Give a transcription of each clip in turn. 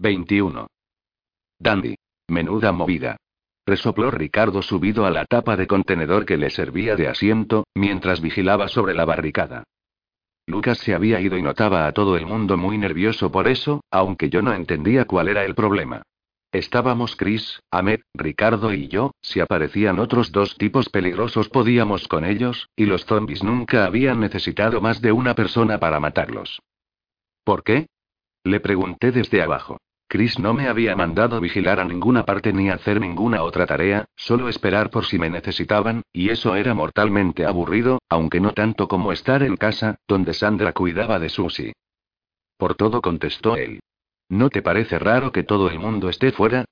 21. Dandy. Menuda movida. Resopló Ricardo subido a la tapa de contenedor que le servía de asiento, mientras vigilaba sobre la barricada. Lucas se había ido y notaba a todo el mundo muy nervioso por eso, aunque yo no entendía cuál era el problema. Estábamos Chris, Ahmed, Ricardo y yo, si aparecían otros dos tipos peligrosos podíamos con ellos, y los zombies nunca habían necesitado más de una persona para matarlos. ¿Por qué? Le pregunté desde abajo. Chris no me había mandado vigilar a ninguna parte ni hacer ninguna otra tarea, solo esperar por si me necesitaban, y eso era mortalmente aburrido, aunque no tanto como estar en casa, donde Sandra cuidaba de Susie. Por todo contestó él. ¿No te parece raro que todo el mundo esté fuera?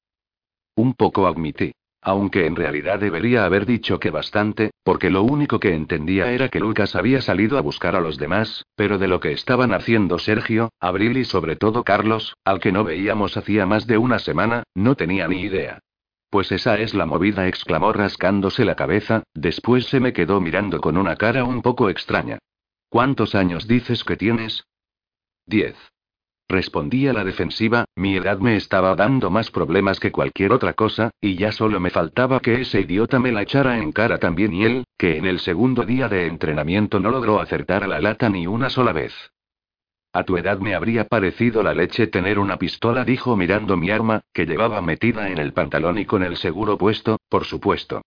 Un poco admití. Aunque en realidad debería haber dicho que bastante, porque lo único que entendía era que Lucas había salido a buscar a los demás, pero de lo que estaban haciendo Sergio, Abril y sobre todo Carlos, al que no veíamos hacía más de una semana, no tenía ni idea. Pues esa es la movida, exclamó rascándose la cabeza, después se me quedó mirando con una cara un poco extraña. ¿Cuántos años dices que tienes? Diez. Respondí a la defensiva, mi edad me estaba dando más problemas que cualquier otra cosa, y ya solo me faltaba que ese idiota me la echara en cara también y él, que en el segundo día de entrenamiento no logró acertar a la lata ni una sola vez. A tu edad me habría parecido la leche tener una pistola, dijo mirando mi arma, que llevaba metida en el pantalón y con el seguro puesto, por supuesto.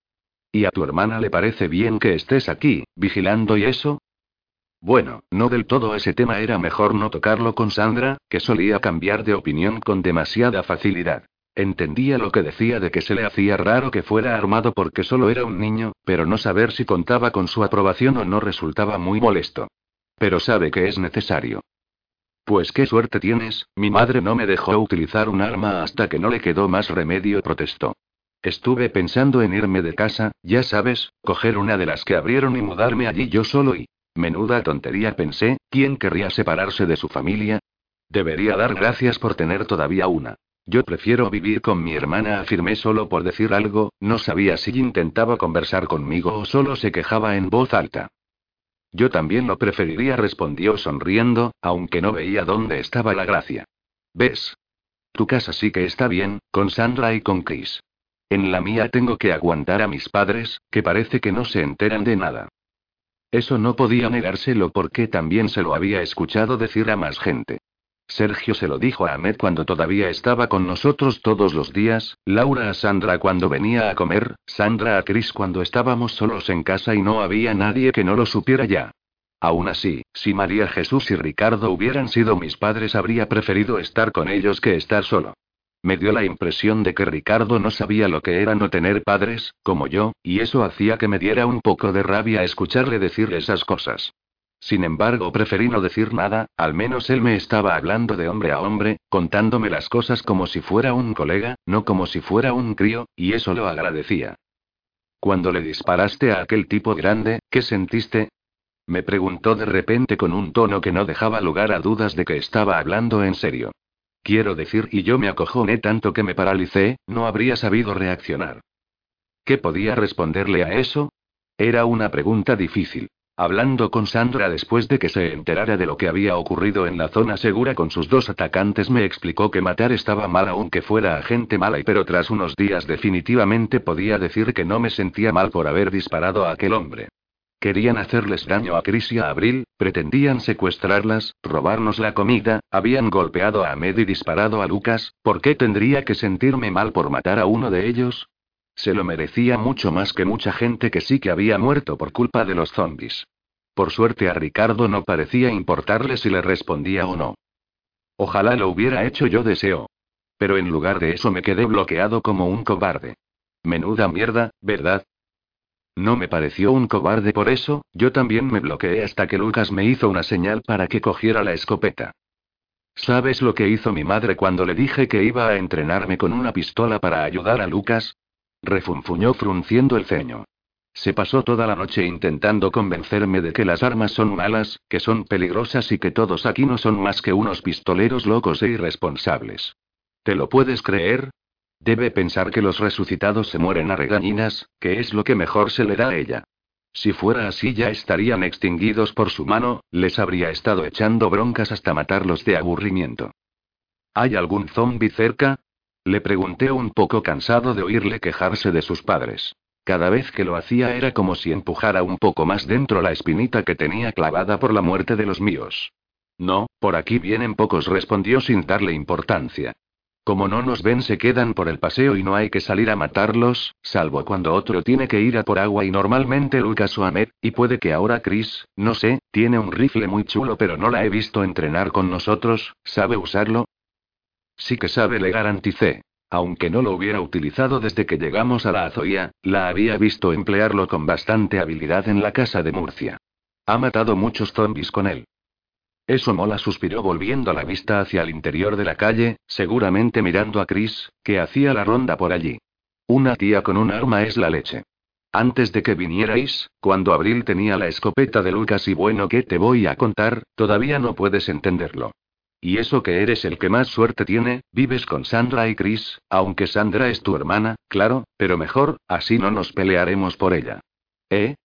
¿Y a tu hermana le parece bien que estés aquí, vigilando y eso? Bueno, no del todo ese tema era mejor no tocarlo con Sandra, que solía cambiar de opinión con demasiada facilidad. Entendía lo que decía de que se le hacía raro que fuera armado porque solo era un niño, pero no saber si contaba con su aprobación o no resultaba muy molesto. Pero sabe que es necesario. Pues qué suerte tienes, mi madre no me dejó utilizar un arma hasta que no le quedó más remedio, protestó. Estuve pensando en irme de casa, ya sabes, coger una de las que abrieron y mudarme allí yo solo y... Menuda tontería pensé, ¿quién querría separarse de su familia? Debería dar gracias por tener todavía una. Yo prefiero vivir con mi hermana, afirmé solo por decir algo, no sabía si intentaba conversar conmigo o solo se quejaba en voz alta. Yo también lo preferiría, respondió sonriendo, aunque no veía dónde estaba la gracia. ¿Ves? Tu casa sí que está bien, con Sandra y con Chris. En la mía tengo que aguantar a mis padres, que parece que no se enteran de nada. Eso no podía negárselo porque también se lo había escuchado decir a más gente. Sergio se lo dijo a Ahmed cuando todavía estaba con nosotros todos los días, Laura a Sandra cuando venía a comer, Sandra a Chris cuando estábamos solos en casa y no había nadie que no lo supiera ya. Aún así, si María Jesús y Ricardo hubieran sido mis padres habría preferido estar con ellos que estar solo. Me dio la impresión de que Ricardo no sabía lo que era no tener padres, como yo, y eso hacía que me diera un poco de rabia escucharle decir esas cosas. Sin embargo, preferí no decir nada, al menos él me estaba hablando de hombre a hombre, contándome las cosas como si fuera un colega, no como si fuera un crío, y eso lo agradecía. Cuando le disparaste a aquel tipo grande, ¿qué sentiste? Me preguntó de repente con un tono que no dejaba lugar a dudas de que estaba hablando en serio. Quiero decir, y yo me acojoné tanto que me paralicé, no habría sabido reaccionar. ¿Qué podía responderle a eso? Era una pregunta difícil. Hablando con Sandra después de que se enterara de lo que había ocurrido en la zona segura con sus dos atacantes, me explicó que matar estaba mal aunque fuera gente mala y pero tras unos días definitivamente podía decir que no me sentía mal por haber disparado a aquel hombre. Querían hacerles daño a Chris y a Abril, pretendían secuestrarlas, robarnos la comida, habían golpeado a Ahmed y disparado a Lucas, ¿por qué tendría que sentirme mal por matar a uno de ellos? Se lo merecía mucho más que mucha gente que sí que había muerto por culpa de los zombies. Por suerte a Ricardo no parecía importarle si le respondía o no. Ojalá lo hubiera hecho yo deseo. Pero en lugar de eso me quedé bloqueado como un cobarde. Menuda mierda, ¿verdad? No me pareció un cobarde por eso, yo también me bloqueé hasta que Lucas me hizo una señal para que cogiera la escopeta. ¿Sabes lo que hizo mi madre cuando le dije que iba a entrenarme con una pistola para ayudar a Lucas? Refunfuñó frunciendo el ceño. Se pasó toda la noche intentando convencerme de que las armas son malas, que son peligrosas y que todos aquí no son más que unos pistoleros locos e irresponsables. ¿Te lo puedes creer? Debe pensar que los resucitados se mueren a regañinas, que es lo que mejor se le da a ella. Si fuera así ya estarían extinguidos por su mano, les habría estado echando broncas hasta matarlos de aburrimiento. ¿Hay algún zombi cerca? Le pregunté un poco cansado de oírle quejarse de sus padres. Cada vez que lo hacía era como si empujara un poco más dentro la espinita que tenía clavada por la muerte de los míos. No, por aquí vienen pocos, respondió sin darle importancia. Como no nos ven, se quedan por el paseo y no hay que salir a matarlos, salvo cuando otro tiene que ir a por agua y normalmente Lucas o Ahmed, y puede que ahora Chris, no sé, tiene un rifle muy chulo pero no la he visto entrenar con nosotros, ¿sabe usarlo? Sí que sabe, le garanticé. Aunque no lo hubiera utilizado desde que llegamos a la Azoía, la había visto emplearlo con bastante habilidad en la casa de Murcia. Ha matado muchos zombies con él. Eso mola, suspiró volviendo la vista hacia el interior de la calle, seguramente mirando a Chris, que hacía la ronda por allí. Una tía con un arma es la leche. Antes de que vinierais, cuando Abril tenía la escopeta de Lucas y bueno, ¿qué te voy a contar? Todavía no puedes entenderlo. Y eso que eres el que más suerte tiene, vives con Sandra y Chris, aunque Sandra es tu hermana, claro, pero mejor, así no nos pelearemos por ella. ¿Eh?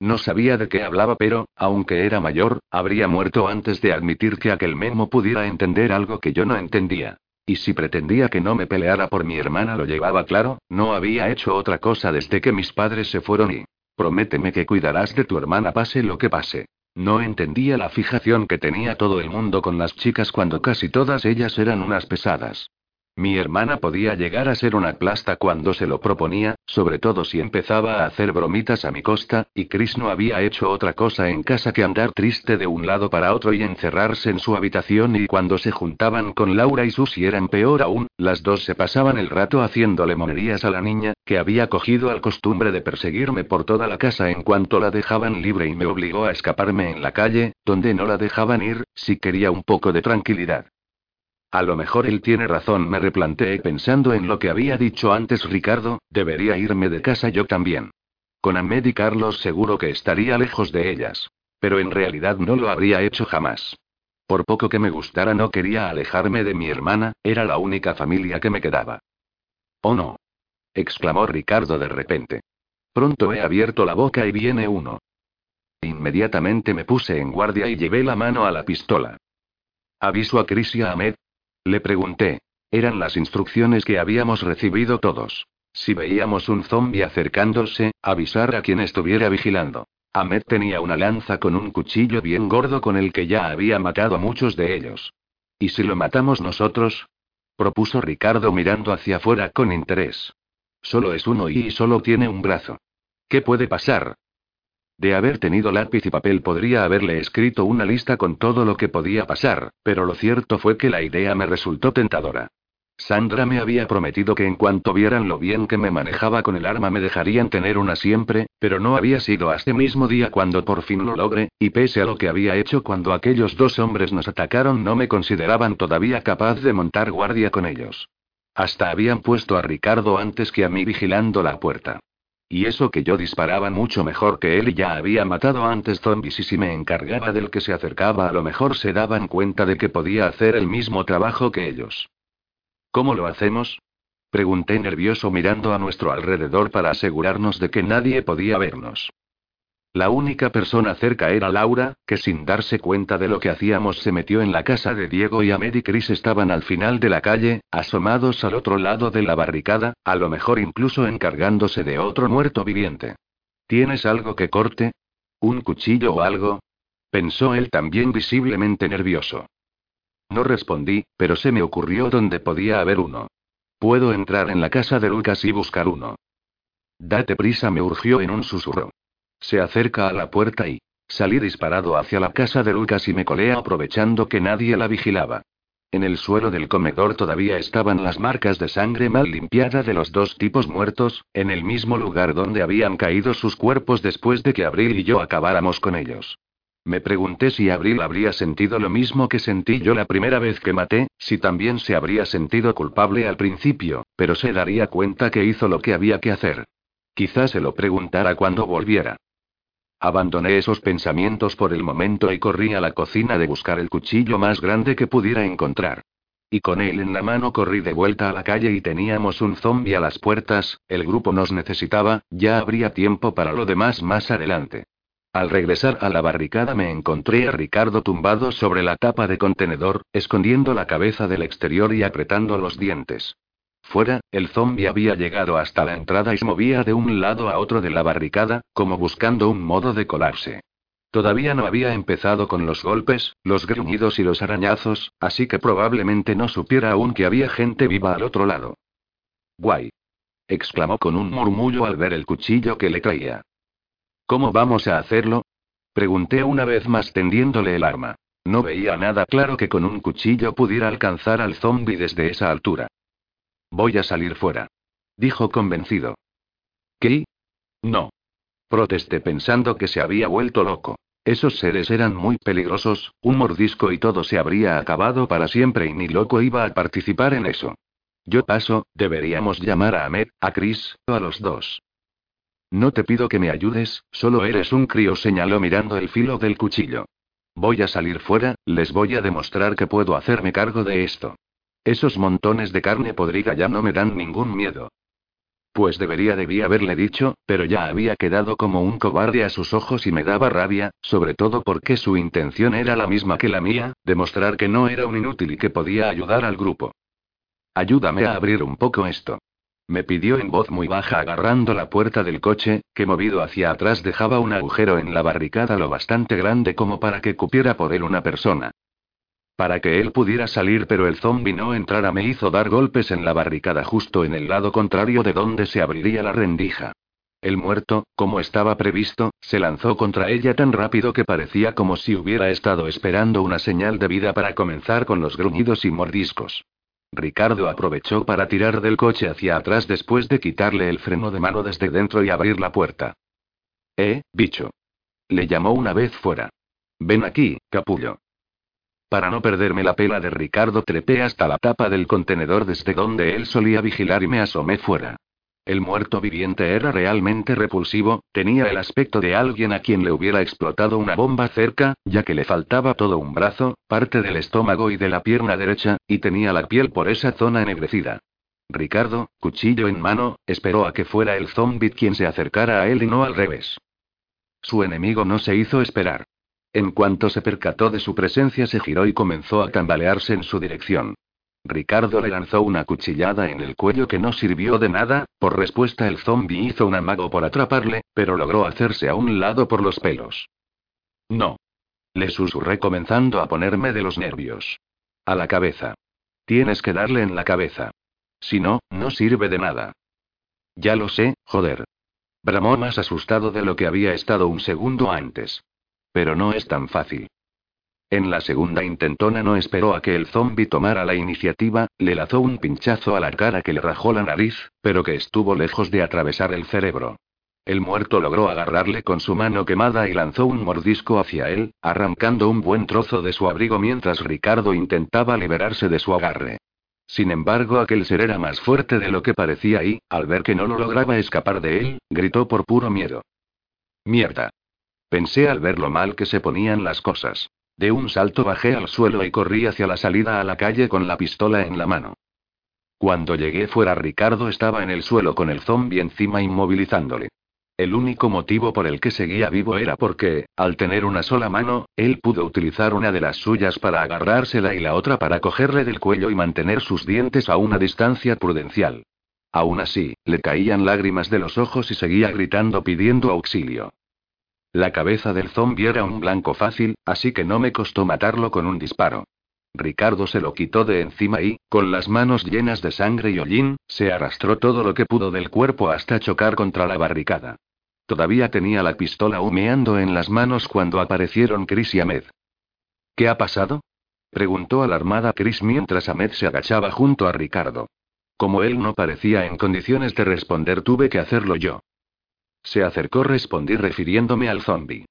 No sabía de qué hablaba, pero, aunque era mayor, habría muerto antes de admitir que aquel memo pudiera entender algo que yo no entendía. Y si pretendía que no me peleara por mi hermana lo llevaba claro, no había hecho otra cosa desde que mis padres se fueron y... Prométeme que cuidarás de tu hermana pase lo que pase. No entendía la fijación que tenía todo el mundo con las chicas cuando casi todas ellas eran unas pesadas. Mi hermana podía llegar a ser una plasta cuando se lo proponía, sobre todo si empezaba a hacer bromitas a mi costa, y Chris no había hecho otra cosa en casa que andar triste de un lado para otro y encerrarse en su habitación y cuando se juntaban con Laura y Susie eran peor aún, las dos se pasaban el rato haciéndole monerías a la niña, que había cogido al costumbre de perseguirme por toda la casa en cuanto la dejaban libre y me obligó a escaparme en la calle, donde no la dejaban ir, si quería un poco de tranquilidad. A lo mejor él tiene razón, me replanteé pensando en lo que había dicho antes Ricardo, debería irme de casa yo también. Con Ahmed y Carlos seguro que estaría lejos de ellas. Pero en realidad no lo habría hecho jamás. Por poco que me gustara no quería alejarme de mi hermana, era la única familia que me quedaba. Oh no. exclamó Ricardo de repente. Pronto he abierto la boca y viene uno. Inmediatamente me puse en guardia y llevé la mano a la pistola. Aviso a Chris y a Ahmed, le pregunté. Eran las instrucciones que habíamos recibido todos. Si veíamos un zombi acercándose, avisar a quien estuviera vigilando. Ahmed tenía una lanza con un cuchillo bien gordo con el que ya había matado a muchos de ellos. ¿Y si lo matamos nosotros? propuso Ricardo mirando hacia afuera con interés. Solo es uno y solo tiene un brazo. ¿Qué puede pasar? De haber tenido lápiz y papel podría haberle escrito una lista con todo lo que podía pasar, pero lo cierto fue que la idea me resultó tentadora. Sandra me había prometido que en cuanto vieran lo bien que me manejaba con el arma me dejarían tener una siempre, pero no había sido hasta mismo día cuando por fin lo logré, y pese a lo que había hecho cuando aquellos dos hombres nos atacaron no me consideraban todavía capaz de montar guardia con ellos. Hasta habían puesto a Ricardo antes que a mí vigilando la puerta. Y eso que yo disparaba mucho mejor que él y ya había matado antes zombies y si me encargaba del que se acercaba a lo mejor se daban cuenta de que podía hacer el mismo trabajo que ellos. ¿Cómo lo hacemos? Pregunté nervioso mirando a nuestro alrededor para asegurarnos de que nadie podía vernos. La única persona cerca era Laura, que sin darse cuenta de lo que hacíamos se metió en la casa de Diego y Ahmed y Chris estaban al final de la calle, asomados al otro lado de la barricada, a lo mejor incluso encargándose de otro muerto viviente. ¿Tienes algo que corte? ¿Un cuchillo o algo? Pensó él también visiblemente nervioso. No respondí, pero se me ocurrió dónde podía haber uno. Puedo entrar en la casa de Lucas y buscar uno. Date prisa, me urgió en un susurro. Se acerca a la puerta y... Salí disparado hacia la casa de Lucas y me colé aprovechando que nadie la vigilaba. En el suelo del comedor todavía estaban las marcas de sangre mal limpiada de los dos tipos muertos, en el mismo lugar donde habían caído sus cuerpos después de que Abril y yo acabáramos con ellos. Me pregunté si Abril habría sentido lo mismo que sentí yo la primera vez que maté, si también se habría sentido culpable al principio, pero se daría cuenta que hizo lo que había que hacer. Quizás se lo preguntara cuando volviera. Abandoné esos pensamientos por el momento y corrí a la cocina de buscar el cuchillo más grande que pudiera encontrar. Y con él en la mano corrí de vuelta a la calle y teníamos un zombi a las puertas, el grupo nos necesitaba, ya habría tiempo para lo demás más adelante. Al regresar a la barricada me encontré a Ricardo tumbado sobre la tapa de contenedor, escondiendo la cabeza del exterior y apretando los dientes. Fuera, el zombi había llegado hasta la entrada y se movía de un lado a otro de la barricada, como buscando un modo de colarse. Todavía no había empezado con los golpes, los gruñidos y los arañazos, así que probablemente no supiera aún que había gente viva al otro lado. Guay. exclamó con un murmullo al ver el cuchillo que le traía. ¿Cómo vamos a hacerlo? Pregunté una vez más tendiéndole el arma. No veía nada claro que con un cuchillo pudiera alcanzar al zombi desde esa altura. Voy a salir fuera. Dijo convencido. ¿Qué? No. Protesté pensando que se había vuelto loco. Esos seres eran muy peligrosos, un mordisco y todo se habría acabado para siempre y ni loco iba a participar en eso. Yo paso, deberíamos llamar a Ahmed, a Chris, o a los dos. No te pido que me ayudes, solo eres un crío, señaló mirando el filo del cuchillo. Voy a salir fuera, les voy a demostrar que puedo hacerme cargo de esto. Esos montones de carne podrida ya no me dan ningún miedo. Pues debería debí haberle dicho, pero ya había quedado como un cobarde a sus ojos y me daba rabia, sobre todo porque su intención era la misma que la mía, demostrar que no era un inútil y que podía ayudar al grupo. Ayúdame a abrir un poco esto. Me pidió en voz muy baja agarrando la puerta del coche, que movido hacia atrás dejaba un agujero en la barricada lo bastante grande como para que cupiera por él una persona. Para que él pudiera salir pero el zombi no entrara me hizo dar golpes en la barricada justo en el lado contrario de donde se abriría la rendija. El muerto, como estaba previsto, se lanzó contra ella tan rápido que parecía como si hubiera estado esperando una señal de vida para comenzar con los gruñidos y mordiscos. Ricardo aprovechó para tirar del coche hacia atrás después de quitarle el freno de mano desde dentro y abrir la puerta. Eh, bicho. Le llamó una vez fuera. Ven aquí, capullo. Para no perderme la pela de Ricardo trepé hasta la tapa del contenedor desde donde él solía vigilar y me asomé fuera. El muerto viviente era realmente repulsivo, tenía el aspecto de alguien a quien le hubiera explotado una bomba cerca, ya que le faltaba todo un brazo, parte del estómago y de la pierna derecha, y tenía la piel por esa zona ennegrecida. Ricardo, cuchillo en mano, esperó a que fuera el zombie quien se acercara a él y no al revés. Su enemigo no se hizo esperar. En cuanto se percató de su presencia se giró y comenzó a tambalearse en su dirección. Ricardo le lanzó una cuchillada en el cuello que no sirvió de nada, por respuesta el zombi hizo un amago por atraparle, pero logró hacerse a un lado por los pelos. No. Le susurré comenzando a ponerme de los nervios. A la cabeza. Tienes que darle en la cabeza. Si no, no sirve de nada. Ya lo sé, joder. Bramó más asustado de lo que había estado un segundo antes. Pero no es tan fácil. En la segunda intentona no esperó a que el zombi tomara la iniciativa, le lanzó un pinchazo a la cara que le rajó la nariz, pero que estuvo lejos de atravesar el cerebro. El muerto logró agarrarle con su mano quemada y lanzó un mordisco hacia él, arrancando un buen trozo de su abrigo mientras Ricardo intentaba liberarse de su agarre. Sin embargo, aquel ser era más fuerte de lo que parecía y, al ver que no lo lograba escapar de él, gritó por puro miedo. Mierda. Pensé al ver lo mal que se ponían las cosas. De un salto bajé al suelo y corrí hacia la salida a la calle con la pistola en la mano. Cuando llegué fuera Ricardo estaba en el suelo con el zombi encima inmovilizándole. El único motivo por el que seguía vivo era porque, al tener una sola mano, él pudo utilizar una de las suyas para agarrársela y la otra para cogerle del cuello y mantener sus dientes a una distancia prudencial. Aún así, le caían lágrimas de los ojos y seguía gritando pidiendo auxilio. La cabeza del zombi era un blanco fácil, así que no me costó matarlo con un disparo. Ricardo se lo quitó de encima y, con las manos llenas de sangre y hollín, se arrastró todo lo que pudo del cuerpo hasta chocar contra la barricada. Todavía tenía la pistola humeando en las manos cuando aparecieron Chris y Ahmed. ¿Qué ha pasado? preguntó alarmada Chris mientras Ahmed se agachaba junto a Ricardo. Como él no parecía en condiciones de responder, tuve que hacerlo yo. Se acercó, respondí refiriéndome al zombi.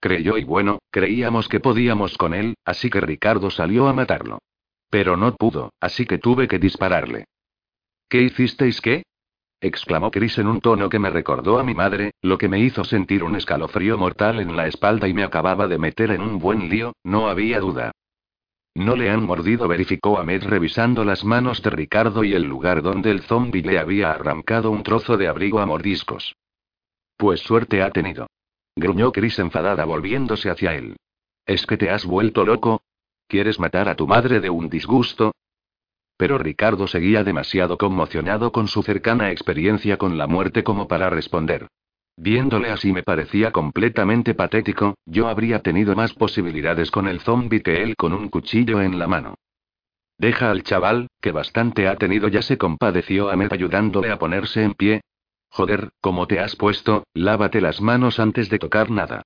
Creyó y bueno, creíamos que podíamos con él, así que Ricardo salió a matarlo. Pero no pudo, así que tuve que dispararle. ¿Qué hicisteis qué? exclamó Chris en un tono que me recordó a mi madre, lo que me hizo sentir un escalofrío mortal en la espalda y me acababa de meter en un buen lío, no había duda. No le han mordido, verificó Ahmed revisando las manos de Ricardo y el lugar donde el zombi le había arrancado un trozo de abrigo a mordiscos. Pues suerte ha tenido. Gruñó Chris enfadada volviéndose hacia él. ¿Es que te has vuelto loco? ¿Quieres matar a tu madre de un disgusto? Pero Ricardo seguía demasiado conmocionado con su cercana experiencia con la muerte como para responder. Viéndole así me parecía completamente patético, yo habría tenido más posibilidades con el zombi que él con un cuchillo en la mano. Deja al chaval, que bastante ha tenido ya se compadeció a Med ayudándole a ponerse en pie. Joder, ¿cómo te has puesto? Lávate las manos antes de tocar nada.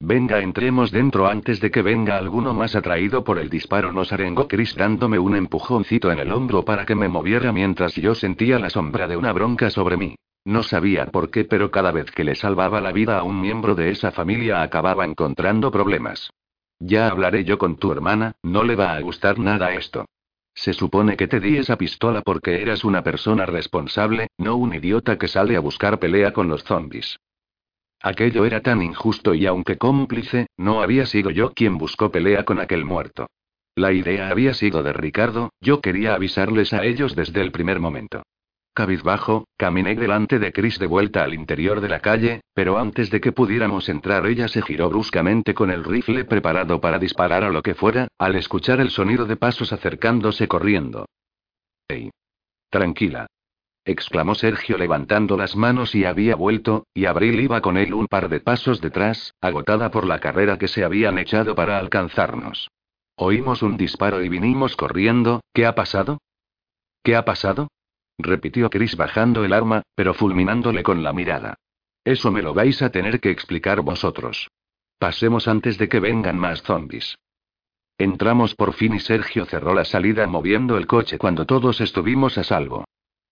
Venga, entremos dentro antes de que venga alguno más atraído por el disparo, nos arengó Chris dándome un empujoncito en el hombro para que me moviera mientras yo sentía la sombra de una bronca sobre mí. No sabía por qué, pero cada vez que le salvaba la vida a un miembro de esa familia acababa encontrando problemas. Ya hablaré yo con tu hermana, no le va a gustar nada esto. Se supone que te di esa pistola porque eras una persona responsable, no un idiota que sale a buscar pelea con los zombies. Aquello era tan injusto y aunque cómplice, no había sido yo quien buscó pelea con aquel muerto. La idea había sido de Ricardo, yo quería avisarles a ellos desde el primer momento. Cabizbajo, caminé delante de Chris de vuelta al interior de la calle, pero antes de que pudiéramos entrar ella se giró bruscamente con el rifle preparado para disparar a lo que fuera, al escuchar el sonido de pasos acercándose corriendo. ¡Ey! Tranquila exclamó Sergio levantando las manos y había vuelto, y Abril iba con él un par de pasos detrás, agotada por la carrera que se habían echado para alcanzarnos. Oímos un disparo y vinimos corriendo, ¿qué ha pasado? ¿Qué ha pasado? Repitió Chris bajando el arma, pero fulminándole con la mirada. Eso me lo vais a tener que explicar vosotros. Pasemos antes de que vengan más zombies. Entramos por fin y Sergio cerró la salida moviendo el coche cuando todos estuvimos a salvo.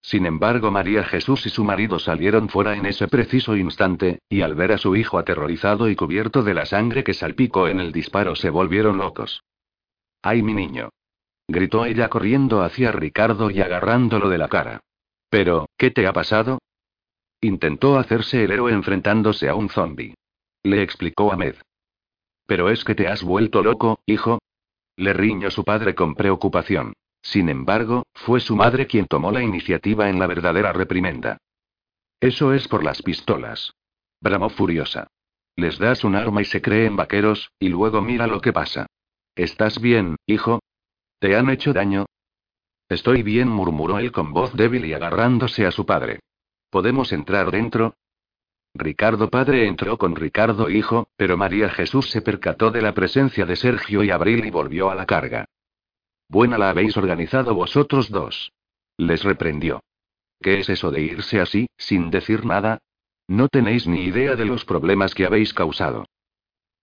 Sin embargo, María Jesús y su marido salieron fuera en ese preciso instante, y al ver a su hijo aterrorizado y cubierto de la sangre que salpicó en el disparo se volvieron locos. ¡Ay, mi niño! Gritó ella corriendo hacia Ricardo y agarrándolo de la cara. Pero, ¿qué te ha pasado? Intentó hacerse el héroe enfrentándose a un zombi. Le explicó Ahmed. Pero es que te has vuelto loco, hijo. Le riñó su padre con preocupación. Sin embargo, fue su madre quien tomó la iniciativa en la verdadera reprimenda. Eso es por las pistolas. Bramó furiosa. Les das un arma y se creen vaqueros, y luego mira lo que pasa. ¿Estás bien, hijo? ¿Te han hecho daño? Estoy bien, murmuró él con voz débil y agarrándose a su padre. ¿Podemos entrar dentro? Ricardo padre entró con Ricardo hijo, pero María Jesús se percató de la presencia de Sergio y Abril y volvió a la carga. Buena la habéis organizado vosotros dos. Les reprendió. ¿Qué es eso de irse así, sin decir nada? No tenéis ni idea de los problemas que habéis causado.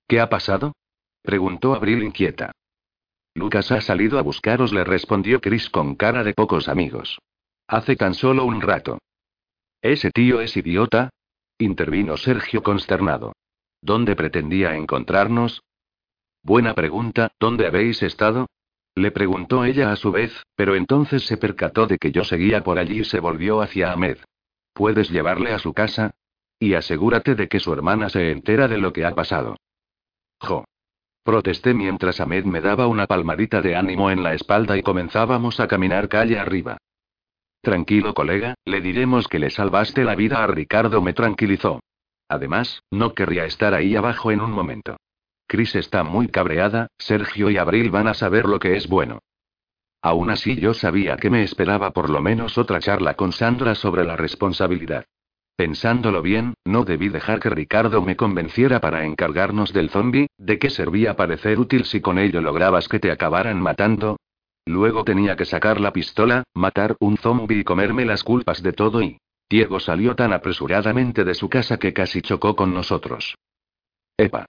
¿Qué ha pasado? preguntó Abril inquieta. Lucas ha salido a buscaros, le respondió Chris con cara de pocos amigos. Hace tan solo un rato. ¿Ese tío es idiota? intervino Sergio consternado. ¿Dónde pretendía encontrarnos? Buena pregunta, ¿dónde habéis estado? Le preguntó ella a su vez, pero entonces se percató de que yo seguía por allí y se volvió hacia Ahmed. ¿Puedes llevarle a su casa? Y asegúrate de que su hermana se entera de lo que ha pasado. Jo. Protesté mientras Ahmed me daba una palmadita de ánimo en la espalda y comenzábamos a caminar calle arriba. Tranquilo colega, le diremos que le salvaste la vida a Ricardo, me tranquilizó. Además, no querría estar ahí abajo en un momento. Chris está muy cabreada, Sergio y Abril van a saber lo que es bueno. Aún así yo sabía que me esperaba por lo menos otra charla con Sandra sobre la responsabilidad. Pensándolo bien, no debí dejar que Ricardo me convenciera para encargarnos del zombi, ¿de qué servía parecer útil si con ello lograbas que te acabaran matando? Luego tenía que sacar la pistola, matar un zombi y comerme las culpas de todo y... Diego salió tan apresuradamente de su casa que casi chocó con nosotros. Epa.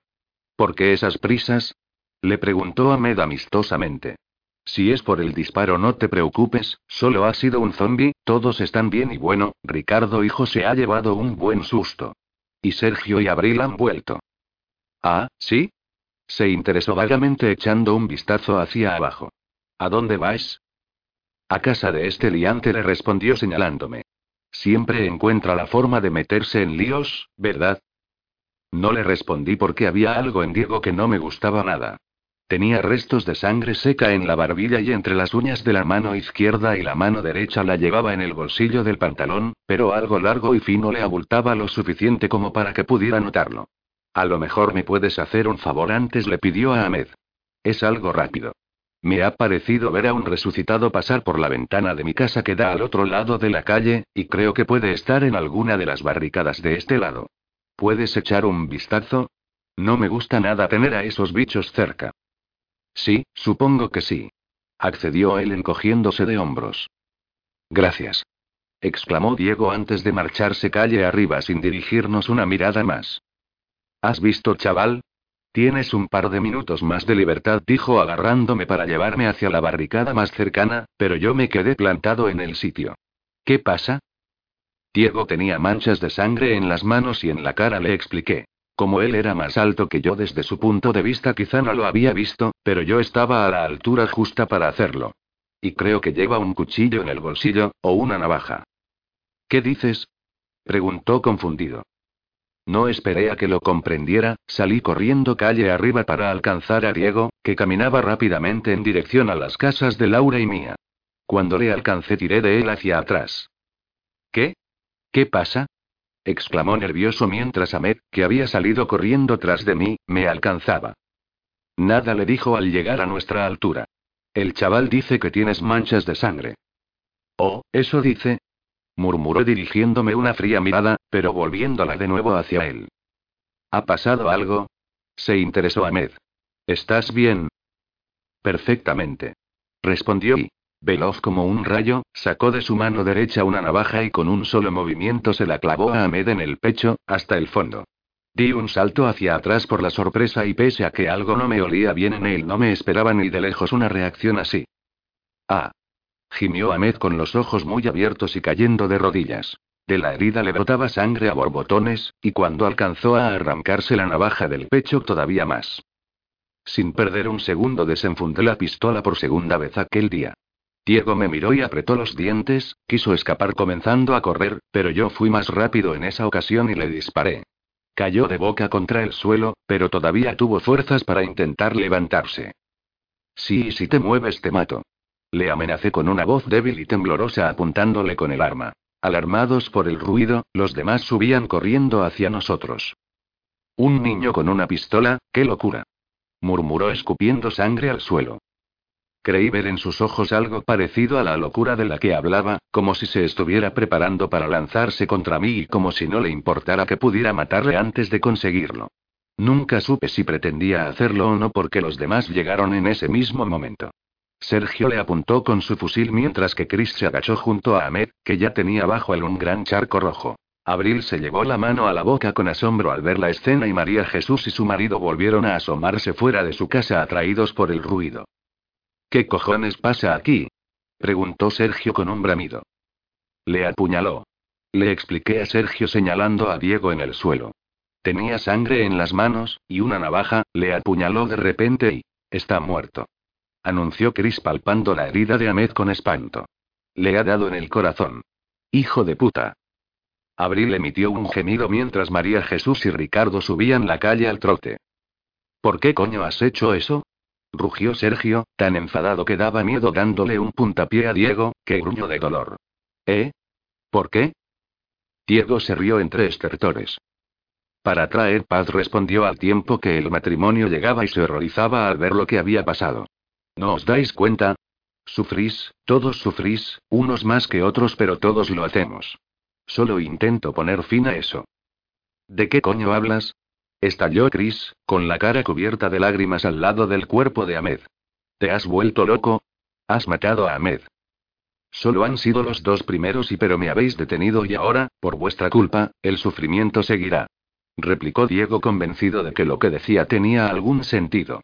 ¿Por qué esas prisas? Le preguntó Ahmed amistosamente. Si es por el disparo no te preocupes, solo ha sido un zombi, todos están bien y bueno, Ricardo hijo se ha llevado un buen susto. Y Sergio y Abril han vuelto. Ah, ¿sí? Se interesó vagamente echando un vistazo hacia abajo. ¿A dónde vais? A casa de este liante le respondió señalándome. Siempre encuentra la forma de meterse en líos, ¿verdad? No le respondí porque había algo en Diego que no me gustaba nada. Tenía restos de sangre seca en la barbilla y entre las uñas de la mano izquierda y la mano derecha la llevaba en el bolsillo del pantalón, pero algo largo y fino le abultaba lo suficiente como para que pudiera notarlo. A lo mejor me puedes hacer un favor antes, le pidió a Ahmed. Es algo rápido. Me ha parecido ver a un resucitado pasar por la ventana de mi casa que da al otro lado de la calle, y creo que puede estar en alguna de las barricadas de este lado. ¿Puedes echar un vistazo? No me gusta nada tener a esos bichos cerca. Sí, supongo que sí. Accedió él encogiéndose de hombros. Gracias. exclamó Diego antes de marcharse calle arriba sin dirigirnos una mirada más. ¿Has visto, chaval? Tienes un par de minutos más de libertad, dijo agarrándome para llevarme hacia la barricada más cercana, pero yo me quedé plantado en el sitio. ¿Qué pasa? Diego tenía manchas de sangre en las manos y en la cara, le expliqué. Como él era más alto que yo desde su punto de vista quizá no lo había visto, pero yo estaba a la altura justa para hacerlo. Y creo que lleva un cuchillo en el bolsillo, o una navaja. ¿Qué dices? preguntó confundido. No esperé a que lo comprendiera, salí corriendo calle arriba para alcanzar a Diego, que caminaba rápidamente en dirección a las casas de Laura y mía. Cuando le alcancé tiré de él hacia atrás. ¿Qué? ¿Qué pasa? Exclamó nervioso mientras Ahmed, que había salido corriendo tras de mí, me alcanzaba. Nada le dijo al llegar a nuestra altura. El chaval dice que tienes manchas de sangre. Oh, eso dice, murmuró dirigiéndome una fría mirada, pero volviéndola de nuevo hacia él. ¿Ha pasado algo? Se interesó Ahmed. ¿Estás bien? Perfectamente. Respondió y, veloz como un rayo, sacó de su mano derecha una navaja y con un solo movimiento se la clavó a Ahmed en el pecho, hasta el fondo. Di un salto hacia atrás por la sorpresa y pese a que algo no me olía bien en él, no me esperaba ni de lejos una reacción así. Ah, gimió Ahmed con los ojos muy abiertos y cayendo de rodillas. De la herida le brotaba sangre a borbotones, y cuando alcanzó a arrancarse la navaja del pecho todavía más. Sin perder un segundo desenfundé la pistola por segunda vez aquel día. Diego me miró y apretó los dientes, quiso escapar comenzando a correr, pero yo fui más rápido en esa ocasión y le disparé. Cayó de boca contra el suelo, pero todavía tuvo fuerzas para intentar levantarse. Sí, si te mueves te mato. Le amenacé con una voz débil y temblorosa apuntándole con el arma. Alarmados por el ruido, los demás subían corriendo hacia nosotros. Un niño con una pistola, qué locura. murmuró escupiendo sangre al suelo. Creí ver en sus ojos algo parecido a la locura de la que hablaba, como si se estuviera preparando para lanzarse contra mí y como si no le importara que pudiera matarle antes de conseguirlo. Nunca supe si pretendía hacerlo o no porque los demás llegaron en ese mismo momento. Sergio le apuntó con su fusil mientras que Chris se agachó junto a Ahmed, que ya tenía bajo él un gran charco rojo. Abril se llevó la mano a la boca con asombro al ver la escena y María Jesús y su marido volvieron a asomarse fuera de su casa atraídos por el ruido. ¿Qué cojones pasa aquí? preguntó Sergio con un bramido. Le apuñaló. Le expliqué a Sergio señalando a Diego en el suelo. Tenía sangre en las manos, y una navaja, le apuñaló de repente y... Está muerto anunció Chris palpando la herida de Ahmed con espanto. Le ha dado en el corazón. Hijo de puta. Abril emitió un gemido mientras María Jesús y Ricardo subían la calle al trote. ¿Por qué coño has hecho eso? Rugió Sergio, tan enfadado que daba miedo dándole un puntapié a Diego, que gruñó de dolor. ¿Eh? ¿Por qué? Diego se rió entre estertores. Para traer paz respondió al tiempo que el matrimonio llegaba y se horrorizaba al ver lo que había pasado. ¿No os dais cuenta? Sufrís, todos sufrís, unos más que otros, pero todos lo hacemos. Solo intento poner fin a eso. ¿De qué coño hablas? Estalló Chris, con la cara cubierta de lágrimas al lado del cuerpo de Ahmed. ¿Te has vuelto loco? Has matado a Ahmed. Solo han sido los dos primeros y pero me habéis detenido y ahora, por vuestra culpa, el sufrimiento seguirá. Replicó Diego convencido de que lo que decía tenía algún sentido.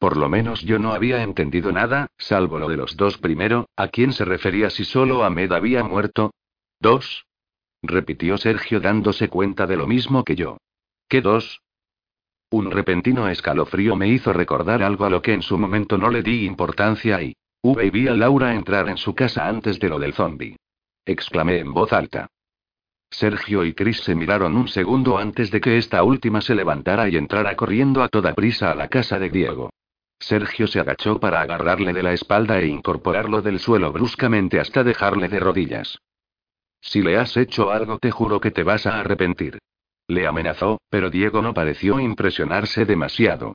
Por lo menos yo no había entendido nada, salvo lo de los dos primero, ¿a quién se refería si solo Ahmed había muerto? ¿Dos? repitió Sergio dándose cuenta de lo mismo que yo. ¿Qué dos? Un repentino escalofrío me hizo recordar algo a lo que en su momento no le di importancia y... V vi a Laura entrar en su casa antes de lo del zombie. Exclamé en voz alta. Sergio y Chris se miraron un segundo antes de que esta última se levantara y entrara corriendo a toda prisa a la casa de Diego. Sergio se agachó para agarrarle de la espalda e incorporarlo del suelo bruscamente hasta dejarle de rodillas. Si le has hecho algo te juro que te vas a arrepentir. Le amenazó, pero Diego no pareció impresionarse demasiado.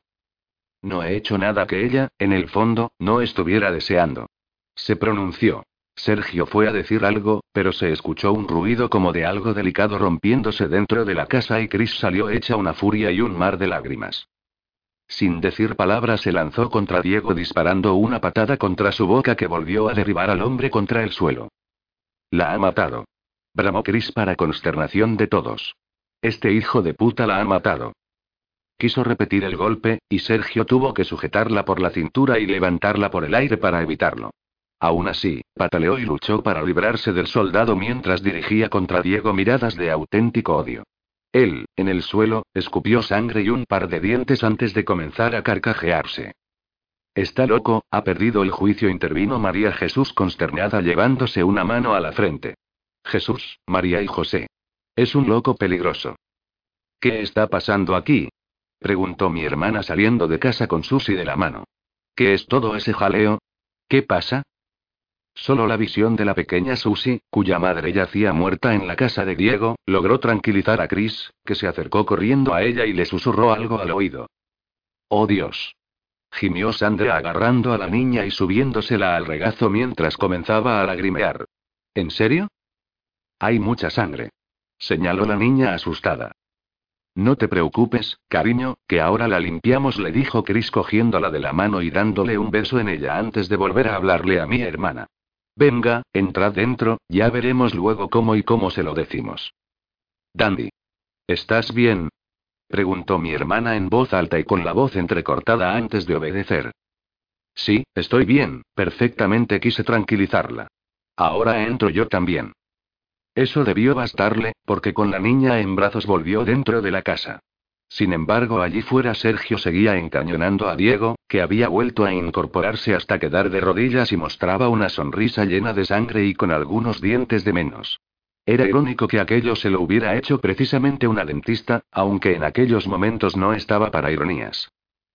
No he hecho nada que ella, en el fondo, no estuviera deseando. Se pronunció. Sergio fue a decir algo, pero se escuchó un ruido como de algo delicado rompiéndose dentro de la casa y Chris salió hecha una furia y un mar de lágrimas. Sin decir palabras se lanzó contra Diego disparando una patada contra su boca que volvió a derribar al hombre contra el suelo. La ha matado. Bramó Chris para consternación de todos. Este hijo de puta la ha matado. Quiso repetir el golpe, y Sergio tuvo que sujetarla por la cintura y levantarla por el aire para evitarlo. Aún así, pataleó y luchó para librarse del soldado mientras dirigía contra Diego miradas de auténtico odio. Él, en el suelo, escupió sangre y un par de dientes antes de comenzar a carcajearse. Está loco, ha perdido el juicio, intervino María Jesús consternada llevándose una mano a la frente. Jesús, María y José. Es un loco peligroso. ¿Qué está pasando aquí? preguntó mi hermana saliendo de casa con Susy de la mano. ¿Qué es todo ese jaleo? ¿Qué pasa? Solo la visión de la pequeña Susy, cuya madre yacía muerta en la casa de Diego, logró tranquilizar a Chris, que se acercó corriendo a ella y le susurró algo al oído. ¡Oh Dios! gimió Sandra agarrando a la niña y subiéndosela al regazo mientras comenzaba a lagrimear. ¿En serio? Hay mucha sangre. Señaló la niña asustada. No te preocupes, cariño, que ahora la limpiamos, le dijo Chris cogiéndola de la mano y dándole un beso en ella antes de volver a hablarle a mi hermana. Venga, entrad dentro, ya veremos luego cómo y cómo se lo decimos. Dandy. ¿Estás bien? preguntó mi hermana en voz alta y con la voz entrecortada antes de obedecer. Sí, estoy bien, perfectamente quise tranquilizarla. Ahora entro yo también. Eso debió bastarle, porque con la niña en brazos volvió dentro de la casa. Sin embargo, allí fuera Sergio seguía encañonando a Diego, que había vuelto a incorporarse hasta quedar de rodillas y mostraba una sonrisa llena de sangre y con algunos dientes de menos. Era irónico que aquello se lo hubiera hecho precisamente una dentista, aunque en aquellos momentos no estaba para ironías.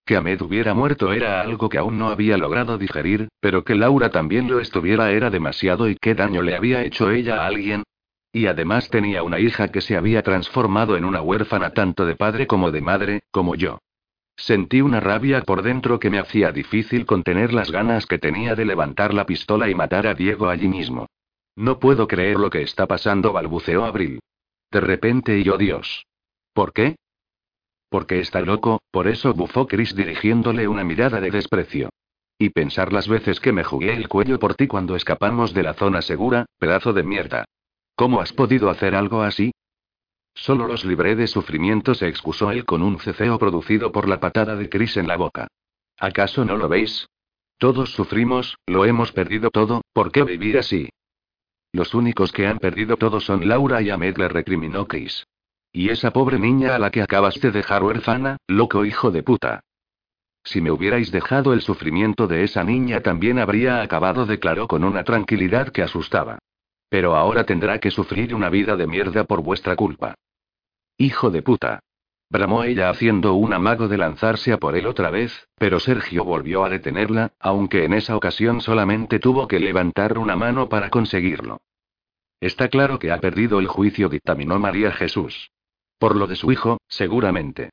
Que Ahmed hubiera muerto era algo que aún no había logrado digerir, pero que Laura también lo estuviera era demasiado y qué daño le había hecho ella a alguien, y además tenía una hija que se había transformado en una huérfana tanto de padre como de madre, como yo. Sentí una rabia por dentro que me hacía difícil contener las ganas que tenía de levantar la pistola y matar a Diego allí mismo. No puedo creer lo que está pasando, balbuceó Abril. De repente y oh Dios. ¿Por qué? Porque está loco, por eso bufó Chris dirigiéndole una mirada de desprecio. Y pensar las veces que me jugué el cuello por ti cuando escapamos de la zona segura, pedazo de mierda. ¿Cómo has podido hacer algo así? Solo los libré de sufrimiento, se excusó él con un ceceo producido por la patada de Chris en la boca. ¿Acaso no lo veis? Todos sufrimos, lo hemos perdido todo, ¿por qué vivir así? Los únicos que han perdido todo son Laura y Ahmed, le recriminó Chris. Y esa pobre niña a la que acabas de dejar huérfana, loco hijo de puta. Si me hubierais dejado el sufrimiento de esa niña también habría acabado, declaró con una tranquilidad que asustaba. Pero ahora tendrá que sufrir una vida de mierda por vuestra culpa. Hijo de puta. Bramó ella haciendo un amago de lanzarse a por él otra vez, pero Sergio volvió a detenerla, aunque en esa ocasión solamente tuvo que levantar una mano para conseguirlo. Está claro que ha perdido el juicio, dictaminó María Jesús. Por lo de su hijo, seguramente.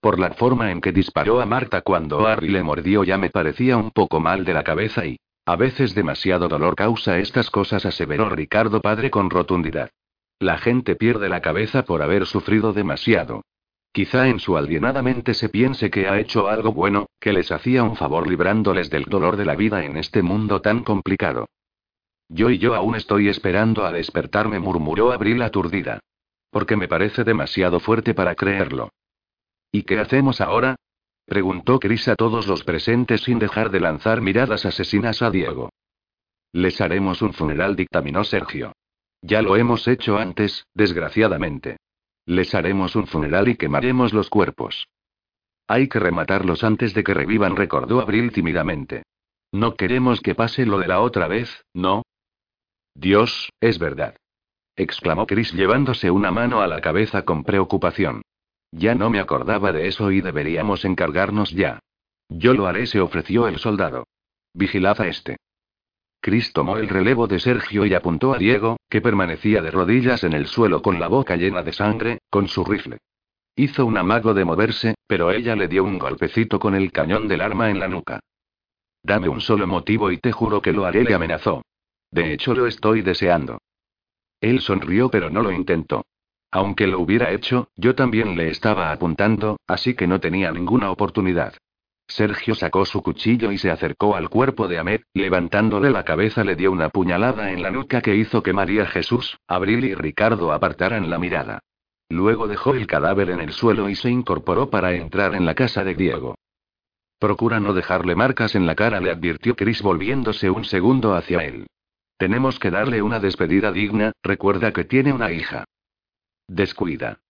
Por la forma en que disparó a Marta cuando Harry le mordió ya me parecía un poco mal de la cabeza y... A veces demasiado dolor causa estas cosas, aseveró Ricardo padre con rotundidad. La gente pierde la cabeza por haber sufrido demasiado. Quizá en su alienada mente se piense que ha hecho algo bueno, que les hacía un favor librándoles del dolor de la vida en este mundo tan complicado. Yo y yo aún estoy esperando a despertarme, murmuró Abril aturdida. Porque me parece demasiado fuerte para creerlo. ¿Y qué hacemos ahora? Preguntó Chris a todos los presentes sin dejar de lanzar miradas asesinas a Diego. Les haremos un funeral, dictaminó Sergio. Ya lo hemos hecho antes, desgraciadamente. Les haremos un funeral y quemaremos los cuerpos. Hay que rematarlos antes de que revivan, recordó Abril tímidamente. No queremos que pase lo de la otra vez, ¿no? Dios, es verdad. exclamó Chris llevándose una mano a la cabeza con preocupación. Ya no me acordaba de eso y deberíamos encargarnos ya. Yo lo haré, se ofreció el soldado. Vigilad a este. Chris tomó el relevo de Sergio y apuntó a Diego, que permanecía de rodillas en el suelo con la boca llena de sangre, con su rifle. Hizo un amago de moverse, pero ella le dio un golpecito con el cañón del arma en la nuca. Dame un solo motivo y te juro que lo haré, le amenazó. De hecho, lo estoy deseando. Él sonrió, pero no lo intentó. Aunque lo hubiera hecho, yo también le estaba apuntando, así que no tenía ninguna oportunidad. Sergio sacó su cuchillo y se acercó al cuerpo de Ahmed, levantándole la cabeza le dio una puñalada en la nuca que hizo que María Jesús, Abril y Ricardo apartaran la mirada. Luego dejó el cadáver en el suelo y se incorporó para entrar en la casa de Diego. Procura no dejarle marcas en la cara, le advirtió Chris volviéndose un segundo hacia él. Tenemos que darle una despedida digna, recuerda que tiene una hija. Descuida.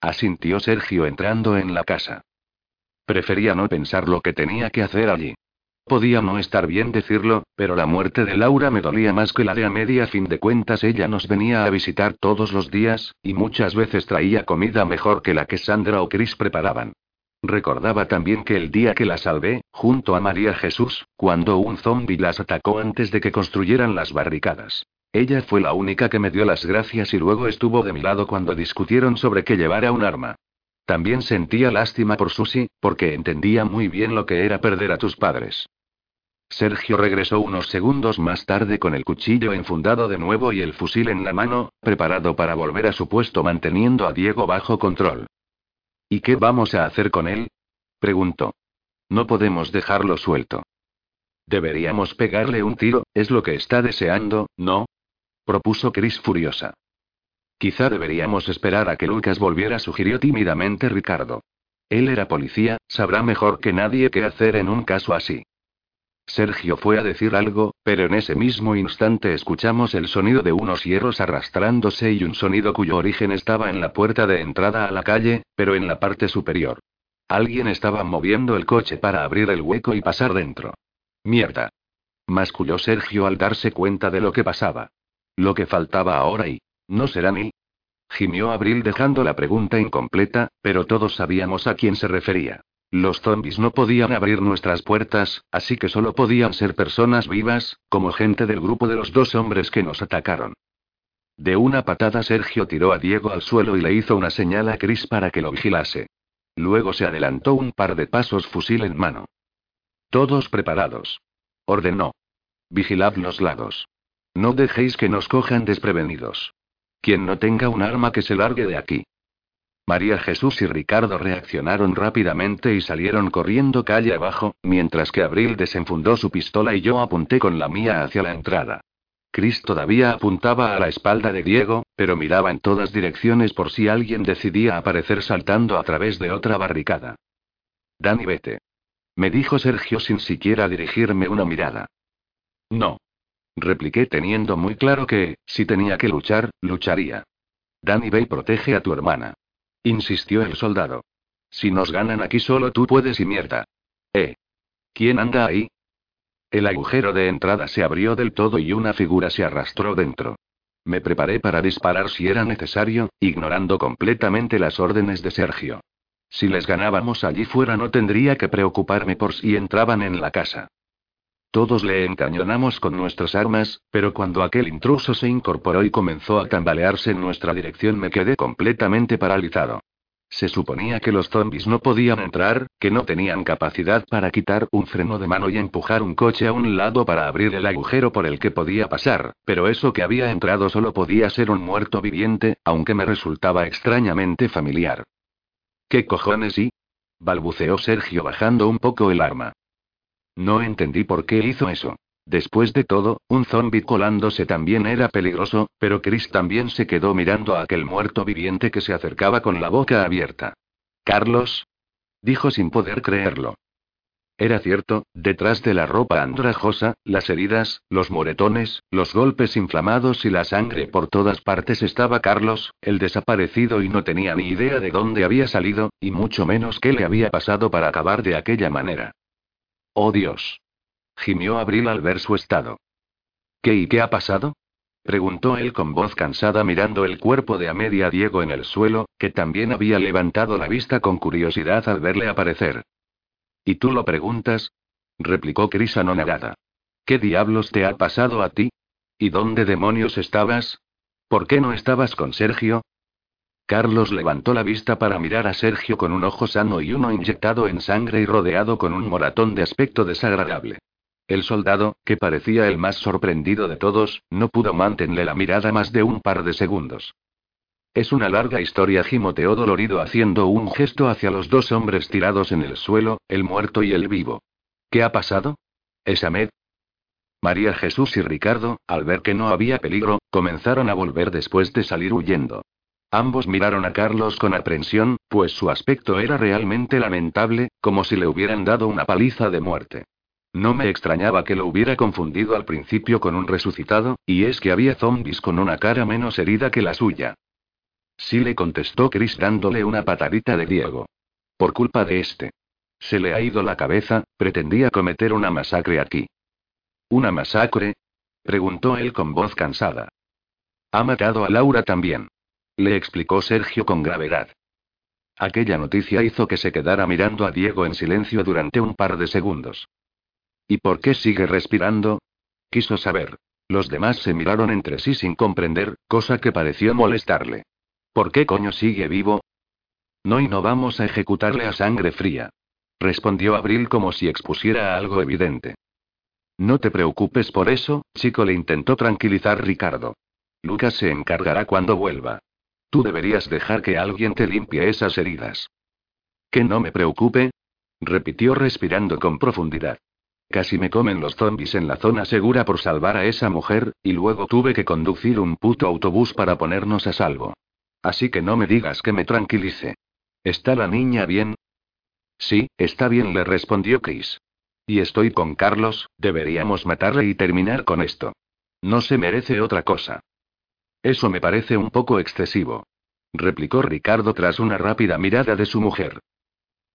Asintió Sergio entrando en la casa. Prefería no pensar lo que tenía que hacer allí. Podía no estar bien decirlo, pero la muerte de Laura me dolía más que la de Amelia. A fin de cuentas, ella nos venía a visitar todos los días, y muchas veces traía comida mejor que la que Sandra o Chris preparaban. Recordaba también que el día que la salvé, junto a María Jesús, cuando un zombi las atacó antes de que construyeran las barricadas. Ella fue la única que me dio las gracias y luego estuvo de mi lado cuando discutieron sobre que llevara un arma. También sentía lástima por Susi, porque entendía muy bien lo que era perder a tus padres. Sergio regresó unos segundos más tarde con el cuchillo enfundado de nuevo y el fusil en la mano, preparado para volver a su puesto manteniendo a Diego bajo control. ¿Y qué vamos a hacer con él? preguntó. No podemos dejarlo suelto. Deberíamos pegarle un tiro, es lo que está deseando, ¿no? Propuso Chris furiosa. Quizá deberíamos esperar a que Lucas volviera, sugirió tímidamente Ricardo. Él era policía, sabrá mejor que nadie qué hacer en un caso así. Sergio fue a decir algo, pero en ese mismo instante escuchamos el sonido de unos hierros arrastrándose y un sonido cuyo origen estaba en la puerta de entrada a la calle, pero en la parte superior. Alguien estaba moviendo el coche para abrir el hueco y pasar dentro. Mierda. Masculló Sergio al darse cuenta de lo que pasaba. Lo que faltaba ahora y ¿No será ni? Gimió Abril dejando la pregunta incompleta, pero todos sabíamos a quién se refería. Los zombies no podían abrir nuestras puertas, así que solo podían ser personas vivas, como gente del grupo de los dos hombres que nos atacaron. De una patada Sergio tiró a Diego al suelo y le hizo una señal a Chris para que lo vigilase. Luego se adelantó un par de pasos fusil en mano. Todos preparados. Ordenó. Vigilad los lados. No dejéis que nos cojan desprevenidos. Quien no tenga un arma que se largue de aquí. María Jesús y Ricardo reaccionaron rápidamente y salieron corriendo calle abajo, mientras que Abril desenfundó su pistola y yo apunté con la mía hacia la entrada. Chris todavía apuntaba a la espalda de Diego, pero miraba en todas direcciones por si alguien decidía aparecer saltando a través de otra barricada. Dani, vete. Me dijo Sergio sin siquiera dirigirme una mirada. No. Repliqué teniendo muy claro que, si tenía que luchar, lucharía. Danny ve y protege a tu hermana. Insistió el soldado. Si nos ganan aquí solo tú puedes y mierda. ¿Eh? ¿Quién anda ahí? El agujero de entrada se abrió del todo y una figura se arrastró dentro. Me preparé para disparar si era necesario, ignorando completamente las órdenes de Sergio. Si les ganábamos allí fuera no tendría que preocuparme por si entraban en la casa. Todos le encañonamos con nuestras armas, pero cuando aquel intruso se incorporó y comenzó a tambalearse en nuestra dirección me quedé completamente paralizado. Se suponía que los zombies no podían entrar, que no tenían capacidad para quitar un freno de mano y empujar un coche a un lado para abrir el agujero por el que podía pasar, pero eso que había entrado solo podía ser un muerto viviente, aunque me resultaba extrañamente familiar. ¿Qué cojones y? balbuceó Sergio bajando un poco el arma. No entendí por qué hizo eso. Después de todo, un zombi colándose también era peligroso, pero Chris también se quedó mirando a aquel muerto viviente que se acercaba con la boca abierta. Carlos. Dijo sin poder creerlo. Era cierto, detrás de la ropa andrajosa, las heridas, los moretones, los golpes inflamados y la sangre por todas partes estaba Carlos, el desaparecido y no tenía ni idea de dónde había salido, y mucho menos qué le había pasado para acabar de aquella manera. Oh Dios. Gimió Abril al ver su estado. ¿Qué y qué ha pasado? preguntó él con voz cansada mirando el cuerpo de Amedia Diego en el suelo, que también había levantado la vista con curiosidad al verle aparecer. ¿Y tú lo preguntas? replicó Cris anonadada. ¿Qué diablos te ha pasado a ti? ¿Y dónde demonios estabas? ¿Por qué no estabas con Sergio? Carlos levantó la vista para mirar a Sergio con un ojo sano y uno inyectado en sangre y rodeado con un moratón de aspecto desagradable. El soldado, que parecía el más sorprendido de todos, no pudo mantenerle la mirada más de un par de segundos. Es una larga historia, gimoteó dolorido haciendo un gesto hacia los dos hombres tirados en el suelo, el muerto y el vivo. ¿Qué ha pasado? ¿Es Ahmed? María Jesús y Ricardo, al ver que no había peligro, comenzaron a volver después de salir huyendo. Ambos miraron a Carlos con aprensión, pues su aspecto era realmente lamentable, como si le hubieran dado una paliza de muerte. No me extrañaba que lo hubiera confundido al principio con un resucitado, y es que había zombies con una cara menos herida que la suya. Sí le contestó Chris dándole una patadita de Diego. Por culpa de este. Se le ha ido la cabeza, pretendía cometer una masacre aquí. ¿Una masacre? preguntó él con voz cansada. Ha matado a Laura también. Le explicó Sergio con gravedad. Aquella noticia hizo que se quedara mirando a Diego en silencio durante un par de segundos. ¿Y por qué sigue respirando? Quiso saber. Los demás se miraron entre sí sin comprender, cosa que pareció molestarle. ¿Por qué coño sigue vivo? No y no vamos a ejecutarle a sangre fría. Respondió Abril como si expusiera algo evidente. No te preocupes por eso, chico, le intentó tranquilizar Ricardo. Lucas se encargará cuando vuelva. Tú deberías dejar que alguien te limpie esas heridas. ¿Que no me preocupe? repitió respirando con profundidad. Casi me comen los zombies en la zona segura por salvar a esa mujer, y luego tuve que conducir un puto autobús para ponernos a salvo. Así que no me digas que me tranquilice. ¿Está la niña bien? Sí, está bien, le respondió Chris. Y estoy con Carlos, deberíamos matarle y terminar con esto. No se merece otra cosa. Eso me parece un poco excesivo. Replicó Ricardo tras una rápida mirada de su mujer.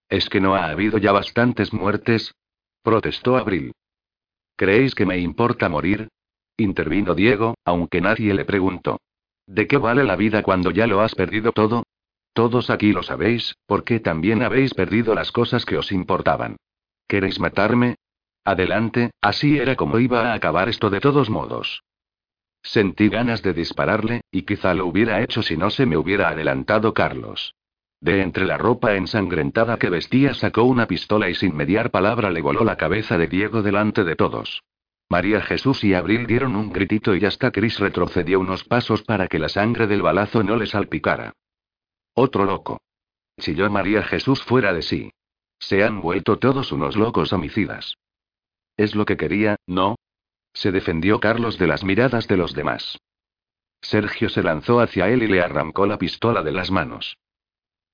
¿Es que no ha habido ya bastantes muertes? Protestó Abril. ¿Creéis que me importa morir? Intervino Diego, aunque nadie le preguntó. ¿De qué vale la vida cuando ya lo has perdido todo? Todos aquí lo sabéis, porque también habéis perdido las cosas que os importaban. ¿Queréis matarme? Adelante, así era como iba a acabar esto de todos modos. Sentí ganas de dispararle, y quizá lo hubiera hecho si no se me hubiera adelantado Carlos. De entre la ropa ensangrentada que vestía sacó una pistola y sin mediar palabra le voló la cabeza de Diego delante de todos. María Jesús y Abril dieron un gritito y hasta Chris retrocedió unos pasos para que la sangre del balazo no le salpicara. Otro loco. Chilló María Jesús fuera de sí. Se han vuelto todos unos locos homicidas. Es lo que quería, ¿no? Se defendió Carlos de las miradas de los demás. Sergio se lanzó hacia él y le arrancó la pistola de las manos.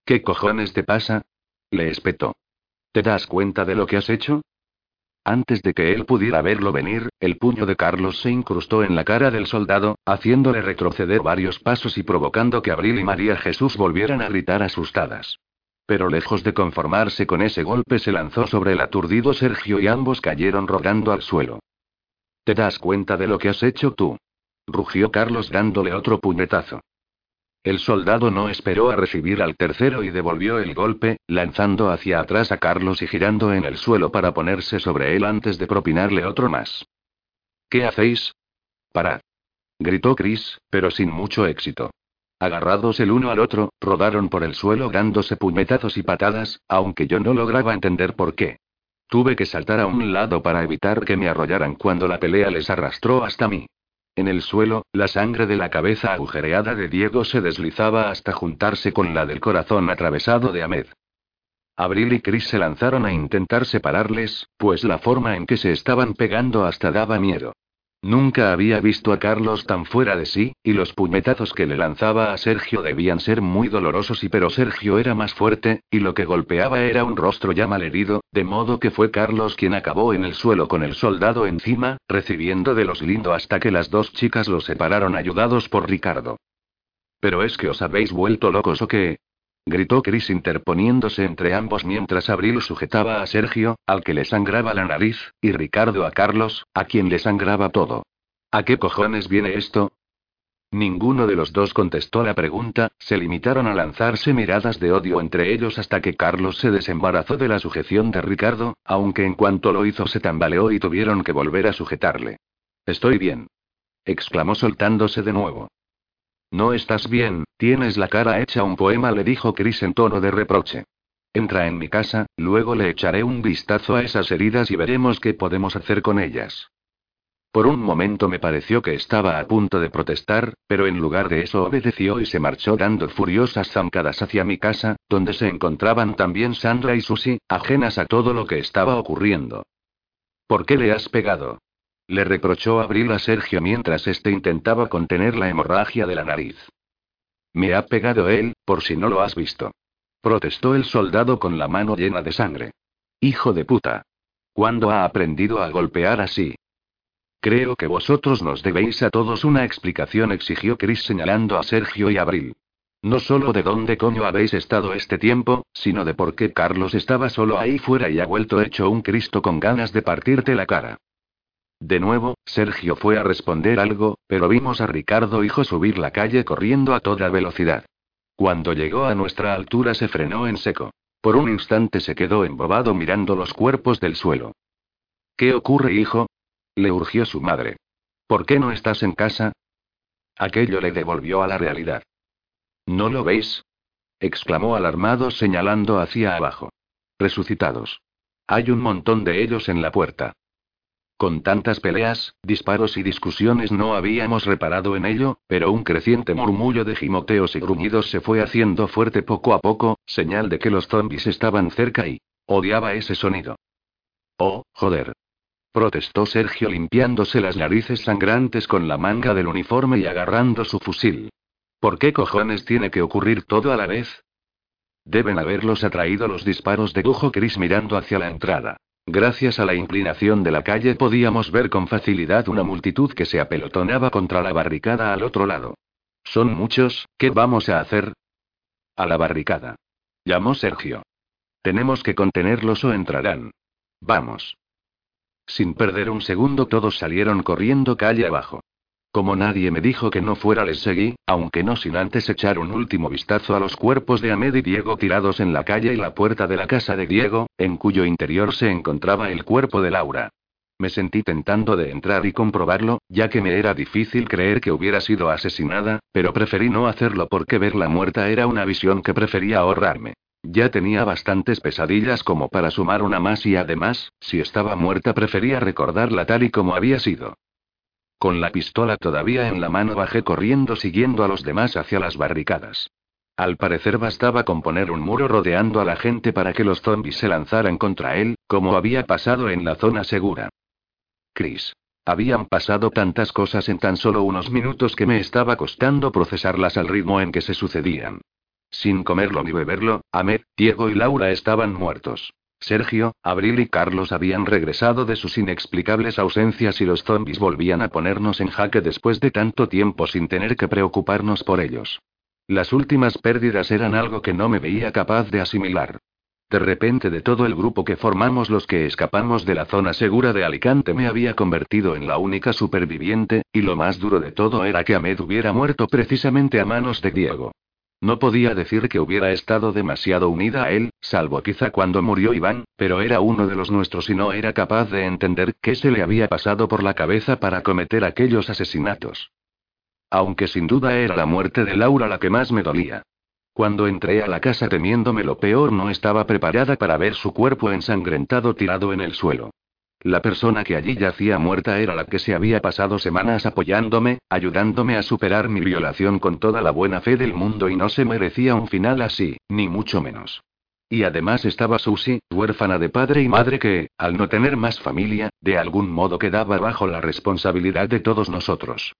¿Qué cojones te pasa? le espetó. ¿Te das cuenta de lo que has hecho? Antes de que él pudiera verlo venir, el puño de Carlos se incrustó en la cara del soldado, haciéndole retroceder varios pasos y provocando que Abril y María Jesús volvieran a gritar asustadas. Pero lejos de conformarse con ese golpe se lanzó sobre el aturdido Sergio y ambos cayeron rodando al suelo. ¿Te das cuenta de lo que has hecho tú? rugió Carlos dándole otro puñetazo. El soldado no esperó a recibir al tercero y devolvió el golpe, lanzando hacia atrás a Carlos y girando en el suelo para ponerse sobre él antes de propinarle otro más. ¿Qué hacéis? Parad. Gritó Chris, pero sin mucho éxito. Agarrados el uno al otro, rodaron por el suelo dándose puñetazos y patadas, aunque yo no lograba entender por qué. Tuve que saltar a un lado para evitar que me arrollaran cuando la pelea les arrastró hasta mí. En el suelo, la sangre de la cabeza agujereada de Diego se deslizaba hasta juntarse con la del corazón atravesado de Ahmed. Abril y Chris se lanzaron a intentar separarles, pues la forma en que se estaban pegando hasta daba miedo. Nunca había visto a Carlos tan fuera de sí, y los puñetazos que le lanzaba a Sergio debían ser muy dolorosos y pero Sergio era más fuerte, y lo que golpeaba era un rostro ya malherido, de modo que fue Carlos quien acabó en el suelo con el soldado encima, recibiendo de los lindo hasta que las dos chicas lo separaron ayudados por Ricardo. ¿Pero es que os habéis vuelto locos o qué? Gritó Chris interponiéndose entre ambos mientras Abril sujetaba a Sergio, al que le sangraba la nariz, y Ricardo a Carlos, a quien le sangraba todo. ¿A qué cojones viene esto? Ninguno de los dos contestó la pregunta, se limitaron a lanzarse miradas de odio entre ellos hasta que Carlos se desembarazó de la sujeción de Ricardo, aunque en cuanto lo hizo se tambaleó y tuvieron que volver a sujetarle. Estoy bien. exclamó soltándose de nuevo. No estás bien, tienes la cara hecha un poema, le dijo Chris en tono de reproche. Entra en mi casa, luego le echaré un vistazo a esas heridas y veremos qué podemos hacer con ellas. Por un momento me pareció que estaba a punto de protestar, pero en lugar de eso obedeció y se marchó dando furiosas zancadas hacia mi casa, donde se encontraban también Sandra y Susie, ajenas a todo lo que estaba ocurriendo. ¿Por qué le has pegado? Le reprochó Abril a Sergio mientras éste intentaba contener la hemorragia de la nariz. Me ha pegado él, por si no lo has visto. Protestó el soldado con la mano llena de sangre. Hijo de puta. ¿Cuándo ha aprendido a golpear así? Creo que vosotros nos debéis a todos una explicación, exigió Chris señalando a Sergio y Abril. No solo de dónde coño habéis estado este tiempo, sino de por qué Carlos estaba solo ahí fuera y ha vuelto hecho un Cristo con ganas de partirte la cara. De nuevo, Sergio fue a responder algo, pero vimos a Ricardo hijo subir la calle corriendo a toda velocidad. Cuando llegó a nuestra altura se frenó en seco. Por un instante se quedó embobado mirando los cuerpos del suelo. ¿Qué ocurre, hijo? le urgió su madre. ¿Por qué no estás en casa? Aquello le devolvió a la realidad. ¿No lo veis? exclamó alarmado señalando hacia abajo. Resucitados. Hay un montón de ellos en la puerta. Con tantas peleas, disparos y discusiones no habíamos reparado en ello, pero un creciente murmullo de gimoteos y gruñidos se fue haciendo fuerte poco a poco, señal de que los zombies estaban cerca y... odiaba ese sonido. Oh, joder. Protestó Sergio limpiándose las narices sangrantes con la manga del uniforme y agarrando su fusil. ¿Por qué cojones tiene que ocurrir todo a la vez? Deben haberlos atraído los disparos de Dujo Chris mirando hacia la entrada. Gracias a la inclinación de la calle podíamos ver con facilidad una multitud que se apelotonaba contra la barricada al otro lado. Son muchos, ¿qué vamos a hacer? A la barricada. Llamó Sergio. Tenemos que contenerlos o entrarán. Vamos. Sin perder un segundo todos salieron corriendo calle abajo. Como nadie me dijo que no fuera, les seguí, aunque no sin antes echar un último vistazo a los cuerpos de Ahmed y Diego tirados en la calle y la puerta de la casa de Diego, en cuyo interior se encontraba el cuerpo de Laura. Me sentí tentando de entrar y comprobarlo, ya que me era difícil creer que hubiera sido asesinada, pero preferí no hacerlo porque verla muerta era una visión que prefería ahorrarme. Ya tenía bastantes pesadillas como para sumar una más y además, si estaba muerta prefería recordarla tal y como había sido. Con la pistola todavía en la mano bajé corriendo siguiendo a los demás hacia las barricadas. Al parecer bastaba con poner un muro rodeando a la gente para que los zombies se lanzaran contra él, como había pasado en la zona segura. Chris. Habían pasado tantas cosas en tan solo unos minutos que me estaba costando procesarlas al ritmo en que se sucedían. Sin comerlo ni beberlo, Ahmed, Diego y Laura estaban muertos. Sergio, Abril y Carlos habían regresado de sus inexplicables ausencias y los zombies volvían a ponernos en jaque después de tanto tiempo sin tener que preocuparnos por ellos. Las últimas pérdidas eran algo que no me veía capaz de asimilar. De repente de todo el grupo que formamos los que escapamos de la zona segura de Alicante me había convertido en la única superviviente, y lo más duro de todo era que Ahmed hubiera muerto precisamente a manos de Diego. No podía decir que hubiera estado demasiado unida a él, salvo quizá cuando murió Iván, pero era uno de los nuestros y no era capaz de entender qué se le había pasado por la cabeza para cometer aquellos asesinatos. Aunque sin duda era la muerte de Laura la que más me dolía. Cuando entré a la casa temiéndome lo peor no estaba preparada para ver su cuerpo ensangrentado tirado en el suelo. La persona que allí yacía muerta era la que se había pasado semanas apoyándome, ayudándome a superar mi violación con toda la buena fe del mundo y no se merecía un final así, ni mucho menos. Y además estaba Susie, huérfana de padre y madre que, al no tener más familia, de algún modo quedaba bajo la responsabilidad de todos nosotros.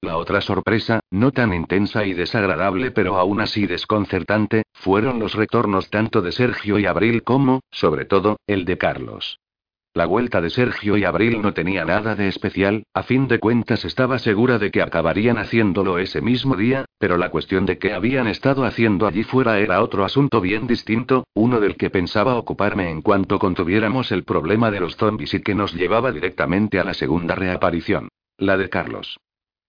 La otra sorpresa, no tan intensa y desagradable pero aún así desconcertante, fueron los retornos tanto de Sergio y Abril como, sobre todo, el de Carlos. La vuelta de Sergio y Abril no tenía nada de especial, a fin de cuentas estaba segura de que acabarían haciéndolo ese mismo día, pero la cuestión de qué habían estado haciendo allí fuera era otro asunto bien distinto, uno del que pensaba ocuparme en cuanto contuviéramos el problema de los zombies y que nos llevaba directamente a la segunda reaparición, la de Carlos.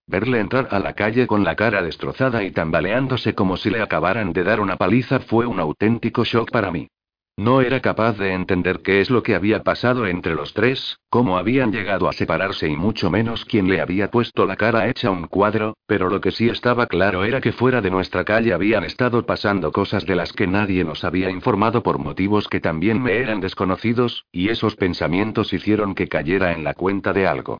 Verle entrar a la calle con la cara destrozada y tambaleándose como si le acabaran de dar una paliza fue un auténtico shock para mí. No era capaz de entender qué es lo que había pasado entre los tres, cómo habían llegado a separarse y mucho menos quién le había puesto la cara hecha un cuadro, pero lo que sí estaba claro era que fuera de nuestra calle habían estado pasando cosas de las que nadie nos había informado por motivos que también me eran desconocidos, y esos pensamientos hicieron que cayera en la cuenta de algo.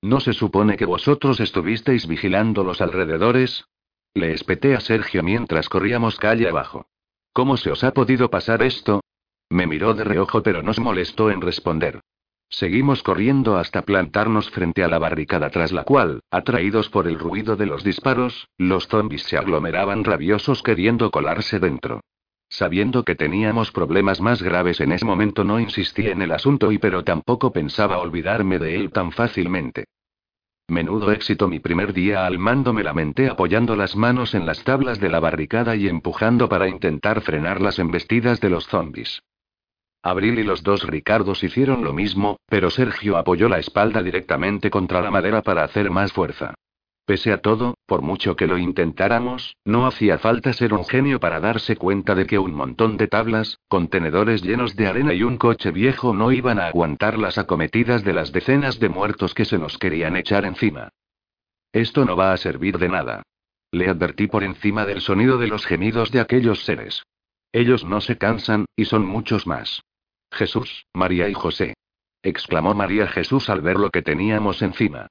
¿No se supone que vosotros estuvisteis vigilando los alrededores? Le espeté a Sergio mientras corríamos calle abajo. ¿Cómo se os ha podido pasar esto? Me miró de reojo pero no se molestó en responder. Seguimos corriendo hasta plantarnos frente a la barricada tras la cual, atraídos por el ruido de los disparos, los zombies se aglomeraban rabiosos queriendo colarse dentro. Sabiendo que teníamos problemas más graves en ese momento no insistí en el asunto y pero tampoco pensaba olvidarme de él tan fácilmente. Menudo éxito mi primer día al mando me lamenté apoyando las manos en las tablas de la barricada y empujando para intentar frenar las embestidas de los zombies. Abril y los dos Ricardos hicieron lo mismo, pero Sergio apoyó la espalda directamente contra la madera para hacer más fuerza. Pese a todo, por mucho que lo intentáramos, no hacía falta ser un genio para darse cuenta de que un montón de tablas, contenedores llenos de arena y un coche viejo no iban a aguantar las acometidas de las decenas de muertos que se nos querían echar encima. Esto no va a servir de nada. Le advertí por encima del sonido de los gemidos de aquellos seres. Ellos no se cansan, y son muchos más. Jesús, María y José. exclamó María Jesús al ver lo que teníamos encima.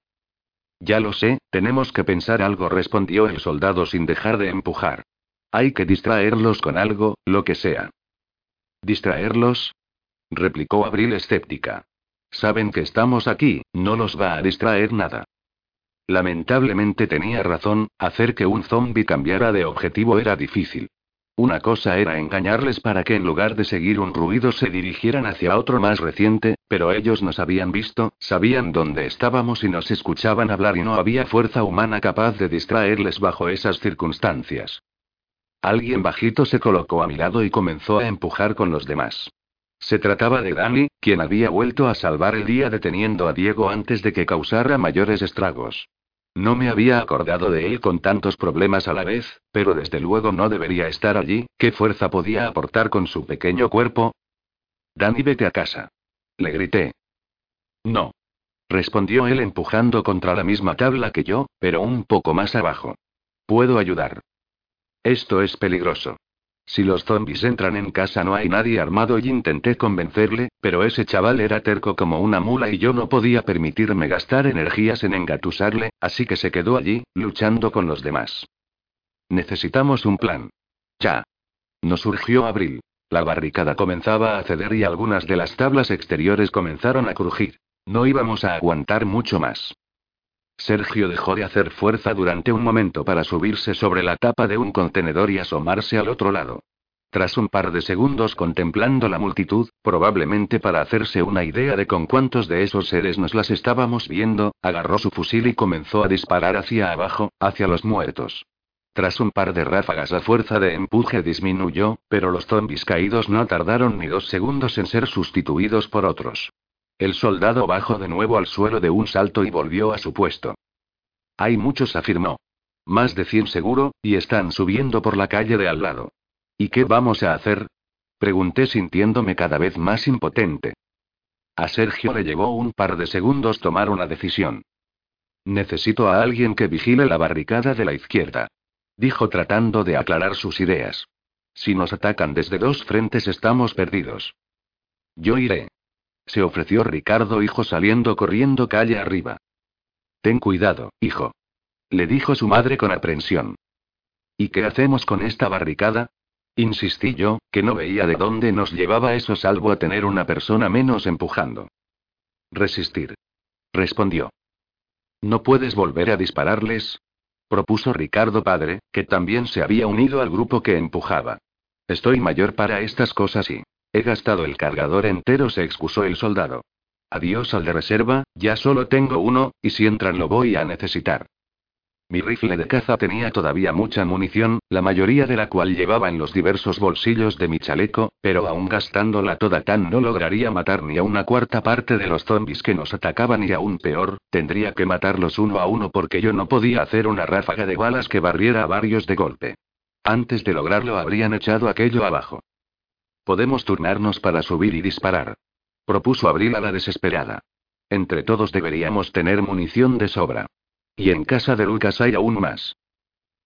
Ya lo sé, tenemos que pensar algo, respondió el soldado sin dejar de empujar. Hay que distraerlos con algo, lo que sea. ¿Distraerlos? replicó Abril escéptica. Saben que estamos aquí, no los va a distraer nada. Lamentablemente tenía razón, hacer que un zombi cambiara de objetivo era difícil. Una cosa era engañarles para que en lugar de seguir un ruido se dirigieran hacia otro más reciente, pero ellos nos habían visto, sabían dónde estábamos y nos escuchaban hablar y no había fuerza humana capaz de distraerles bajo esas circunstancias. Alguien bajito se colocó a mi lado y comenzó a empujar con los demás. Se trataba de Dani, quien había vuelto a salvar el día deteniendo a Diego antes de que causara mayores estragos. No me había acordado de él con tantos problemas a la vez, pero desde luego no debería estar allí, ¿qué fuerza podía aportar con su pequeño cuerpo? Danny, vete a casa. Le grité. No. Respondió él empujando contra la misma tabla que yo, pero un poco más abajo. Puedo ayudar. Esto es peligroso. Si los zombies entran en casa no hay nadie armado y intenté convencerle, pero ese chaval era terco como una mula y yo no podía permitirme gastar energías en engatusarle, así que se quedó allí, luchando con los demás. Necesitamos un plan. Ya. Nos surgió Abril. La barricada comenzaba a ceder y algunas de las tablas exteriores comenzaron a crujir. No íbamos a aguantar mucho más. Sergio dejó de hacer fuerza durante un momento para subirse sobre la tapa de un contenedor y asomarse al otro lado. Tras un par de segundos contemplando la multitud, probablemente para hacerse una idea de con cuántos de esos seres nos las estábamos viendo, agarró su fusil y comenzó a disparar hacia abajo, hacia los muertos. Tras un par de ráfagas la fuerza de empuje disminuyó, pero los zombies caídos no tardaron ni dos segundos en ser sustituidos por otros. El soldado bajó de nuevo al suelo de un salto y volvió a su puesto. Hay muchos, afirmó. Más de cien seguro, y están subiendo por la calle de al lado. ¿Y qué vamos a hacer? Pregunté sintiéndome cada vez más impotente. A Sergio le llevó un par de segundos tomar una decisión. Necesito a alguien que vigile la barricada de la izquierda. Dijo tratando de aclarar sus ideas. Si nos atacan desde dos frentes estamos perdidos. Yo iré. Se ofreció Ricardo hijo saliendo corriendo calle arriba. Ten cuidado, hijo. Le dijo su madre con aprensión. ¿Y qué hacemos con esta barricada? Insistí yo, que no veía de dónde nos llevaba eso salvo a tener una persona menos empujando. Resistir. Respondió. ¿No puedes volver a dispararles? propuso Ricardo padre, que también se había unido al grupo que empujaba. Estoy mayor para estas cosas y... He gastado el cargador entero, se excusó el soldado. Adiós al de reserva, ya solo tengo uno, y si entran lo voy a necesitar. Mi rifle de caza tenía todavía mucha munición, la mayoría de la cual llevaba en los diversos bolsillos de mi chaleco, pero aún gastándola toda tan no lograría matar ni a una cuarta parte de los zombies que nos atacaban y aún peor, tendría que matarlos uno a uno porque yo no podía hacer una ráfaga de balas que barriera a varios de golpe. Antes de lograrlo habrían echado aquello abajo. Podemos turnarnos para subir y disparar. Propuso Abril a la desesperada. Entre todos deberíamos tener munición de sobra. Y en casa de Lucas hay aún más.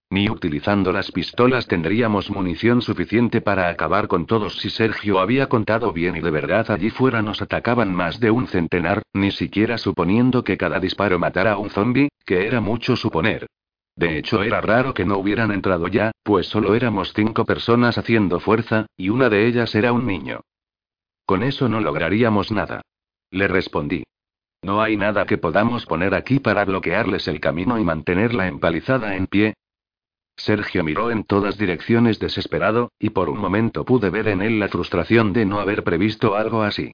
Ni utilizando las pistolas tendríamos munición suficiente para acabar con todos si Sergio había contado bien y de verdad allí fuera nos atacaban más de un centenar, ni siquiera suponiendo que cada disparo matara a un zombi, que era mucho suponer. De hecho era raro que no hubieran entrado ya, pues solo éramos cinco personas haciendo fuerza, y una de ellas era un niño. Con eso no lograríamos nada. Le respondí. No hay nada que podamos poner aquí para bloquearles el camino y mantener la empalizada en pie, Sergio miró en todas direcciones desesperado, y por un momento pude ver en él la frustración de no haber previsto algo así.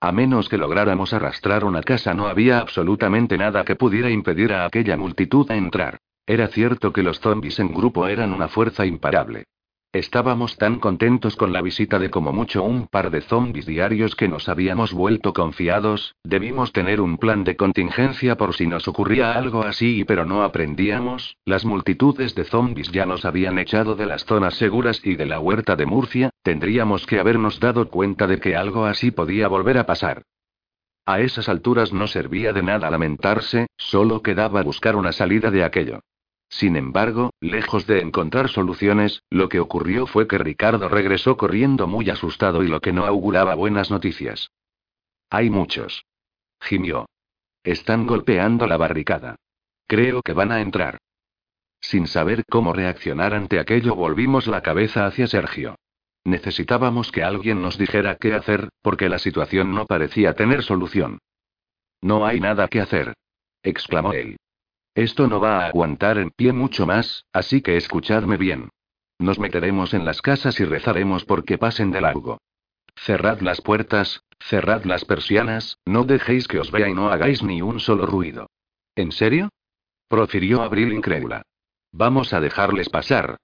A menos que lográramos arrastrar una casa no había absolutamente nada que pudiera impedir a aquella multitud entrar. Era cierto que los zombies en grupo eran una fuerza imparable. Estábamos tan contentos con la visita de como mucho un par de zombies diarios que nos habíamos vuelto confiados, debimos tener un plan de contingencia por si nos ocurría algo así, pero no aprendíamos, las multitudes de zombies ya nos habían echado de las zonas seguras y de la huerta de Murcia, tendríamos que habernos dado cuenta de que algo así podía volver a pasar. A esas alturas no servía de nada lamentarse, solo quedaba buscar una salida de aquello. Sin embargo, lejos de encontrar soluciones, lo que ocurrió fue que Ricardo regresó corriendo muy asustado y lo que no auguraba buenas noticias. Hay muchos. Gimió. Están golpeando la barricada. Creo que van a entrar. Sin saber cómo reaccionar ante aquello, volvimos la cabeza hacia Sergio. Necesitábamos que alguien nos dijera qué hacer, porque la situación no parecía tener solución. No hay nada que hacer. exclamó él. Esto no va a aguantar en pie mucho más, así que escuchadme bien. Nos meteremos en las casas y rezaremos porque pasen de largo. Cerrad las puertas, cerrad las persianas, no dejéis que os vea y no hagáis ni un solo ruido. ¿En serio? profirió Abril incrédula. Vamos a dejarles pasar.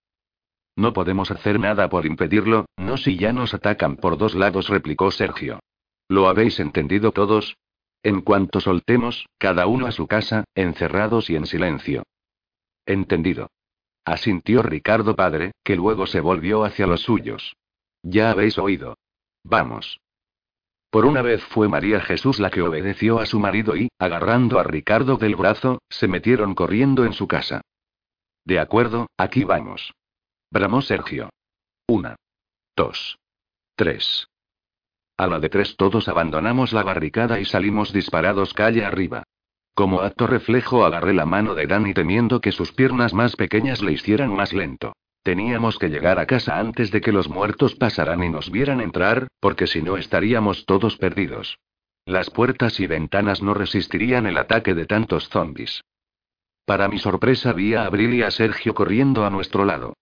No podemos hacer nada por impedirlo, no si ya nos atacan por dos lados, replicó Sergio. ¿Lo habéis entendido todos? En cuanto soltemos, cada uno a su casa, encerrados y en silencio. Entendido. Asintió Ricardo padre, que luego se volvió hacia los suyos. Ya habéis oído. Vamos. Por una vez fue María Jesús la que obedeció a su marido y, agarrando a Ricardo del brazo, se metieron corriendo en su casa. De acuerdo, aquí vamos. Bramó Sergio. Una. Dos. Tres. A la de tres todos abandonamos la barricada y salimos disparados calle arriba. Como acto reflejo agarré la mano de Danny temiendo que sus piernas más pequeñas le hicieran más lento. Teníamos que llegar a casa antes de que los muertos pasaran y nos vieran entrar, porque si no estaríamos todos perdidos. Las puertas y ventanas no resistirían el ataque de tantos zombies. Para mi sorpresa vi a Abril y a Sergio corriendo a nuestro lado.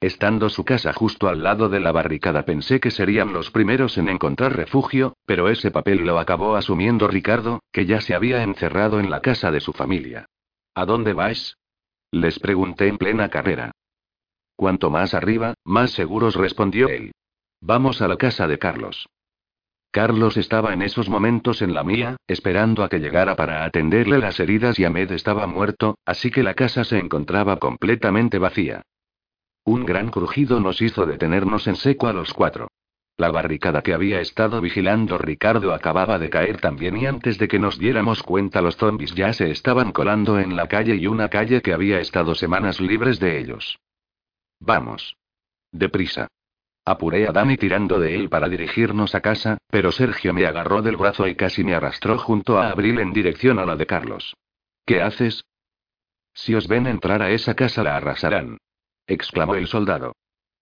Estando su casa justo al lado de la barricada pensé que serían los primeros en encontrar refugio, pero ese papel lo acabó asumiendo Ricardo, que ya se había encerrado en la casa de su familia. ¿A dónde vais? Les pregunté en plena carrera. Cuanto más arriba, más seguros respondió él. Vamos a la casa de Carlos. Carlos estaba en esos momentos en la mía, esperando a que llegara para atenderle las heridas y Ahmed estaba muerto, así que la casa se encontraba completamente vacía. Un gran crujido nos hizo detenernos en seco a los cuatro. La barricada que había estado vigilando Ricardo acababa de caer también y antes de que nos diéramos cuenta los zombies ya se estaban colando en la calle y una calle que había estado semanas libres de ellos. Vamos. Deprisa. Apuré a Dani tirando de él para dirigirnos a casa, pero Sergio me agarró del brazo y casi me arrastró junto a Abril en dirección a la de Carlos. ¿Qué haces? Si os ven entrar a esa casa la arrasarán exclamó el soldado.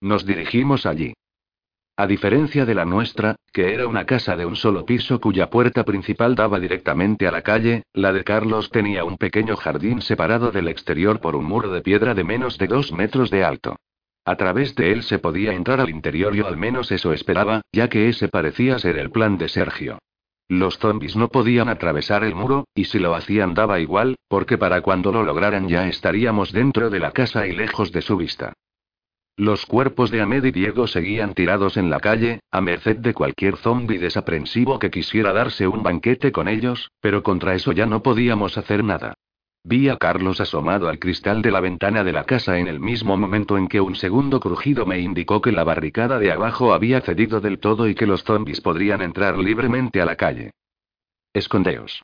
Nos dirigimos allí. A diferencia de la nuestra, que era una casa de un solo piso cuya puerta principal daba directamente a la calle, la de Carlos tenía un pequeño jardín separado del exterior por un muro de piedra de menos de dos metros de alto. A través de él se podía entrar al interior, yo al menos eso esperaba, ya que ese parecía ser el plan de Sergio. Los zombies no podían atravesar el muro, y si lo hacían daba igual, porque para cuando lo lograran ya estaríamos dentro de la casa y lejos de su vista. Los cuerpos de Ahmed y Diego seguían tirados en la calle, a merced de cualquier zombi desaprensivo que quisiera darse un banquete con ellos, pero contra eso ya no podíamos hacer nada. Vi a Carlos asomado al cristal de la ventana de la casa en el mismo momento en que un segundo crujido me indicó que la barricada de abajo había cedido del todo y que los zombies podrían entrar libremente a la calle. Escondeos.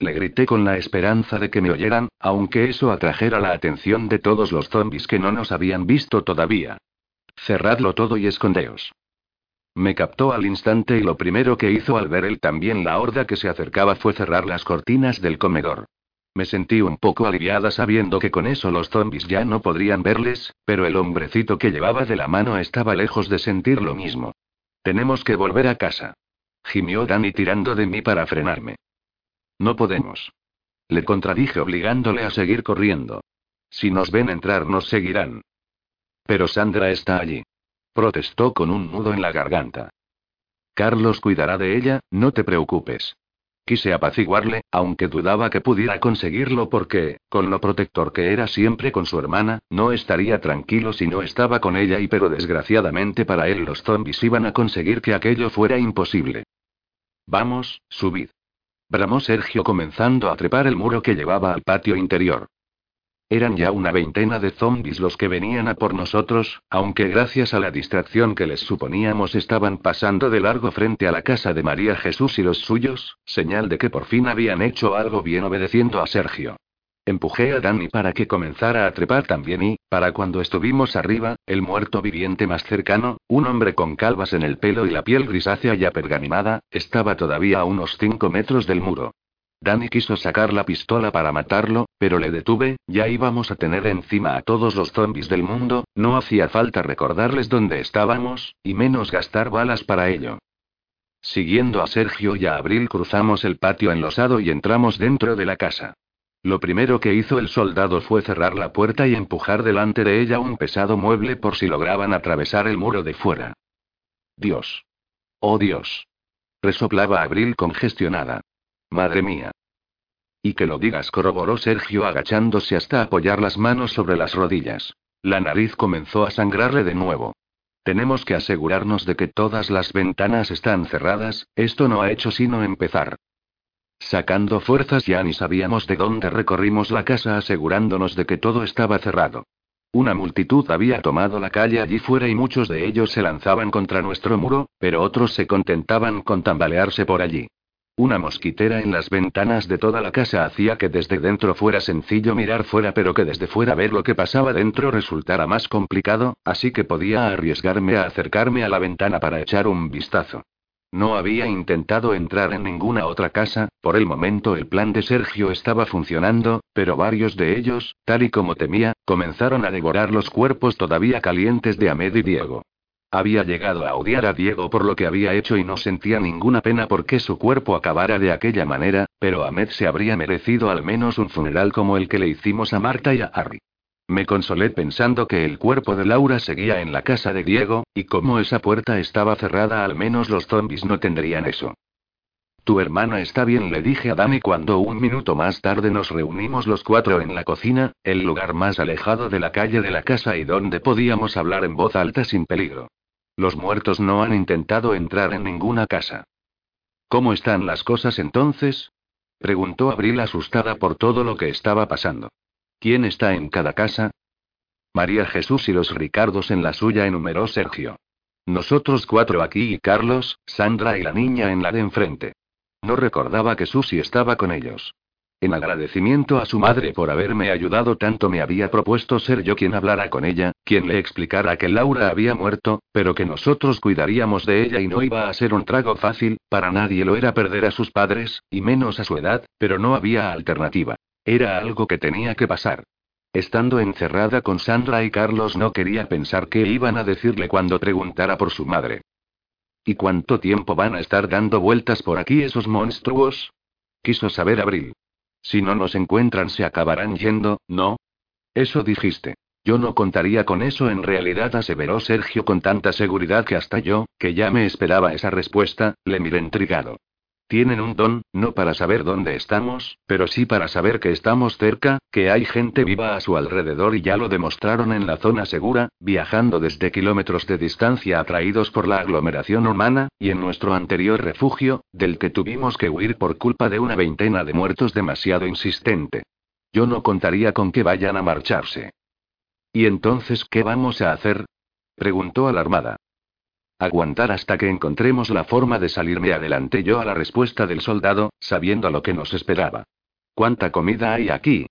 Le grité con la esperanza de que me oyeran, aunque eso atrajera la atención de todos los zombies que no nos habían visto todavía. Cerradlo todo y escondeos. Me captó al instante y lo primero que hizo al ver él también la horda que se acercaba fue cerrar las cortinas del comedor. Me sentí un poco aliviada sabiendo que con eso los zombies ya no podrían verles, pero el hombrecito que llevaba de la mano estaba lejos de sentir lo mismo. Tenemos que volver a casa. Gimió Danny tirando de mí para frenarme. No podemos. Le contradije obligándole a seguir corriendo. Si nos ven entrar nos seguirán. Pero Sandra está allí. Protestó con un nudo en la garganta. Carlos cuidará de ella, no te preocupes. Quise apaciguarle, aunque dudaba que pudiera conseguirlo porque, con lo protector que era siempre con su hermana, no estaría tranquilo si no estaba con ella y pero desgraciadamente para él los zombies iban a conseguir que aquello fuera imposible. Vamos, subid. Bramó Sergio comenzando a trepar el muro que llevaba al patio interior. Eran ya una veintena de zombies los que venían a por nosotros, aunque gracias a la distracción que les suponíamos estaban pasando de largo frente a la casa de María Jesús y los suyos, señal de que por fin habían hecho algo bien obedeciendo a Sergio. Empujé a Danny para que comenzara a trepar también y, para cuando estuvimos arriba, el muerto viviente más cercano, un hombre con calvas en el pelo y la piel grisácea ya pergaminada, estaba todavía a unos cinco metros del muro. Danny quiso sacar la pistola para matarlo, pero le detuve, ya íbamos a tener encima a todos los zombies del mundo, no hacía falta recordarles dónde estábamos, y menos gastar balas para ello. Siguiendo a Sergio y a Abril cruzamos el patio enlosado y entramos dentro de la casa. Lo primero que hizo el soldado fue cerrar la puerta y empujar delante de ella un pesado mueble por si lograban atravesar el muro de fuera. Dios. Oh Dios. Resoplaba Abril congestionada. Madre mía. Y que lo digas, corroboró Sergio agachándose hasta apoyar las manos sobre las rodillas. La nariz comenzó a sangrarle de nuevo. Tenemos que asegurarnos de que todas las ventanas están cerradas, esto no ha hecho sino empezar. Sacando fuerzas ya ni sabíamos de dónde recorrimos la casa asegurándonos de que todo estaba cerrado. Una multitud había tomado la calle allí fuera y muchos de ellos se lanzaban contra nuestro muro, pero otros se contentaban con tambalearse por allí. Una mosquitera en las ventanas de toda la casa hacía que desde dentro fuera sencillo mirar fuera, pero que desde fuera ver lo que pasaba dentro resultara más complicado, así que podía arriesgarme a acercarme a la ventana para echar un vistazo. No había intentado entrar en ninguna otra casa, por el momento el plan de Sergio estaba funcionando, pero varios de ellos, tal y como temía, comenzaron a devorar los cuerpos todavía calientes de Ahmed y Diego. Había llegado a odiar a Diego por lo que había hecho y no sentía ninguna pena porque su cuerpo acabara de aquella manera, pero Ahmed se habría merecido al menos un funeral como el que le hicimos a Marta y a Harry. Me consolé pensando que el cuerpo de Laura seguía en la casa de Diego, y como esa puerta estaba cerrada al menos los zombies no tendrían eso. Tu hermana está bien, le dije a Dani cuando un minuto más tarde nos reunimos los cuatro en la cocina, el lugar más alejado de la calle de la casa y donde podíamos hablar en voz alta sin peligro. Los muertos no han intentado entrar en ninguna casa. ¿Cómo están las cosas entonces? preguntó Abril asustada por todo lo que estaba pasando. ¿Quién está en cada casa? María Jesús y los Ricardos en la suya, enumeró Sergio. Nosotros cuatro aquí y Carlos, Sandra y la niña en la de enfrente. No recordaba que Susi estaba con ellos. En agradecimiento a su madre por haberme ayudado tanto me había propuesto ser yo quien hablara con ella, quien le explicara que Laura había muerto, pero que nosotros cuidaríamos de ella y no iba a ser un trago fácil, para nadie lo era perder a sus padres, y menos a su edad, pero no había alternativa. Era algo que tenía que pasar. Estando encerrada con Sandra y Carlos no quería pensar qué iban a decirle cuando preguntara por su madre. ¿Y cuánto tiempo van a estar dando vueltas por aquí esos monstruos? Quiso saber Abril. Si no nos encuentran se acabarán yendo, ¿no? Eso dijiste. Yo no contaría con eso en realidad, aseveró Sergio con tanta seguridad que hasta yo, que ya me esperaba esa respuesta, le miré intrigado. Tienen un don, no para saber dónde estamos, pero sí para saber que estamos cerca, que hay gente viva a su alrededor y ya lo demostraron en la zona segura, viajando desde kilómetros de distancia atraídos por la aglomeración humana, y en nuestro anterior refugio, del que tuvimos que huir por culpa de una veintena de muertos demasiado insistente. Yo no contaría con que vayan a marcharse. ¿Y entonces qué vamos a hacer? preguntó alarmada. Aguantar hasta que encontremos la forma de salirme adelanté yo a la respuesta del soldado, sabiendo lo que nos esperaba. ¿Cuánta comida hay aquí?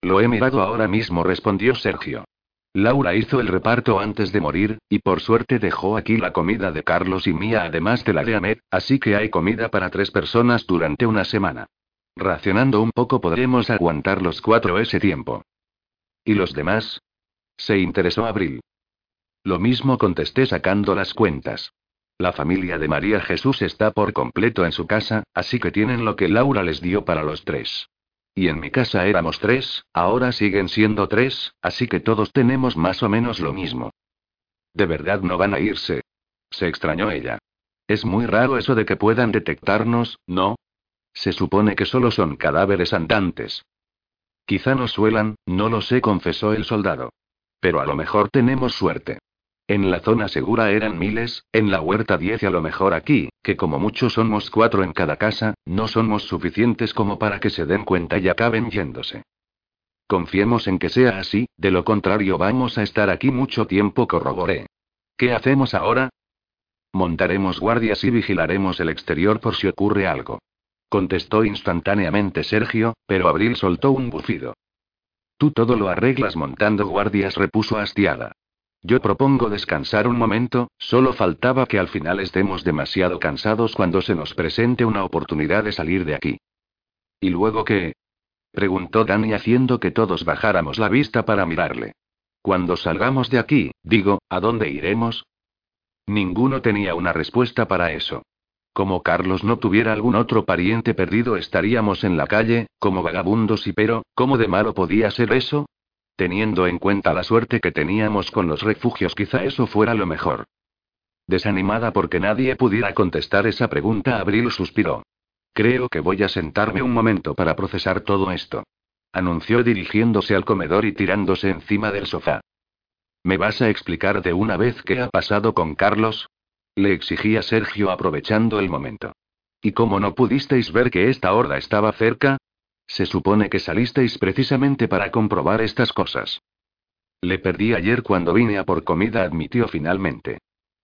Lo he mirado ahora mismo, respondió Sergio. Laura hizo el reparto antes de morir, y por suerte dejó aquí la comida de Carlos y mía además de la de Ahmed, así que hay comida para tres personas durante una semana. Racionando un poco podremos aguantar los cuatro ese tiempo. ¿Y los demás? Se interesó Abril. Lo mismo contesté sacando las cuentas. La familia de María Jesús está por completo en su casa, así que tienen lo que Laura les dio para los tres. Y en mi casa éramos tres, ahora siguen siendo tres, así que todos tenemos más o menos lo mismo. ¿De verdad no van a irse? Se extrañó ella. Es muy raro eso de que puedan detectarnos, ¿no? Se supone que solo son cadáveres andantes. Quizá nos suelan, no lo sé, confesó el soldado. Pero a lo mejor tenemos suerte. En la zona segura eran miles, en la huerta diez y a lo mejor aquí, que como mucho somos cuatro en cada casa, no somos suficientes como para que se den cuenta y acaben yéndose. Confiemos en que sea así, de lo contrario vamos a estar aquí mucho tiempo, corroboré. ¿Qué hacemos ahora? Montaremos guardias y vigilaremos el exterior por si ocurre algo. Contestó instantáneamente Sergio, pero Abril soltó un bufido. Tú todo lo arreglas montando guardias, repuso hastiada. Yo propongo descansar un momento, solo faltaba que al final estemos demasiado cansados cuando se nos presente una oportunidad de salir de aquí. ¿Y luego qué? preguntó Dani haciendo que todos bajáramos la vista para mirarle. Cuando salgamos de aquí, digo, ¿a dónde iremos? Ninguno tenía una respuesta para eso. Como Carlos no tuviera algún otro pariente perdido estaríamos en la calle, como vagabundos y pero, ¿cómo de malo podía ser eso? Teniendo en cuenta la suerte que teníamos con los refugios, quizá eso fuera lo mejor. Desanimada porque nadie pudiera contestar esa pregunta, Abril suspiró. Creo que voy a sentarme un momento para procesar todo esto. Anunció dirigiéndose al comedor y tirándose encima del sofá. ¿Me vas a explicar de una vez qué ha pasado con Carlos? Le exigía Sergio aprovechando el momento. ¿Y cómo no pudisteis ver que esta horda estaba cerca? Se supone que salisteis precisamente para comprobar estas cosas. Le perdí ayer cuando vine a por comida, admitió finalmente.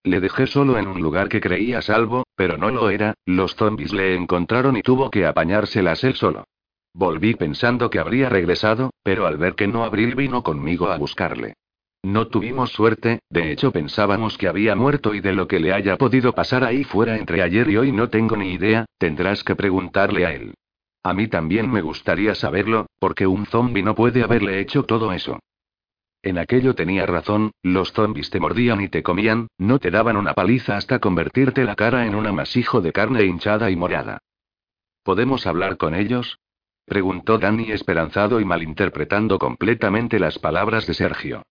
Le dejé solo en un lugar que creía salvo, pero no lo era, los zombies le encontraron y tuvo que apañárselas él solo. Volví pensando que habría regresado, pero al ver que no Abril vino conmigo a buscarle. No tuvimos suerte, de hecho pensábamos que había muerto y de lo que le haya podido pasar ahí fuera entre ayer y hoy no tengo ni idea, tendrás que preguntarle a él. A mí también me gustaría saberlo, porque un zombi no puede haberle hecho todo eso. En aquello tenía razón, los zombis te mordían y te comían, no te daban una paliza hasta convertirte la cara en un amasijo de carne hinchada y morada. ¿Podemos hablar con ellos? preguntó Danny esperanzado y malinterpretando completamente las palabras de Sergio.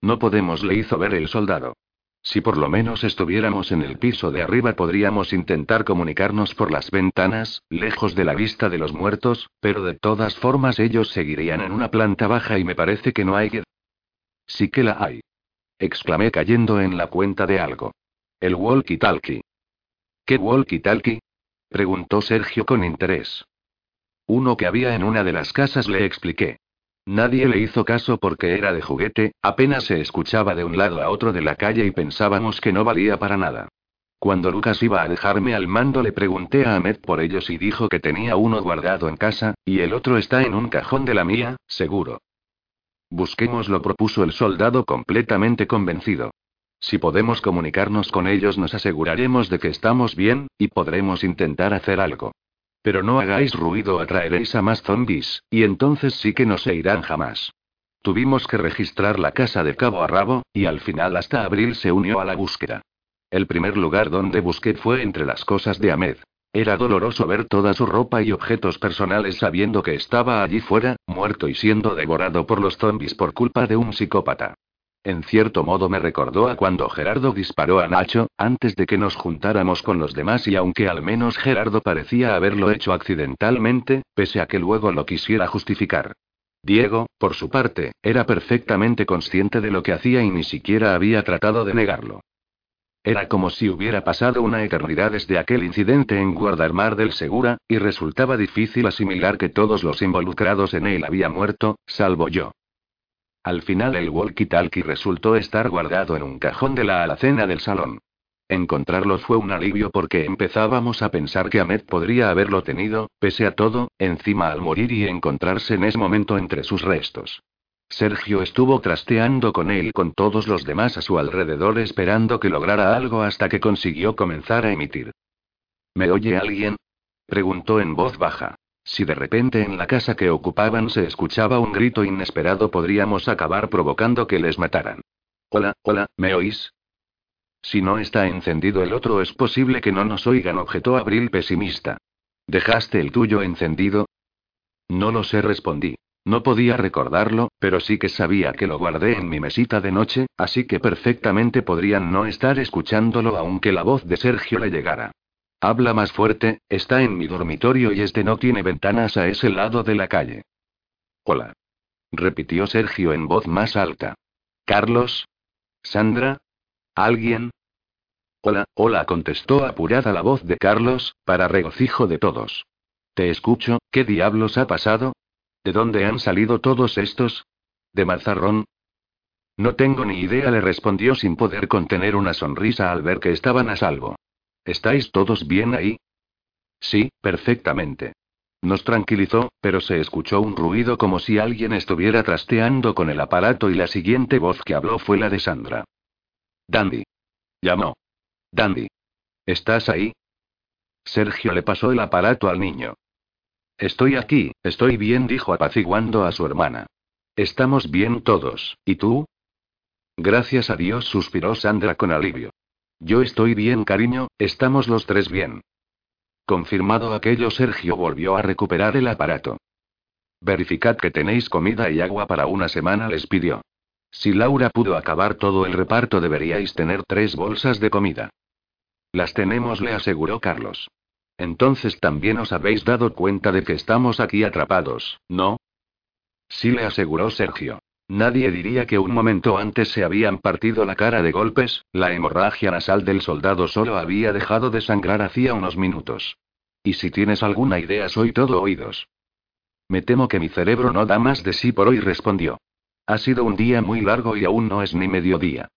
No podemos, le hizo ver el soldado. Si por lo menos estuviéramos en el piso de arriba podríamos intentar comunicarnos por las ventanas, lejos de la vista de los muertos, pero de todas formas ellos seguirían en una planta baja y me parece que no hay que... Sí que la hay. Exclamé cayendo en la cuenta de algo. El walkie-talkie. ¿Qué walkie-talkie? Preguntó Sergio con interés. Uno que había en una de las casas le expliqué. Nadie le hizo caso porque era de juguete, apenas se escuchaba de un lado a otro de la calle y pensábamos que no valía para nada. Cuando Lucas iba a dejarme al mando le pregunté a Ahmed por ellos y dijo que tenía uno guardado en casa, y el otro está en un cajón de la mía, seguro. Busquémoslo, propuso el soldado completamente convencido. Si podemos comunicarnos con ellos nos aseguraremos de que estamos bien, y podremos intentar hacer algo. Pero no hagáis ruido, atraeréis a más zombies, y entonces sí que no se irán jamás. Tuvimos que registrar la casa de cabo a rabo, y al final hasta abril se unió a la búsqueda. El primer lugar donde busqué fue entre las cosas de Ahmed. Era doloroso ver toda su ropa y objetos personales sabiendo que estaba allí fuera, muerto y siendo devorado por los zombies por culpa de un psicópata. En cierto modo me recordó a cuando Gerardo disparó a Nacho, antes de que nos juntáramos con los demás y aunque al menos Gerardo parecía haberlo hecho accidentalmente, pese a que luego lo quisiera justificar. Diego, por su parte, era perfectamente consciente de lo que hacía y ni siquiera había tratado de negarlo. Era como si hubiera pasado una eternidad desde aquel incidente en Guardarmar del Segura, y resultaba difícil asimilar que todos los involucrados en él habían muerto, salvo yo. Al final el walkie-talkie resultó estar guardado en un cajón de la alacena del salón. Encontrarlo fue un alivio porque empezábamos a pensar que Ahmed podría haberlo tenido, pese a todo, encima al morir y encontrarse en ese momento entre sus restos. Sergio estuvo trasteando con él y con todos los demás a su alrededor esperando que lograra algo hasta que consiguió comenzar a emitir. ¿Me oye alguien? preguntó en voz baja. Si de repente en la casa que ocupaban se escuchaba un grito inesperado podríamos acabar provocando que les mataran. Hola, hola, ¿me oís? Si no está encendido el otro es posible que no nos oigan, objetó Abril pesimista. ¿Dejaste el tuyo encendido? No lo sé, respondí. No podía recordarlo, pero sí que sabía que lo guardé en mi mesita de noche, así que perfectamente podrían no estar escuchándolo aunque la voz de Sergio le llegara. Habla más fuerte, está en mi dormitorio y este no tiene ventanas a ese lado de la calle. Hola. Repitió Sergio en voz más alta. Carlos. Sandra. ¿Alguien? Hola, hola, contestó apurada la voz de Carlos, para regocijo de todos. Te escucho, ¿qué diablos ha pasado? ¿De dónde han salido todos estos? ¿De Mazarrón? No tengo ni idea, le respondió sin poder contener una sonrisa al ver que estaban a salvo. ¿Estáis todos bien ahí? Sí, perfectamente. Nos tranquilizó, pero se escuchó un ruido como si alguien estuviera trasteando con el aparato y la siguiente voz que habló fue la de Sandra. Dandy. Llamó. Dandy. ¿Estás ahí? Sergio le pasó el aparato al niño. Estoy aquí, estoy bien, dijo apaciguando a su hermana. Estamos bien todos, ¿y tú? Gracias a Dios, suspiró Sandra con alivio. Yo estoy bien, cariño, estamos los tres bien. Confirmado aquello, Sergio volvió a recuperar el aparato. Verificad que tenéis comida y agua para una semana, les pidió. Si Laura pudo acabar todo el reparto, deberíais tener tres bolsas de comida. Las tenemos, le aseguró Carlos. Entonces también os habéis dado cuenta de que estamos aquí atrapados, ¿no? Sí le aseguró Sergio. Nadie diría que un momento antes se habían partido la cara de golpes, la hemorragia nasal del soldado solo había dejado de sangrar hacía unos minutos. Y si tienes alguna idea soy todo oídos. Me temo que mi cerebro no da más de sí por hoy, respondió. Ha sido un día muy largo y aún no es ni mediodía.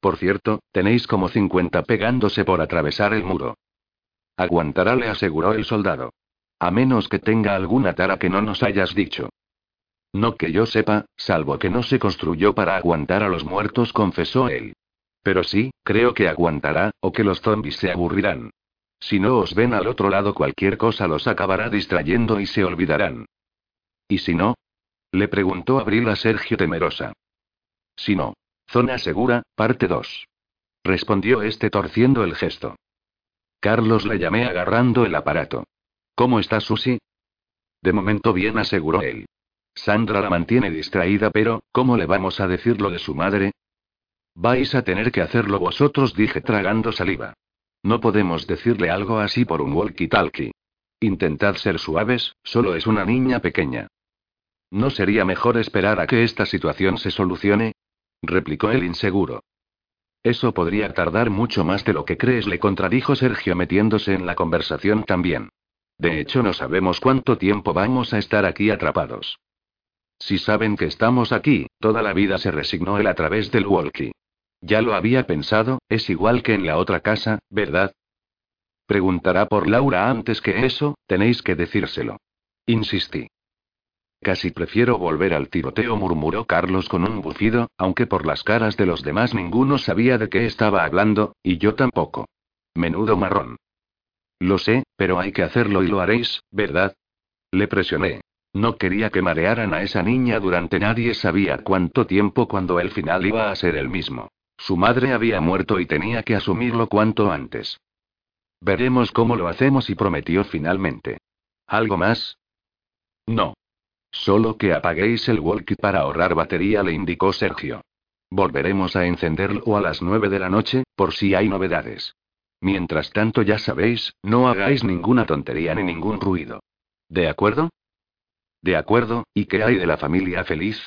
Por cierto, tenéis como 50 pegándose por atravesar el muro. Aguantará, le aseguró el soldado. A menos que tenga alguna tara que no nos hayas dicho. No que yo sepa, salvo que no se construyó para aguantar a los muertos, confesó él. Pero sí, creo que aguantará, o que los zombies se aburrirán. Si no os ven al otro lado, cualquier cosa los acabará distrayendo y se olvidarán. ¿Y si no? Le preguntó Abril a Sergio temerosa. Si no. Zona segura, parte 2. Respondió este torciendo el gesto. Carlos le llamé agarrando el aparato. ¿Cómo está Susi? De momento bien, aseguró él. Sandra la mantiene distraída, pero, ¿cómo le vamos a decir lo de su madre? Vais a tener que hacerlo vosotros, dije tragando saliva. No podemos decirle algo así por un walkie-talkie. Intentad ser suaves, solo es una niña pequeña. ¿No sería mejor esperar a que esta situación se solucione? replicó el inseguro. Eso podría tardar mucho más de lo que crees, le contradijo Sergio metiéndose en la conversación también. De hecho, no sabemos cuánto tiempo vamos a estar aquí atrapados. Si saben que estamos aquí, toda la vida se resignó él a través del walkie. Ya lo había pensado, es igual que en la otra casa, ¿verdad? Preguntará por Laura antes que eso, tenéis que decírselo. Insistí. Casi prefiero volver al tiroteo, murmuró Carlos con un bufido, aunque por las caras de los demás ninguno sabía de qué estaba hablando, y yo tampoco. Menudo marrón. Lo sé, pero hay que hacerlo y lo haréis, ¿verdad? Le presioné. No quería que marearan a esa niña durante nadie sabía cuánto tiempo cuando el final iba a ser el mismo. Su madre había muerto y tenía que asumirlo cuanto antes. Veremos cómo lo hacemos y prometió finalmente. ¿Algo más? No. Solo que apaguéis el walkie para ahorrar batería, le indicó Sergio. Volveremos a encenderlo a las nueve de la noche, por si hay novedades. Mientras tanto, ya sabéis, no hagáis ninguna tontería ni ningún ruido. ¿De acuerdo? De acuerdo, ¿y qué hay de la familia feliz?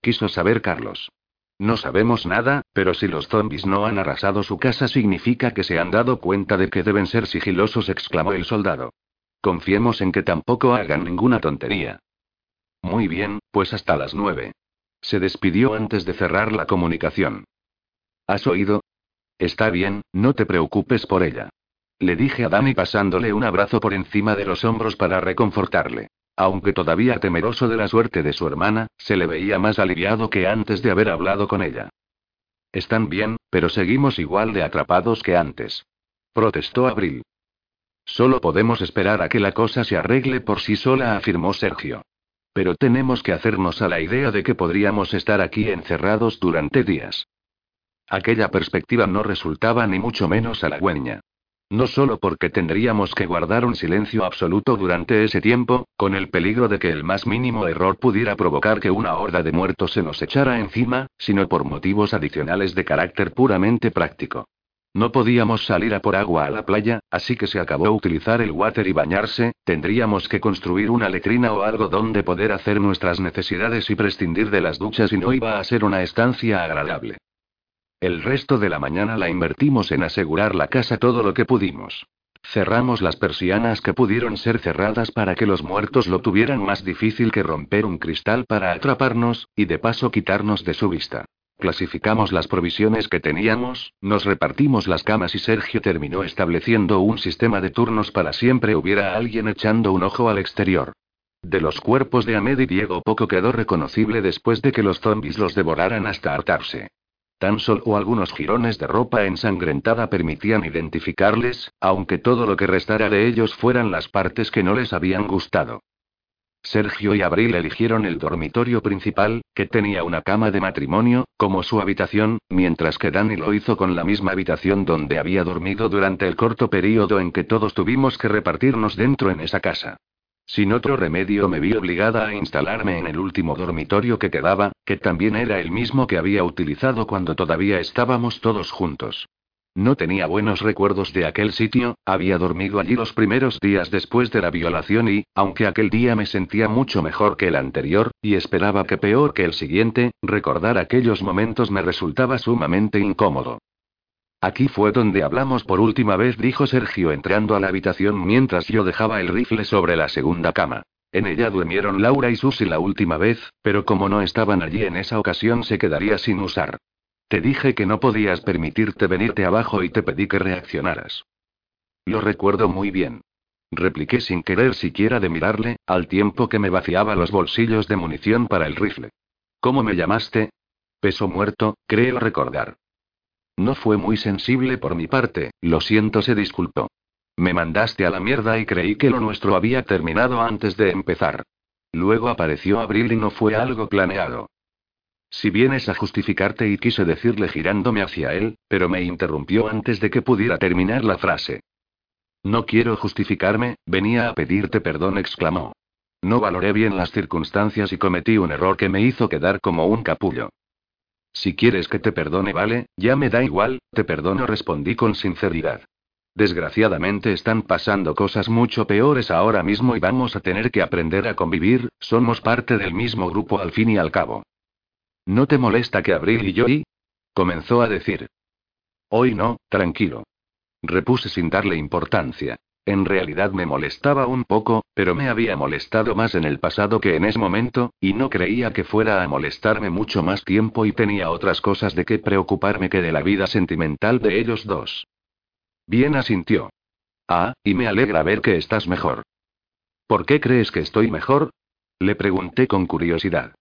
Quiso saber Carlos. No sabemos nada, pero si los zombies no han arrasado su casa significa que se han dado cuenta de que deben ser sigilosos, exclamó el soldado. Confiemos en que tampoco hagan ninguna tontería. Muy bien, pues hasta las nueve. Se despidió antes de cerrar la comunicación. ¿Has oído? Está bien, no te preocupes por ella. Le dije a Dani pasándole un abrazo por encima de los hombros para reconfortarle. Aunque todavía temeroso de la suerte de su hermana, se le veía más aliviado que antes de haber hablado con ella. Están bien, pero seguimos igual de atrapados que antes. Protestó Abril. Solo podemos esperar a que la cosa se arregle por sí sola, afirmó Sergio. Pero tenemos que hacernos a la idea de que podríamos estar aquí encerrados durante días. Aquella perspectiva no resultaba ni mucho menos halagüeña. No solo porque tendríamos que guardar un silencio absoluto durante ese tiempo, con el peligro de que el más mínimo error pudiera provocar que una horda de muertos se nos echara encima, sino por motivos adicionales de carácter puramente práctico. No podíamos salir a por agua a la playa, así que se acabó utilizar el water y bañarse, tendríamos que construir una letrina o algo donde poder hacer nuestras necesidades y prescindir de las duchas y no iba a ser una estancia agradable. El resto de la mañana la invertimos en asegurar la casa todo lo que pudimos. Cerramos las persianas que pudieron ser cerradas para que los muertos lo tuvieran más difícil que romper un cristal para atraparnos, y de paso quitarnos de su vista. Clasificamos las provisiones que teníamos, nos repartimos las camas y Sergio terminó estableciendo un sistema de turnos para siempre hubiera alguien echando un ojo al exterior. De los cuerpos de Ahmed y Diego poco quedó reconocible después de que los zombies los devoraran hasta hartarse. Tan solo algunos jirones de ropa ensangrentada permitían identificarles, aunque todo lo que restara de ellos fueran las partes que no les habían gustado. Sergio y Abril eligieron el dormitorio principal, que tenía una cama de matrimonio, como su habitación, mientras que Danny lo hizo con la misma habitación donde había dormido durante el corto periodo en que todos tuvimos que repartirnos dentro en esa casa. Sin otro remedio me vi obligada a instalarme en el último dormitorio que quedaba, que también era el mismo que había utilizado cuando todavía estábamos todos juntos. No tenía buenos recuerdos de aquel sitio, había dormido allí los primeros días después de la violación y, aunque aquel día me sentía mucho mejor que el anterior, y esperaba que peor que el siguiente, recordar aquellos momentos me resultaba sumamente incómodo. Aquí fue donde hablamos por última vez, dijo Sergio entrando a la habitación mientras yo dejaba el rifle sobre la segunda cama. En ella durmieron Laura y Susi la última vez, pero como no estaban allí en esa ocasión se quedaría sin usar. Te dije que no podías permitirte venirte abajo y te pedí que reaccionaras. Lo recuerdo muy bien. Repliqué sin querer siquiera de mirarle, al tiempo que me vaciaba los bolsillos de munición para el rifle. ¿Cómo me llamaste? Peso muerto, creo recordar. No fue muy sensible por mi parte, lo siento, se disculpó. Me mandaste a la mierda y creí que lo nuestro había terminado antes de empezar. Luego apareció Abril y no fue algo planeado. Si vienes a justificarte y quise decirle girándome hacia él, pero me interrumpió antes de que pudiera terminar la frase. No quiero justificarme, venía a pedirte perdón, exclamó. No valoré bien las circunstancias y cometí un error que me hizo quedar como un capullo. Si quieres que te perdone, vale, ya me da igual, te perdono, respondí con sinceridad. Desgraciadamente están pasando cosas mucho peores ahora mismo y vamos a tener que aprender a convivir, somos parte del mismo grupo al fin y al cabo. ¿No te molesta que Abril y yo y? comenzó a decir. Hoy no, tranquilo. Repuse sin darle importancia. En realidad me molestaba un poco, pero me había molestado más en el pasado que en ese momento, y no creía que fuera a molestarme mucho más tiempo y tenía otras cosas de qué preocuparme que de la vida sentimental de ellos dos. Bien asintió. Ah, y me alegra ver que estás mejor. ¿Por qué crees que estoy mejor? Le pregunté con curiosidad.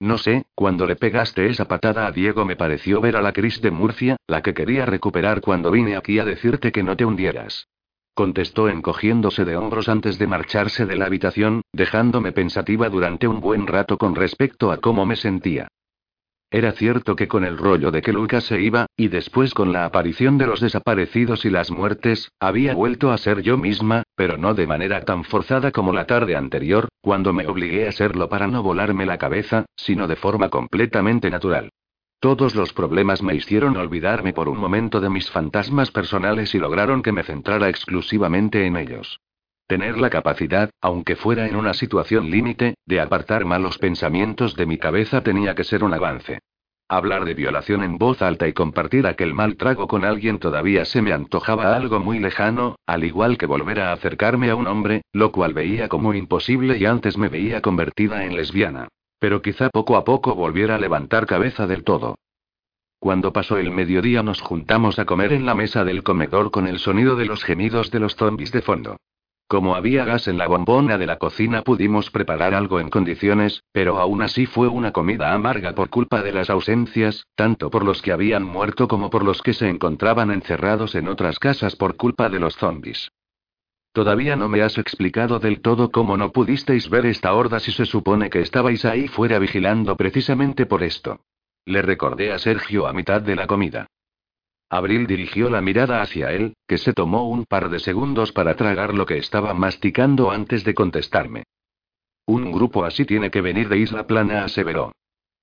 No sé, cuando le pegaste esa patada a Diego me pareció ver a la Cris de Murcia, la que quería recuperar cuando vine aquí a decirte que no te hundieras contestó encogiéndose de hombros antes de marcharse de la habitación, dejándome pensativa durante un buen rato con respecto a cómo me sentía. Era cierto que con el rollo de que Lucas se iba, y después con la aparición de los desaparecidos y las muertes, había vuelto a ser yo misma, pero no de manera tan forzada como la tarde anterior, cuando me obligué a serlo para no volarme la cabeza, sino de forma completamente natural. Todos los problemas me hicieron olvidarme por un momento de mis fantasmas personales y lograron que me centrara exclusivamente en ellos. Tener la capacidad, aunque fuera en una situación límite, de apartar malos pensamientos de mi cabeza tenía que ser un avance. Hablar de violación en voz alta y compartir aquel mal trago con alguien todavía se me antojaba algo muy lejano, al igual que volver a acercarme a un hombre, lo cual veía como imposible y antes me veía convertida en lesbiana. Pero quizá poco a poco volviera a levantar cabeza del todo. Cuando pasó el mediodía nos juntamos a comer en la mesa del comedor con el sonido de los gemidos de los zombies de fondo. Como había gas en la bombona de la cocina pudimos preparar algo en condiciones, pero aún así fue una comida amarga por culpa de las ausencias, tanto por los que habían muerto como por los que se encontraban encerrados en otras casas por culpa de los zombies. Todavía no me has explicado del todo cómo no pudisteis ver esta horda si se supone que estabais ahí fuera vigilando precisamente por esto. Le recordé a Sergio a mitad de la comida. Abril dirigió la mirada hacia él, que se tomó un par de segundos para tragar lo que estaba masticando antes de contestarme. Un grupo así tiene que venir de Isla Plana, aseveró.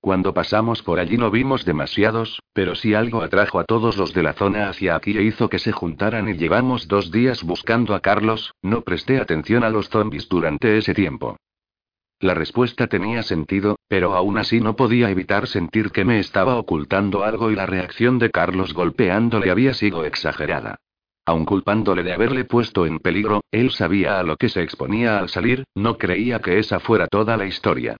Cuando pasamos por allí no vimos demasiados, pero si algo atrajo a todos los de la zona hacia aquí e hizo que se juntaran y llevamos dos días buscando a Carlos, no presté atención a los zombies durante ese tiempo. La respuesta tenía sentido, pero aún así no podía evitar sentir que me estaba ocultando algo y la reacción de Carlos golpeándole había sido exagerada. Aun culpándole de haberle puesto en peligro, él sabía a lo que se exponía al salir, no creía que esa fuera toda la historia.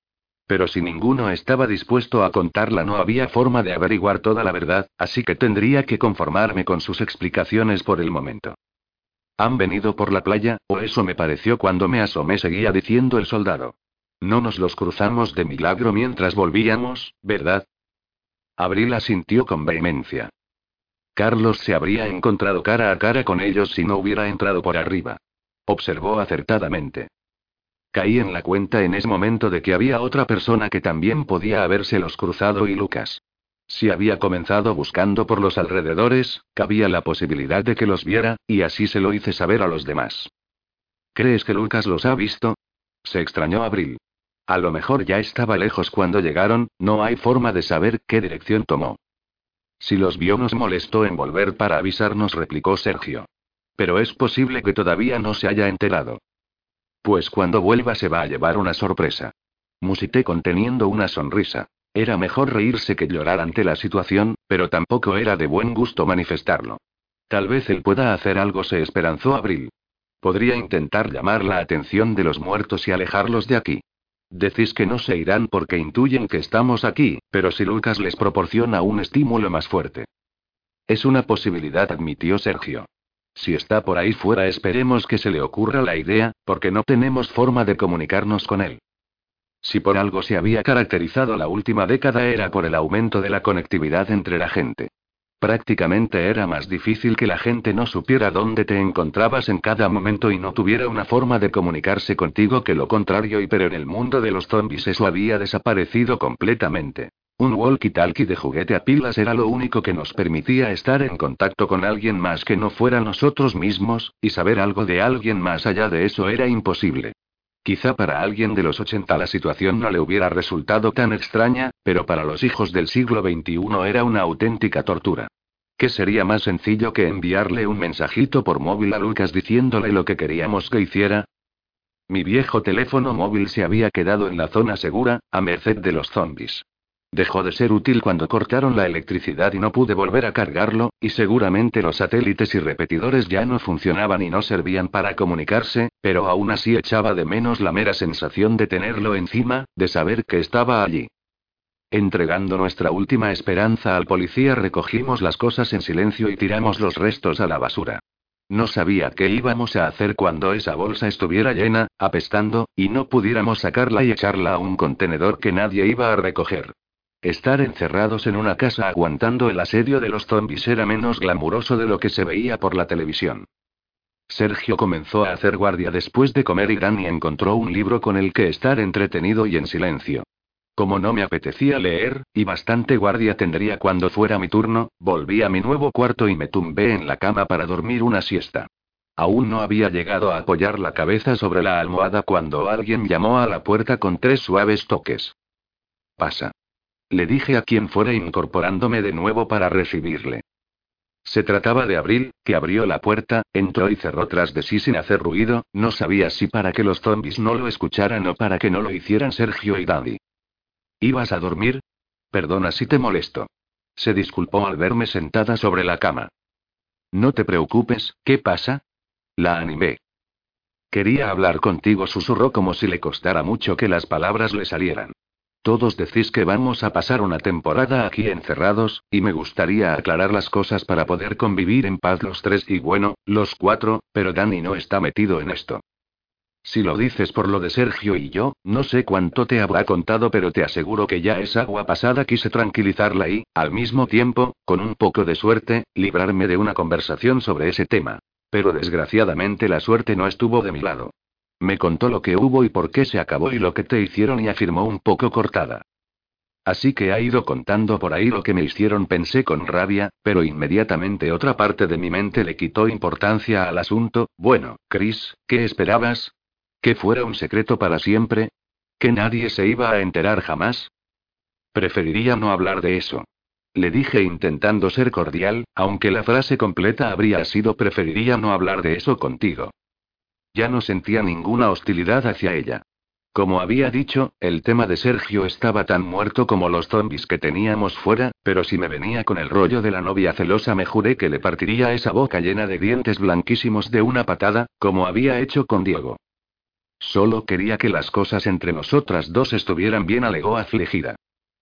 Pero si ninguno estaba dispuesto a contarla no había forma de averiguar toda la verdad, así que tendría que conformarme con sus explicaciones por el momento. Han venido por la playa, o eso me pareció cuando me asomé, seguía diciendo el soldado. No nos los cruzamos de milagro mientras volvíamos, ¿verdad? Abril asintió con vehemencia. Carlos se habría encontrado cara a cara con ellos si no hubiera entrado por arriba. Observó acertadamente. Caí en la cuenta en ese momento de que había otra persona que también podía habérselos cruzado y Lucas. Si había comenzado buscando por los alrededores, cabía la posibilidad de que los viera, y así se lo hice saber a los demás. ¿Crees que Lucas los ha visto? Se extrañó Abril. A lo mejor ya estaba lejos cuando llegaron, no hay forma de saber qué dirección tomó. Si los vio nos molestó en volver para avisarnos, replicó Sergio. Pero es posible que todavía no se haya enterado. Pues cuando vuelva se va a llevar una sorpresa. Musité conteniendo una sonrisa. Era mejor reírse que llorar ante la situación, pero tampoco era de buen gusto manifestarlo. Tal vez él pueda hacer algo, se esperanzó Abril. Podría intentar llamar la atención de los muertos y alejarlos de aquí. Decís que no se irán porque intuyen que estamos aquí, pero si Lucas les proporciona un estímulo más fuerte. Es una posibilidad, admitió Sergio. Si está por ahí fuera, esperemos que se le ocurra la idea, porque no tenemos forma de comunicarnos con él. Si por algo se había caracterizado la última década era por el aumento de la conectividad entre la gente. Prácticamente era más difícil que la gente no supiera dónde te encontrabas en cada momento y no tuviera una forma de comunicarse contigo que lo contrario y pero en el mundo de los zombies eso había desaparecido completamente. Un walkie-talkie de juguete a pilas era lo único que nos permitía estar en contacto con alguien más que no fuera nosotros mismos, y saber algo de alguien más allá de eso era imposible. Quizá para alguien de los 80 la situación no le hubiera resultado tan extraña, pero para los hijos del siglo XXI era una auténtica tortura. ¿Qué sería más sencillo que enviarle un mensajito por móvil a Lucas diciéndole lo que queríamos que hiciera? Mi viejo teléfono móvil se había quedado en la zona segura, a merced de los zombies. Dejó de ser útil cuando cortaron la electricidad y no pude volver a cargarlo, y seguramente los satélites y repetidores ya no funcionaban y no servían para comunicarse, pero aún así echaba de menos la mera sensación de tenerlo encima, de saber que estaba allí. Entregando nuestra última esperanza al policía recogimos las cosas en silencio y tiramos los restos a la basura. No sabía qué íbamos a hacer cuando esa bolsa estuviera llena, apestando, y no pudiéramos sacarla y echarla a un contenedor que nadie iba a recoger. Estar encerrados en una casa aguantando el asedio de los zombies era menos glamuroso de lo que se veía por la televisión. Sergio comenzó a hacer guardia después de comer y Dani encontró un libro con el que estar entretenido y en silencio. Como no me apetecía leer, y bastante guardia tendría cuando fuera mi turno, volví a mi nuevo cuarto y me tumbé en la cama para dormir una siesta. Aún no había llegado a apoyar la cabeza sobre la almohada cuando alguien llamó a la puerta con tres suaves toques. Pasa. Le dije a quien fuera incorporándome de nuevo para recibirle. Se trataba de Abril, que abrió la puerta, entró y cerró tras de sí sin hacer ruido, no sabía si para que los zombies no lo escucharan o para que no lo hicieran Sergio y Daddy. ¿Ibas a dormir? perdona si te molesto. Se disculpó al verme sentada sobre la cama. No te preocupes, ¿qué pasa? La animé. Quería hablar contigo, susurró como si le costara mucho que las palabras le salieran. Todos decís que vamos a pasar una temporada aquí encerrados, y me gustaría aclarar las cosas para poder convivir en paz los tres y bueno, los cuatro, pero Dani no está metido en esto. Si lo dices por lo de Sergio y yo, no sé cuánto te habrá contado, pero te aseguro que ya es agua pasada. Quise tranquilizarla y, al mismo tiempo, con un poco de suerte, librarme de una conversación sobre ese tema. Pero desgraciadamente la suerte no estuvo de mi lado. Me contó lo que hubo y por qué se acabó y lo que te hicieron y afirmó un poco cortada. Así que ha ido contando por ahí lo que me hicieron, pensé con rabia, pero inmediatamente otra parte de mi mente le quitó importancia al asunto. Bueno, Chris, ¿qué esperabas? ¿Que fuera un secreto para siempre? ¿Que nadie se iba a enterar jamás? Preferiría no hablar de eso. Le dije intentando ser cordial, aunque la frase completa habría sido preferiría no hablar de eso contigo. Ya no sentía ninguna hostilidad hacia ella. Como había dicho, el tema de Sergio estaba tan muerto como los zombies que teníamos fuera, pero si me venía con el rollo de la novia celosa me juré que le partiría esa boca llena de dientes blanquísimos de una patada, como había hecho con Diego. Solo quería que las cosas entre nosotras dos estuvieran bien, alegó afligida.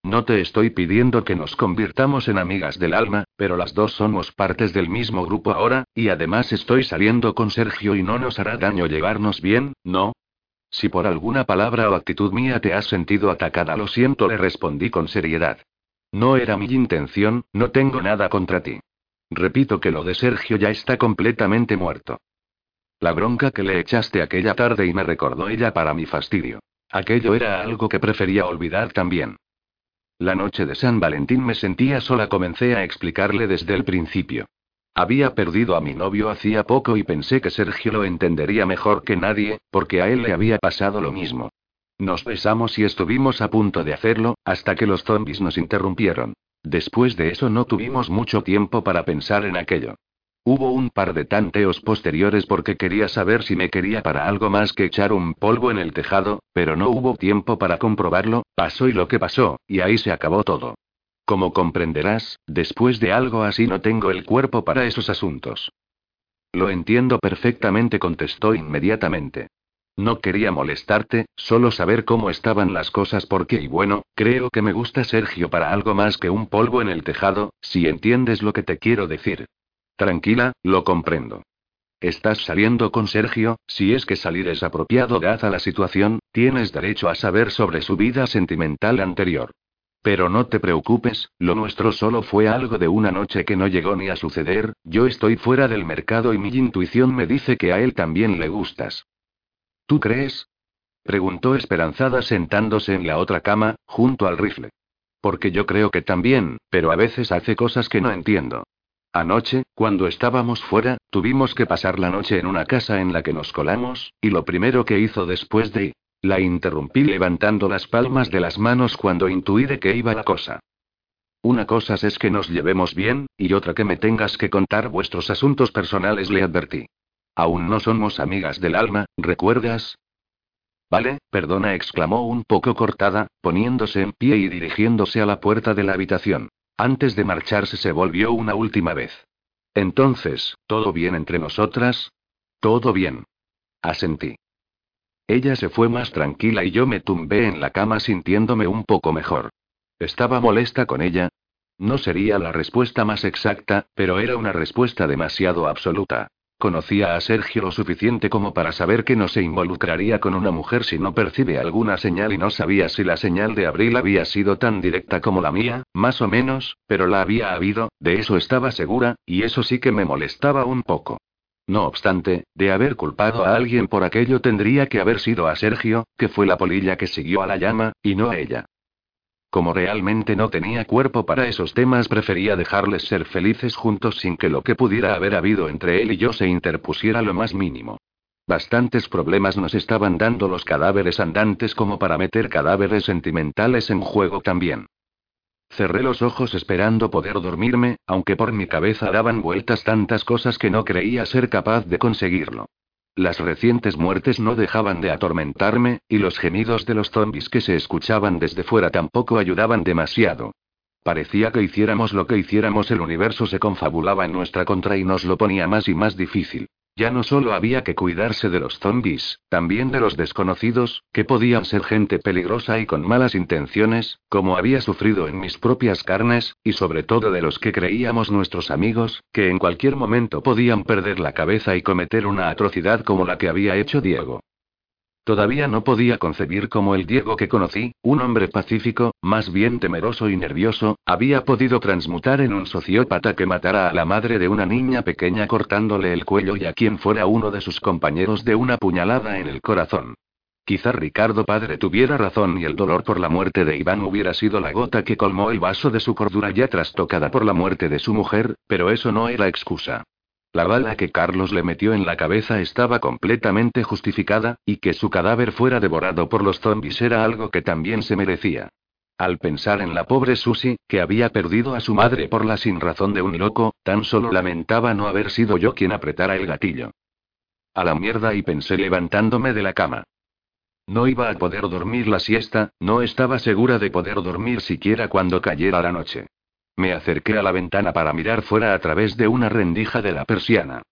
No te estoy pidiendo que nos convirtamos en amigas del alma, pero las dos somos partes del mismo grupo ahora, y además estoy saliendo con Sergio y no nos hará daño llevarnos bien, ¿no? Si por alguna palabra o actitud mía te has sentido atacada, lo siento, le respondí con seriedad. No era mi intención, no tengo nada contra ti. Repito que lo de Sergio ya está completamente muerto. La bronca que le echaste aquella tarde y me recordó ella para mi fastidio. Aquello era algo que prefería olvidar también. La noche de San Valentín me sentía sola, comencé a explicarle desde el principio. Había perdido a mi novio hacía poco y pensé que Sergio lo entendería mejor que nadie, porque a él le había pasado lo mismo. Nos besamos y estuvimos a punto de hacerlo, hasta que los zombies nos interrumpieron. Después de eso no tuvimos mucho tiempo para pensar en aquello. Hubo un par de tanteos posteriores porque quería saber si me quería para algo más que echar un polvo en el tejado, pero no hubo tiempo para comprobarlo, pasó y lo que pasó, y ahí se acabó todo. Como comprenderás, después de algo así no tengo el cuerpo para esos asuntos. Lo entiendo perfectamente, contestó inmediatamente. No quería molestarte, solo saber cómo estaban las cosas porque y bueno, creo que me gusta Sergio para algo más que un polvo en el tejado, si entiendes lo que te quiero decir. Tranquila, lo comprendo. Estás saliendo con Sergio, si es que salir es apropiado dada la situación, tienes derecho a saber sobre su vida sentimental anterior. Pero no te preocupes, lo nuestro solo fue algo de una noche que no llegó ni a suceder, yo estoy fuera del mercado y mi intuición me dice que a él también le gustas. ¿Tú crees? preguntó esperanzada sentándose en la otra cama, junto al rifle. Porque yo creo que también, pero a veces hace cosas que no entiendo. Anoche, cuando estábamos fuera, tuvimos que pasar la noche en una casa en la que nos colamos, y lo primero que hizo después de... La interrumpí levantando las palmas de las manos cuando intuí de qué iba la cosa. Una cosa es que nos llevemos bien, y otra que me tengas que contar vuestros asuntos personales, le advertí. Aún no somos amigas del alma, ¿recuerdas? Vale, perdona, exclamó un poco cortada, poniéndose en pie y dirigiéndose a la puerta de la habitación. Antes de marcharse se volvió una última vez. Entonces, ¿todo bien entre nosotras? Todo bien. Asentí. Ella se fue más tranquila y yo me tumbé en la cama sintiéndome un poco mejor. ¿Estaba molesta con ella? No sería la respuesta más exacta, pero era una respuesta demasiado absoluta. Conocía a Sergio lo suficiente como para saber que no se involucraría con una mujer si no percibe alguna señal y no sabía si la señal de Abril había sido tan directa como la mía, más o menos, pero la había habido, de eso estaba segura, y eso sí que me molestaba un poco. No obstante, de haber culpado a alguien por aquello tendría que haber sido a Sergio, que fue la polilla que siguió a la llama, y no a ella. Como realmente no tenía cuerpo para esos temas, prefería dejarles ser felices juntos sin que lo que pudiera haber habido entre él y yo se interpusiera lo más mínimo. Bastantes problemas nos estaban dando los cadáveres andantes como para meter cadáveres sentimentales en juego también. Cerré los ojos esperando poder dormirme, aunque por mi cabeza daban vueltas tantas cosas que no creía ser capaz de conseguirlo. Las recientes muertes no dejaban de atormentarme, y los gemidos de los zombies que se escuchaban desde fuera tampoco ayudaban demasiado. Parecía que hiciéramos lo que hiciéramos el universo se confabulaba en nuestra contra y nos lo ponía más y más difícil. Ya no solo había que cuidarse de los zombies, también de los desconocidos, que podían ser gente peligrosa y con malas intenciones, como había sufrido en mis propias carnes, y sobre todo de los que creíamos nuestros amigos, que en cualquier momento podían perder la cabeza y cometer una atrocidad como la que había hecho Diego. Todavía no podía concebir cómo el Diego que conocí, un hombre pacífico, más bien temeroso y nervioso, había podido transmutar en un sociópata que matara a la madre de una niña pequeña cortándole el cuello y a quien fuera uno de sus compañeros de una puñalada en el corazón. Quizá Ricardo padre tuviera razón y el dolor por la muerte de Iván hubiera sido la gota que colmó el vaso de su cordura ya trastocada por la muerte de su mujer, pero eso no era excusa. La bala que Carlos le metió en la cabeza estaba completamente justificada, y que su cadáver fuera devorado por los zombies era algo que también se merecía. Al pensar en la pobre Susie, que había perdido a su madre por la sinrazón de un loco, tan solo lamentaba no haber sido yo quien apretara el gatillo. A la mierda y pensé levantándome de la cama. No iba a poder dormir la siesta, no estaba segura de poder dormir siquiera cuando cayera la noche. Me acerqué a la ventana para mirar fuera a través de una rendija de la persiana.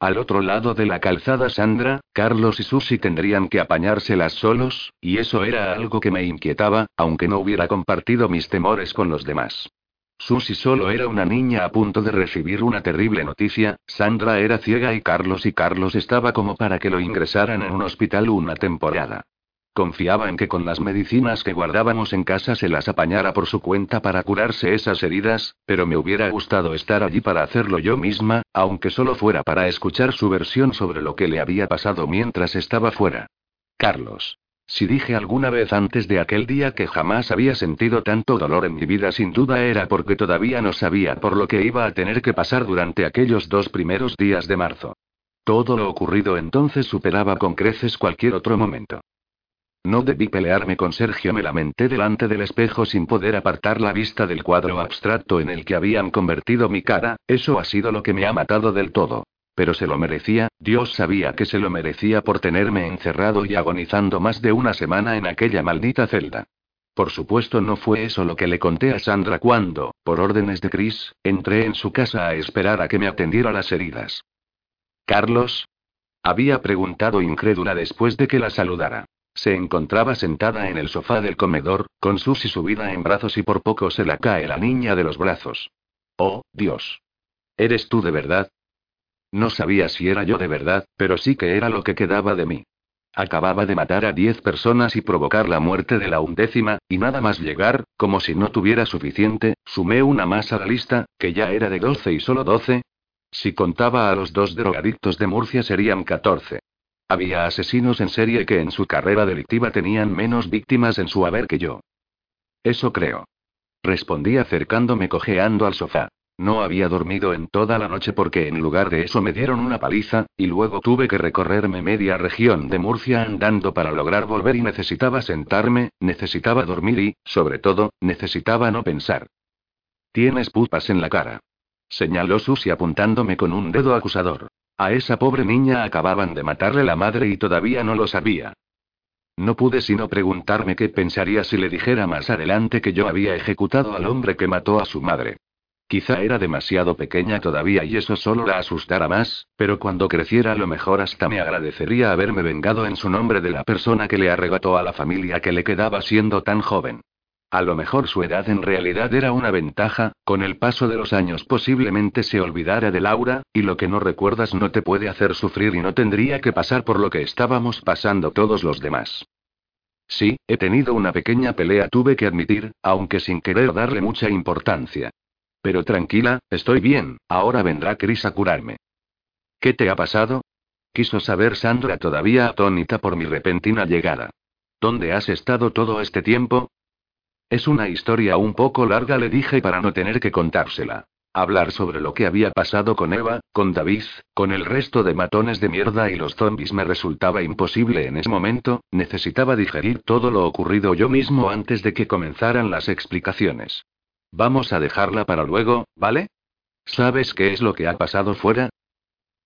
Al otro lado de la calzada Sandra, Carlos y Susi tendrían que apañárselas solos, y eso era algo que me inquietaba, aunque no hubiera compartido mis temores con los demás. Susi solo era una niña a punto de recibir una terrible noticia, Sandra era ciega y Carlos y Carlos estaba como para que lo ingresaran en un hospital una temporada. Confiaba en que con las medicinas que guardábamos en casa se las apañara por su cuenta para curarse esas heridas, pero me hubiera gustado estar allí para hacerlo yo misma, aunque solo fuera para escuchar su versión sobre lo que le había pasado mientras estaba fuera. Carlos. Si dije alguna vez antes de aquel día que jamás había sentido tanto dolor en mi vida, sin duda era porque todavía no sabía por lo que iba a tener que pasar durante aquellos dos primeros días de marzo. Todo lo ocurrido entonces superaba con creces cualquier otro momento. No debí pelearme con Sergio, me lamenté delante del espejo sin poder apartar la vista del cuadro abstracto en el que habían convertido mi cara, eso ha sido lo que me ha matado del todo. Pero se lo merecía, Dios sabía que se lo merecía por tenerme encerrado y agonizando más de una semana en aquella maldita celda. Por supuesto no fue eso lo que le conté a Sandra cuando, por órdenes de Chris, entré en su casa a esperar a que me atendiera las heridas. Carlos, había preguntado incrédula después de que la saludara. Se encontraba sentada en el sofá del comedor, con Susy subida en brazos y por poco se la cae la niña de los brazos. Oh, Dios. ¿Eres tú de verdad? No sabía si era yo de verdad, pero sí que era lo que quedaba de mí. Acababa de matar a diez personas y provocar la muerte de la undécima, y nada más llegar, como si no tuviera suficiente, sumé una más a la lista, que ya era de doce y solo doce. Si contaba a los dos drogadictos de Murcia serían catorce. Había asesinos en serie que en su carrera delictiva tenían menos víctimas en su haber que yo. Eso creo. Respondí acercándome cojeando al sofá. No había dormido en toda la noche porque en lugar de eso me dieron una paliza, y luego tuve que recorrerme media región de Murcia andando para lograr volver y necesitaba sentarme, necesitaba dormir y, sobre todo, necesitaba no pensar. Tienes pupas en la cara. Señaló Susi apuntándome con un dedo acusador. A esa pobre niña acababan de matarle la madre y todavía no lo sabía. No pude sino preguntarme qué pensaría si le dijera más adelante que yo había ejecutado al hombre que mató a su madre. Quizá era demasiado pequeña todavía y eso solo la asustara más, pero cuando creciera a lo mejor hasta me agradecería haberme vengado en su nombre de la persona que le arrebató a la familia que le quedaba siendo tan joven. A lo mejor su edad en realidad era una ventaja, con el paso de los años posiblemente se olvidara de Laura, y lo que no recuerdas no te puede hacer sufrir y no tendría que pasar por lo que estábamos pasando todos los demás. Sí, he tenido una pequeña pelea, tuve que admitir, aunque sin querer darle mucha importancia. Pero tranquila, estoy bien, ahora vendrá Chris a curarme. ¿Qué te ha pasado? Quiso saber Sandra todavía atónita por mi repentina llegada. ¿Dónde has estado todo este tiempo? Es una historia un poco larga, le dije para no tener que contársela. Hablar sobre lo que había pasado con Eva, con David, con el resto de matones de mierda y los zombies me resultaba imposible en ese momento, necesitaba digerir todo lo ocurrido yo mismo antes de que comenzaran las explicaciones. Vamos a dejarla para luego, ¿vale? ¿Sabes qué es lo que ha pasado fuera?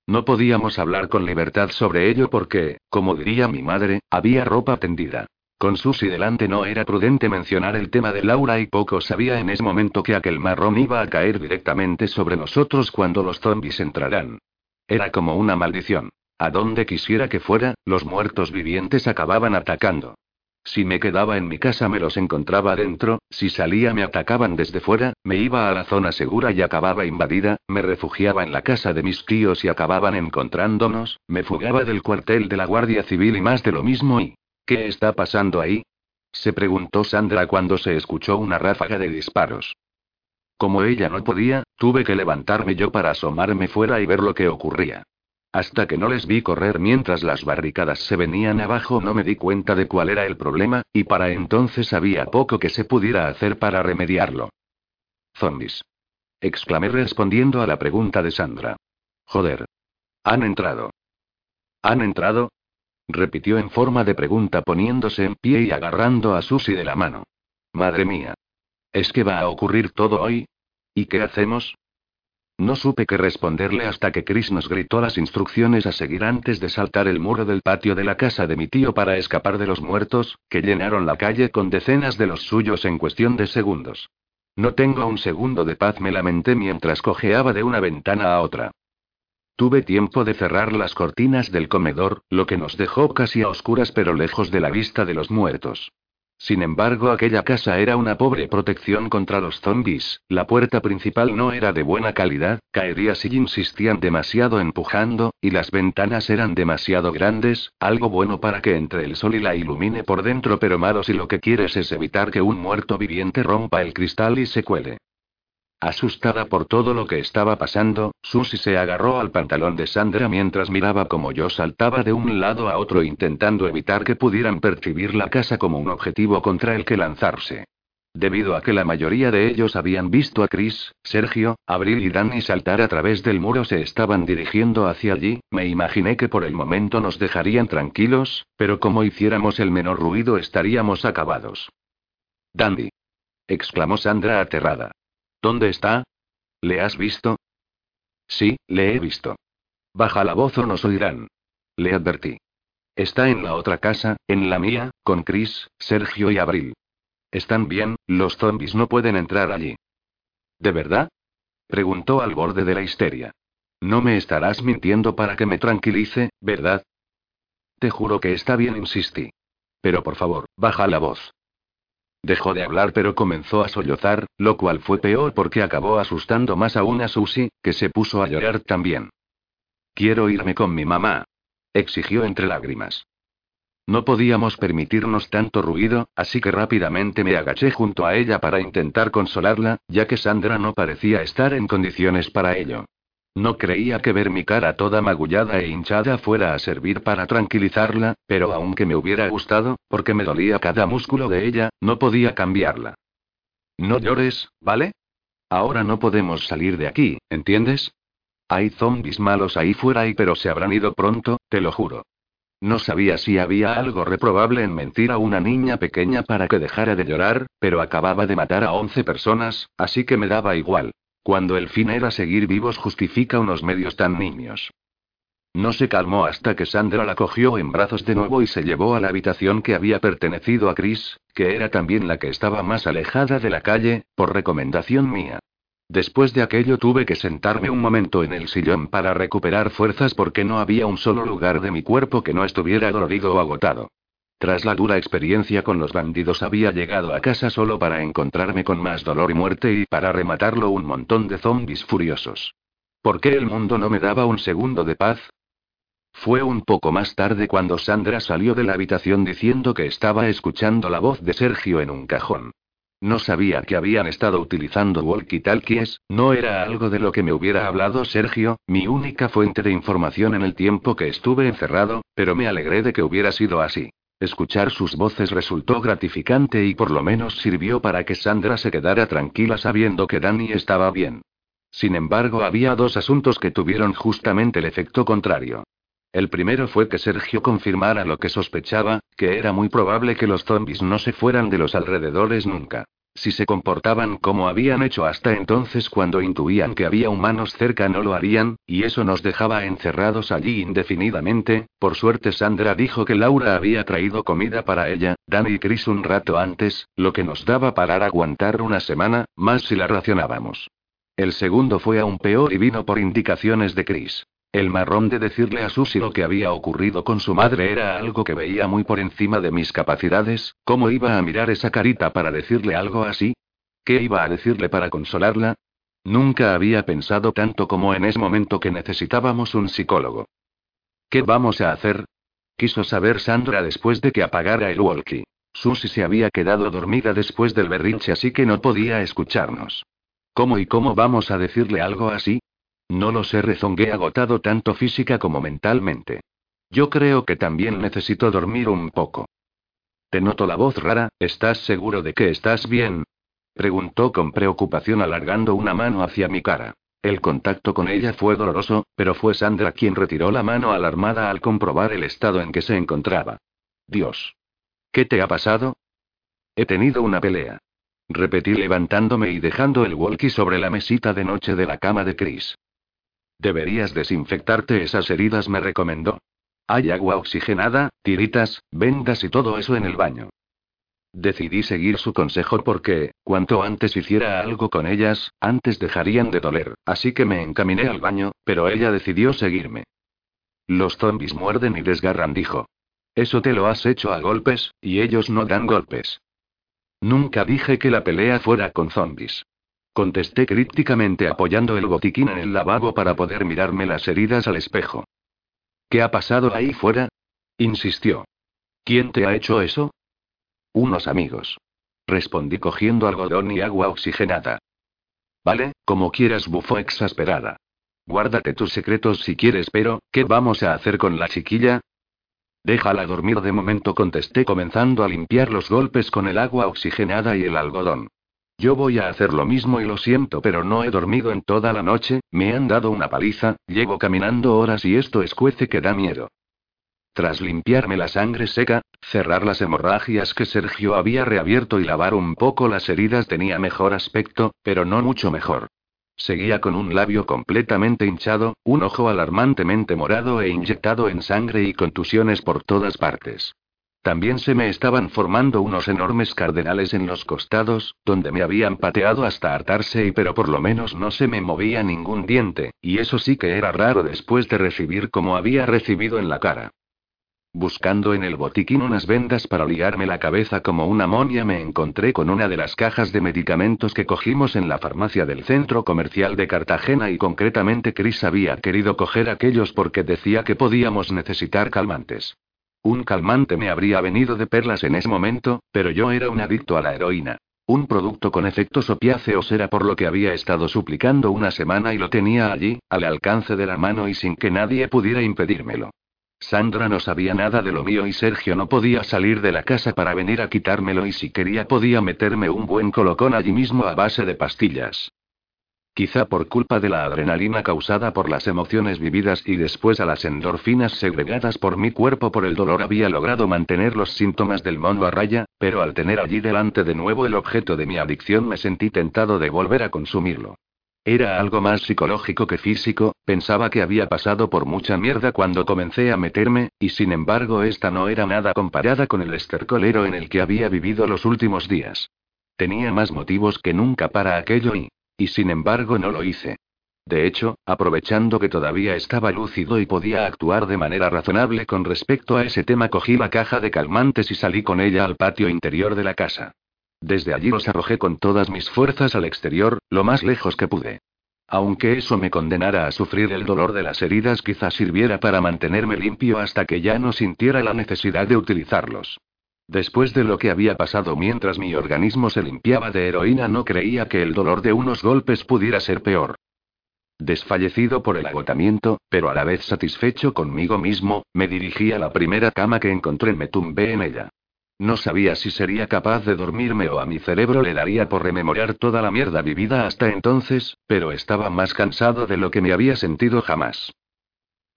No podíamos hablar con libertad sobre ello porque, como diría mi madre, había ropa tendida. Con Susy delante no era prudente mencionar el tema de Laura y poco sabía en ese momento que aquel marrón iba a caer directamente sobre nosotros cuando los zombies entrarán. Era como una maldición. A donde quisiera que fuera, los muertos vivientes acababan atacando. Si me quedaba en mi casa me los encontraba dentro, si salía me atacaban desde fuera, me iba a la zona segura y acababa invadida, me refugiaba en la casa de mis tíos y acababan encontrándonos, me fugaba del cuartel de la Guardia Civil y más de lo mismo y... ¿Qué está pasando ahí? se preguntó Sandra cuando se escuchó una ráfaga de disparos. Como ella no podía, tuve que levantarme yo para asomarme fuera y ver lo que ocurría. Hasta que no les vi correr mientras las barricadas se venían abajo no me di cuenta de cuál era el problema, y para entonces había poco que se pudiera hacer para remediarlo. Zombies. Exclamé respondiendo a la pregunta de Sandra. Joder. Han entrado. ¿Han entrado? Repitió en forma de pregunta poniéndose en pie y agarrando a Susy de la mano. Madre mía. ¿Es que va a ocurrir todo hoy? ¿Y qué hacemos? No supe qué responderle hasta que Chris nos gritó las instrucciones a seguir antes de saltar el muro del patio de la casa de mi tío para escapar de los muertos, que llenaron la calle con decenas de los suyos en cuestión de segundos. No tengo un segundo de paz, me lamenté mientras cojeaba de una ventana a otra. Tuve tiempo de cerrar las cortinas del comedor, lo que nos dejó casi a oscuras pero lejos de la vista de los muertos. Sin embargo, aquella casa era una pobre protección contra los zombies, la puerta principal no era de buena calidad, caería si insistían demasiado empujando, y las ventanas eran demasiado grandes, algo bueno para que entre el sol y la ilumine por dentro pero malo si lo que quieres es evitar que un muerto viviente rompa el cristal y se cuele. Asustada por todo lo que estaba pasando, Susie se agarró al pantalón de Sandra mientras miraba como yo saltaba de un lado a otro intentando evitar que pudieran percibir la casa como un objetivo contra el que lanzarse. Debido a que la mayoría de ellos habían visto a Chris, Sergio, Abril y Danny saltar a través del muro se estaban dirigiendo hacia allí, me imaginé que por el momento nos dejarían tranquilos, pero como hiciéramos el menor ruido estaríamos acabados. Dandy. exclamó Sandra aterrada. ¿Dónde está? ¿Le has visto? Sí, le he visto. Baja la voz o nos oirán. Le advertí. Está en la otra casa, en la mía, con Chris, Sergio y Abril. Están bien, los zombies no pueden entrar allí. ¿De verdad? Preguntó al borde de la histeria. No me estarás mintiendo para que me tranquilice, ¿verdad? Te juro que está bien, insistí. Pero por favor, baja la voz. Dejó de hablar pero comenzó a sollozar, lo cual fue peor porque acabó asustando más aún a Susie, que se puso a llorar también. Quiero irme con mi mamá. Exigió entre lágrimas. No podíamos permitirnos tanto ruido, así que rápidamente me agaché junto a ella para intentar consolarla, ya que Sandra no parecía estar en condiciones para ello. No creía que ver mi cara toda magullada e hinchada fuera a servir para tranquilizarla, pero aunque me hubiera gustado, porque me dolía cada músculo de ella, no podía cambiarla. No llores, ¿vale? Ahora no podemos salir de aquí, ¿entiendes? Hay zombies malos ahí fuera y pero se habrán ido pronto, te lo juro. No sabía si había algo reprobable en mentir a una niña pequeña para que dejara de llorar, pero acababa de matar a 11 personas, así que me daba igual. Cuando el fin era seguir vivos justifica unos medios tan niños. No se calmó hasta que Sandra la cogió en brazos de nuevo y se llevó a la habitación que había pertenecido a Chris, que era también la que estaba más alejada de la calle, por recomendación mía. Después de aquello tuve que sentarme un momento en el sillón para recuperar fuerzas porque no había un solo lugar de mi cuerpo que no estuviera dolorido o agotado. Tras la dura experiencia con los bandidos había llegado a casa solo para encontrarme con más dolor y muerte y para rematarlo un montón de zombies furiosos. ¿Por qué el mundo no me daba un segundo de paz? Fue un poco más tarde cuando Sandra salió de la habitación diciendo que estaba escuchando la voz de Sergio en un cajón. No sabía que habían estado utilizando walkie-talkies, no era algo de lo que me hubiera hablado Sergio, mi única fuente de información en el tiempo que estuve encerrado, pero me alegré de que hubiera sido así. Escuchar sus voces resultó gratificante y por lo menos sirvió para que Sandra se quedara tranquila sabiendo que Danny estaba bien. Sin embargo, había dos asuntos que tuvieron justamente el efecto contrario. El primero fue que Sergio confirmara lo que sospechaba, que era muy probable que los zombies no se fueran de los alrededores nunca. Si se comportaban como habían hecho hasta entonces cuando intuían que había humanos cerca no lo harían, y eso nos dejaba encerrados allí indefinidamente. Por suerte Sandra dijo que Laura había traído comida para ella, Danny y Chris un rato antes, lo que nos daba para aguantar una semana, más si la racionábamos. El segundo fue aún peor y vino por indicaciones de Chris. El marrón de decirle a Susie lo que había ocurrido con su madre era algo que veía muy por encima de mis capacidades, ¿cómo iba a mirar esa carita para decirle algo así? ¿Qué iba a decirle para consolarla? Nunca había pensado tanto como en ese momento que necesitábamos un psicólogo. ¿Qué vamos a hacer? Quiso saber Sandra después de que apagara el walkie. Susie se había quedado dormida después del berrinche así que no podía escucharnos. ¿Cómo y cómo vamos a decirle algo así? No lo sé, rezongué agotado tanto física como mentalmente. Yo creo que también necesito dormir un poco. Te noto la voz rara, ¿estás seguro de que estás bien? Preguntó con preocupación alargando una mano hacia mi cara. El contacto con ella fue doloroso, pero fue Sandra quien retiró la mano alarmada al comprobar el estado en que se encontraba. Dios. ¿Qué te ha pasado? He tenido una pelea. Repetí levantándome y dejando el walkie sobre la mesita de noche de la cama de Chris. Deberías desinfectarte esas heridas, me recomendó. Hay agua oxigenada, tiritas, vendas y todo eso en el baño. Decidí seguir su consejo porque, cuanto antes hiciera algo con ellas, antes dejarían de doler, así que me encaminé al baño, pero ella decidió seguirme. Los zombies muerden y desgarran, dijo. Eso te lo has hecho a golpes, y ellos no dan golpes. Nunca dije que la pelea fuera con zombies. Contesté crípticamente apoyando el botiquín en el lavabo para poder mirarme las heridas al espejo. ¿Qué ha pasado ahí fuera? insistió. ¿Quién te ha hecho eso? Unos amigos. Respondí cogiendo algodón y agua oxigenada. Vale, como quieras, bufó exasperada. Guárdate tus secretos si quieres, pero, ¿qué vamos a hacer con la chiquilla? Déjala dormir de momento, contesté comenzando a limpiar los golpes con el agua oxigenada y el algodón. Yo voy a hacer lo mismo y lo siento, pero no he dormido en toda la noche, me han dado una paliza, llevo caminando horas y esto escuece que da miedo. Tras limpiarme la sangre seca, cerrar las hemorragias que Sergio había reabierto y lavar un poco las heridas tenía mejor aspecto, pero no mucho mejor. Seguía con un labio completamente hinchado, un ojo alarmantemente morado e inyectado en sangre y contusiones por todas partes. También se me estaban formando unos enormes cardenales en los costados, donde me habían pateado hasta hartarse y pero por lo menos no se me movía ningún diente, y eso sí que era raro después de recibir como había recibido en la cara. Buscando en el botiquín unas vendas para ligarme la cabeza como una monia me encontré con una de las cajas de medicamentos que cogimos en la farmacia del centro comercial de Cartagena y concretamente Chris había querido coger aquellos porque decía que podíamos necesitar calmantes. Un calmante me habría venido de perlas en ese momento, pero yo era un adicto a la heroína. Un producto con efectos opiáceos era por lo que había estado suplicando una semana y lo tenía allí, al alcance de la mano y sin que nadie pudiera impedírmelo. Sandra no sabía nada de lo mío y Sergio no podía salir de la casa para venir a quitármelo y si quería podía meterme un buen colocón allí mismo a base de pastillas. Quizá por culpa de la adrenalina causada por las emociones vividas y después a las endorfinas segregadas por mi cuerpo por el dolor había logrado mantener los síntomas del mono a raya, pero al tener allí delante de nuevo el objeto de mi adicción me sentí tentado de volver a consumirlo. Era algo más psicológico que físico, pensaba que había pasado por mucha mierda cuando comencé a meterme, y sin embargo esta no era nada comparada con el estercolero en el que había vivido los últimos días. Tenía más motivos que nunca para aquello y, y sin embargo no lo hice. De hecho, aprovechando que todavía estaba lúcido y podía actuar de manera razonable con respecto a ese tema, cogí la caja de calmantes y salí con ella al patio interior de la casa. Desde allí los arrojé con todas mis fuerzas al exterior, lo más lejos que pude. Aunque eso me condenara a sufrir el dolor de las heridas, quizás sirviera para mantenerme limpio hasta que ya no sintiera la necesidad de utilizarlos. Después de lo que había pasado mientras mi organismo se limpiaba de heroína, no creía que el dolor de unos golpes pudiera ser peor. Desfallecido por el agotamiento, pero a la vez satisfecho conmigo mismo, me dirigí a la primera cama que encontré me tumbé en ella. No sabía si sería capaz de dormirme o a mi cerebro le daría por rememorar toda la mierda vivida hasta entonces, pero estaba más cansado de lo que me había sentido jamás.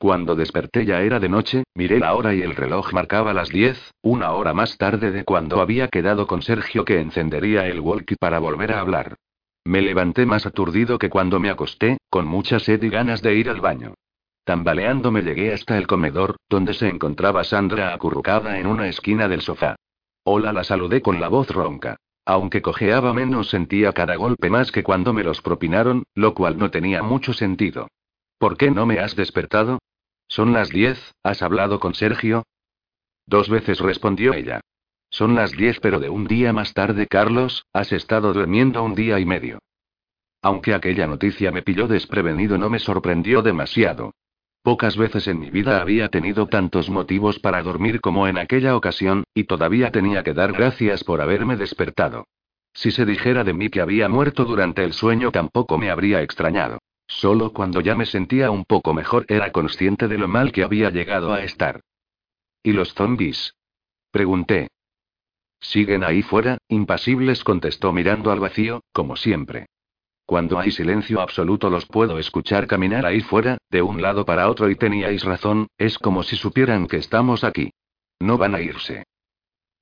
Cuando desperté ya era de noche, miré la hora y el reloj marcaba las 10, una hora más tarde de cuando había quedado con Sergio que encendería el walkie para volver a hablar. Me levanté más aturdido que cuando me acosté, con mucha sed y ganas de ir al baño. Tambaleándome llegué hasta el comedor, donde se encontraba Sandra acurrucada en una esquina del sofá. Hola, la saludé con la voz ronca. Aunque cojeaba menos sentía cada golpe más que cuando me los propinaron, lo cual no tenía mucho sentido. ¿Por qué no me has despertado? Son las diez, ¿has hablado con Sergio? Dos veces respondió ella. Son las diez pero de un día más tarde, Carlos, has estado durmiendo un día y medio. Aunque aquella noticia me pilló desprevenido no me sorprendió demasiado. Pocas veces en mi vida había tenido tantos motivos para dormir como en aquella ocasión, y todavía tenía que dar gracias por haberme despertado. Si se dijera de mí que había muerto durante el sueño tampoco me habría extrañado. Solo cuando ya me sentía un poco mejor era consciente de lo mal que había llegado a estar. ¿Y los zombies? Pregunté. Siguen ahí fuera, impasibles, contestó mirando al vacío, como siempre. Cuando hay silencio absoluto los puedo escuchar caminar ahí fuera, de un lado para otro y teníais razón, es como si supieran que estamos aquí. No van a irse.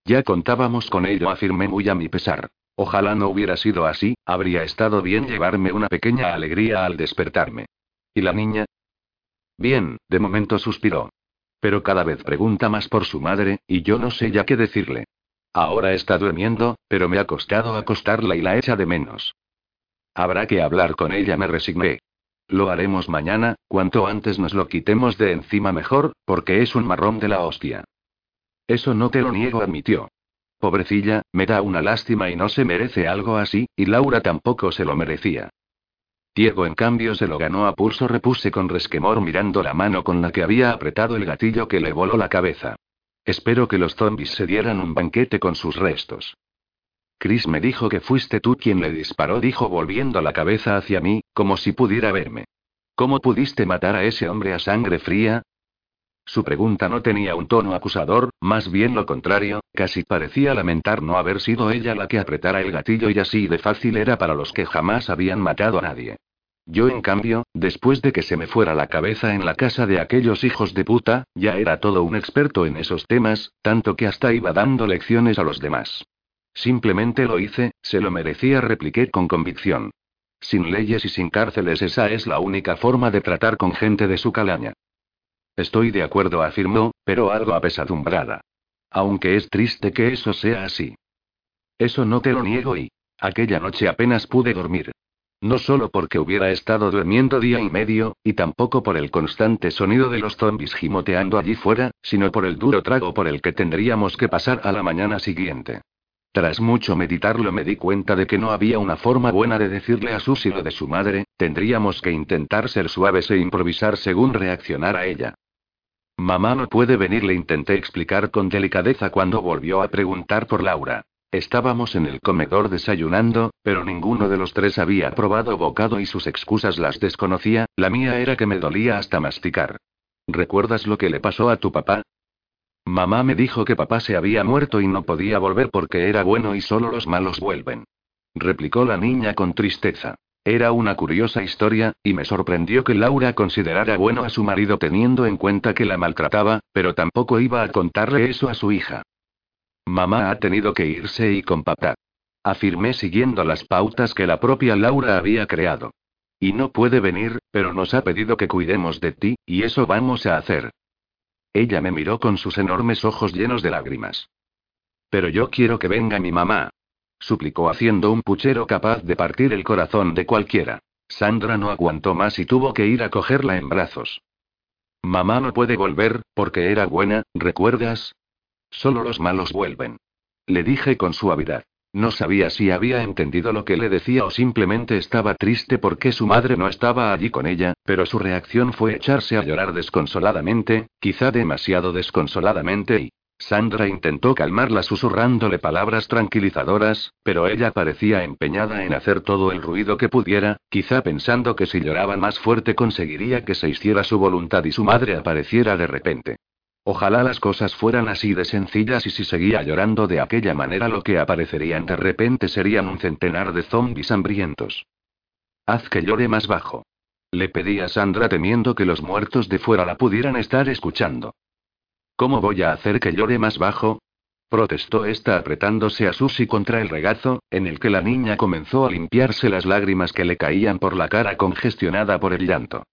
Ya contábamos con ello, afirmé muy a mi pesar. Ojalá no hubiera sido así, habría estado bien llevarme una pequeña alegría al despertarme. ¿Y la niña? Bien, de momento suspiró. Pero cada vez pregunta más por su madre, y yo no sé ya qué decirle. Ahora está durmiendo, pero me ha costado acostarla y la echa de menos. Habrá que hablar con ella, me resigné. Lo haremos mañana, cuanto antes nos lo quitemos de encima mejor, porque es un marrón de la hostia. Eso no te lo niego, admitió. Pobrecilla, me da una lástima y no se merece algo así, y Laura tampoco se lo merecía. Diego en cambio se lo ganó a pulso, repuse con resquemor mirando la mano con la que había apretado el gatillo que le voló la cabeza. Espero que los zombies se dieran un banquete con sus restos. Chris me dijo que fuiste tú quien le disparó, dijo volviendo la cabeza hacia mí, como si pudiera verme. ¿Cómo pudiste matar a ese hombre a sangre fría? Su pregunta no tenía un tono acusador, más bien lo contrario, casi parecía lamentar no haber sido ella la que apretara el gatillo y así de fácil era para los que jamás habían matado a nadie. Yo, en cambio, después de que se me fuera la cabeza en la casa de aquellos hijos de puta, ya era todo un experto en esos temas, tanto que hasta iba dando lecciones a los demás. Simplemente lo hice, se lo merecía, repliqué con convicción. Sin leyes y sin cárceles esa es la única forma de tratar con gente de su calaña. Estoy de acuerdo, afirmó, pero algo apesadumbrada. Aunque es triste que eso sea así. Eso no te lo niego y... Aquella noche apenas pude dormir. No solo porque hubiera estado durmiendo día y medio, y tampoco por el constante sonido de los zombies gimoteando allí fuera, sino por el duro trago por el que tendríamos que pasar a la mañana siguiente. Tras mucho meditarlo me di cuenta de que no había una forma buena de decirle a Susy lo de su madre, tendríamos que intentar ser suaves e improvisar según reaccionara ella. Mamá no puede venir, le intenté explicar con delicadeza cuando volvió a preguntar por Laura. Estábamos en el comedor desayunando, pero ninguno de los tres había probado bocado y sus excusas las desconocía, la mía era que me dolía hasta masticar. ¿Recuerdas lo que le pasó a tu papá? Mamá me dijo que papá se había muerto y no podía volver porque era bueno y solo los malos vuelven. Replicó la niña con tristeza. Era una curiosa historia, y me sorprendió que Laura considerara bueno a su marido teniendo en cuenta que la maltrataba, pero tampoco iba a contarle eso a su hija. Mamá ha tenido que irse y con papá. Afirmé siguiendo las pautas que la propia Laura había creado. Y no puede venir, pero nos ha pedido que cuidemos de ti, y eso vamos a hacer. Ella me miró con sus enormes ojos llenos de lágrimas. Pero yo quiero que venga mi mamá. Suplicó haciendo un puchero capaz de partir el corazón de cualquiera. Sandra no aguantó más y tuvo que ir a cogerla en brazos. Mamá no puede volver, porque era buena, ¿recuerdas? Solo los malos vuelven. Le dije con suavidad. No sabía si había entendido lo que le decía o simplemente estaba triste porque su madre no estaba allí con ella, pero su reacción fue echarse a llorar desconsoladamente, quizá demasiado desconsoladamente y... Sandra intentó calmarla susurrándole palabras tranquilizadoras, pero ella parecía empeñada en hacer todo el ruido que pudiera, quizá pensando que si lloraba más fuerte conseguiría que se hiciera su voluntad y su madre apareciera de repente. Ojalá las cosas fueran así de sencillas y si seguía llorando de aquella manera lo que aparecerían de repente serían un centenar de zombis hambrientos. Haz que llore más bajo. Le pedí a Sandra temiendo que los muertos de fuera la pudieran estar escuchando. ¿Cómo voy a hacer que llore más bajo? protestó esta apretándose a Susie contra el regazo, en el que la niña comenzó a limpiarse las lágrimas que le caían por la cara congestionada por el llanto.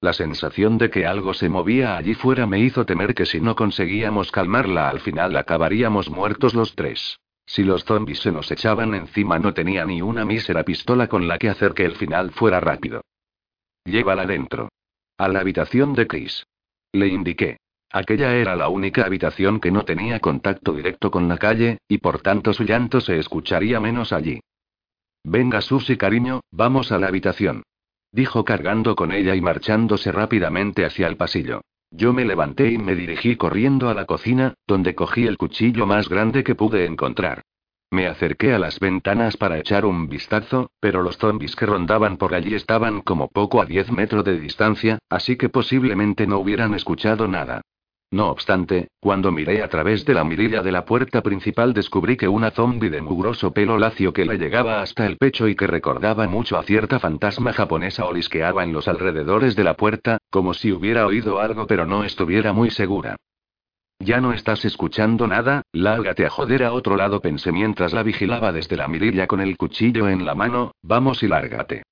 La sensación de que algo se movía allí fuera me hizo temer que si no conseguíamos calmarla al final acabaríamos muertos los tres. Si los zombies se nos echaban encima no tenía ni una mísera pistola con la que hacer que el final fuera rápido. Llévala dentro. A la habitación de Chris. Le indiqué. Aquella era la única habitación que no tenía contacto directo con la calle, y por tanto su llanto se escucharía menos allí. Venga, Susie, cariño, vamos a la habitación. Dijo cargando con ella y marchándose rápidamente hacia el pasillo. Yo me levanté y me dirigí corriendo a la cocina, donde cogí el cuchillo más grande que pude encontrar. Me acerqué a las ventanas para echar un vistazo, pero los zombies que rondaban por allí estaban como poco a 10 metros de distancia, así que posiblemente no hubieran escuchado nada. No obstante, cuando miré a través de la mirilla de la puerta principal descubrí que una zombie de mugroso pelo lacio que le llegaba hasta el pecho y que recordaba mucho a cierta fantasma japonesa olisqueaba en los alrededores de la puerta, como si hubiera oído algo pero no estuviera muy segura. Ya no estás escuchando nada, lárgate a joder a otro lado pensé mientras la vigilaba desde la mirilla con el cuchillo en la mano, vamos y lárgate.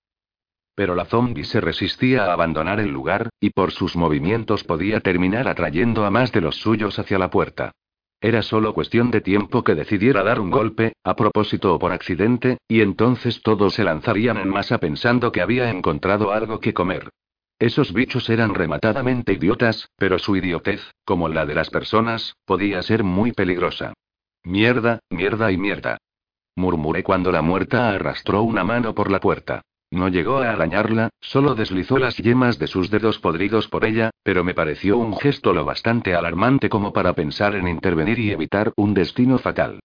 Pero la zombie se resistía a abandonar el lugar, y por sus movimientos podía terminar atrayendo a más de los suyos hacia la puerta. Era solo cuestión de tiempo que decidiera dar un golpe, a propósito o por accidente, y entonces todos se lanzarían en masa pensando que había encontrado algo que comer. Esos bichos eran rematadamente idiotas, pero su idiotez, como la de las personas, podía ser muy peligrosa. Mierda, mierda y mierda. Murmuré cuando la muerta arrastró una mano por la puerta. No llegó a arañarla, solo deslizó las yemas de sus dedos podridos por ella, pero me pareció un gesto lo bastante alarmante como para pensar en intervenir y evitar un destino fatal.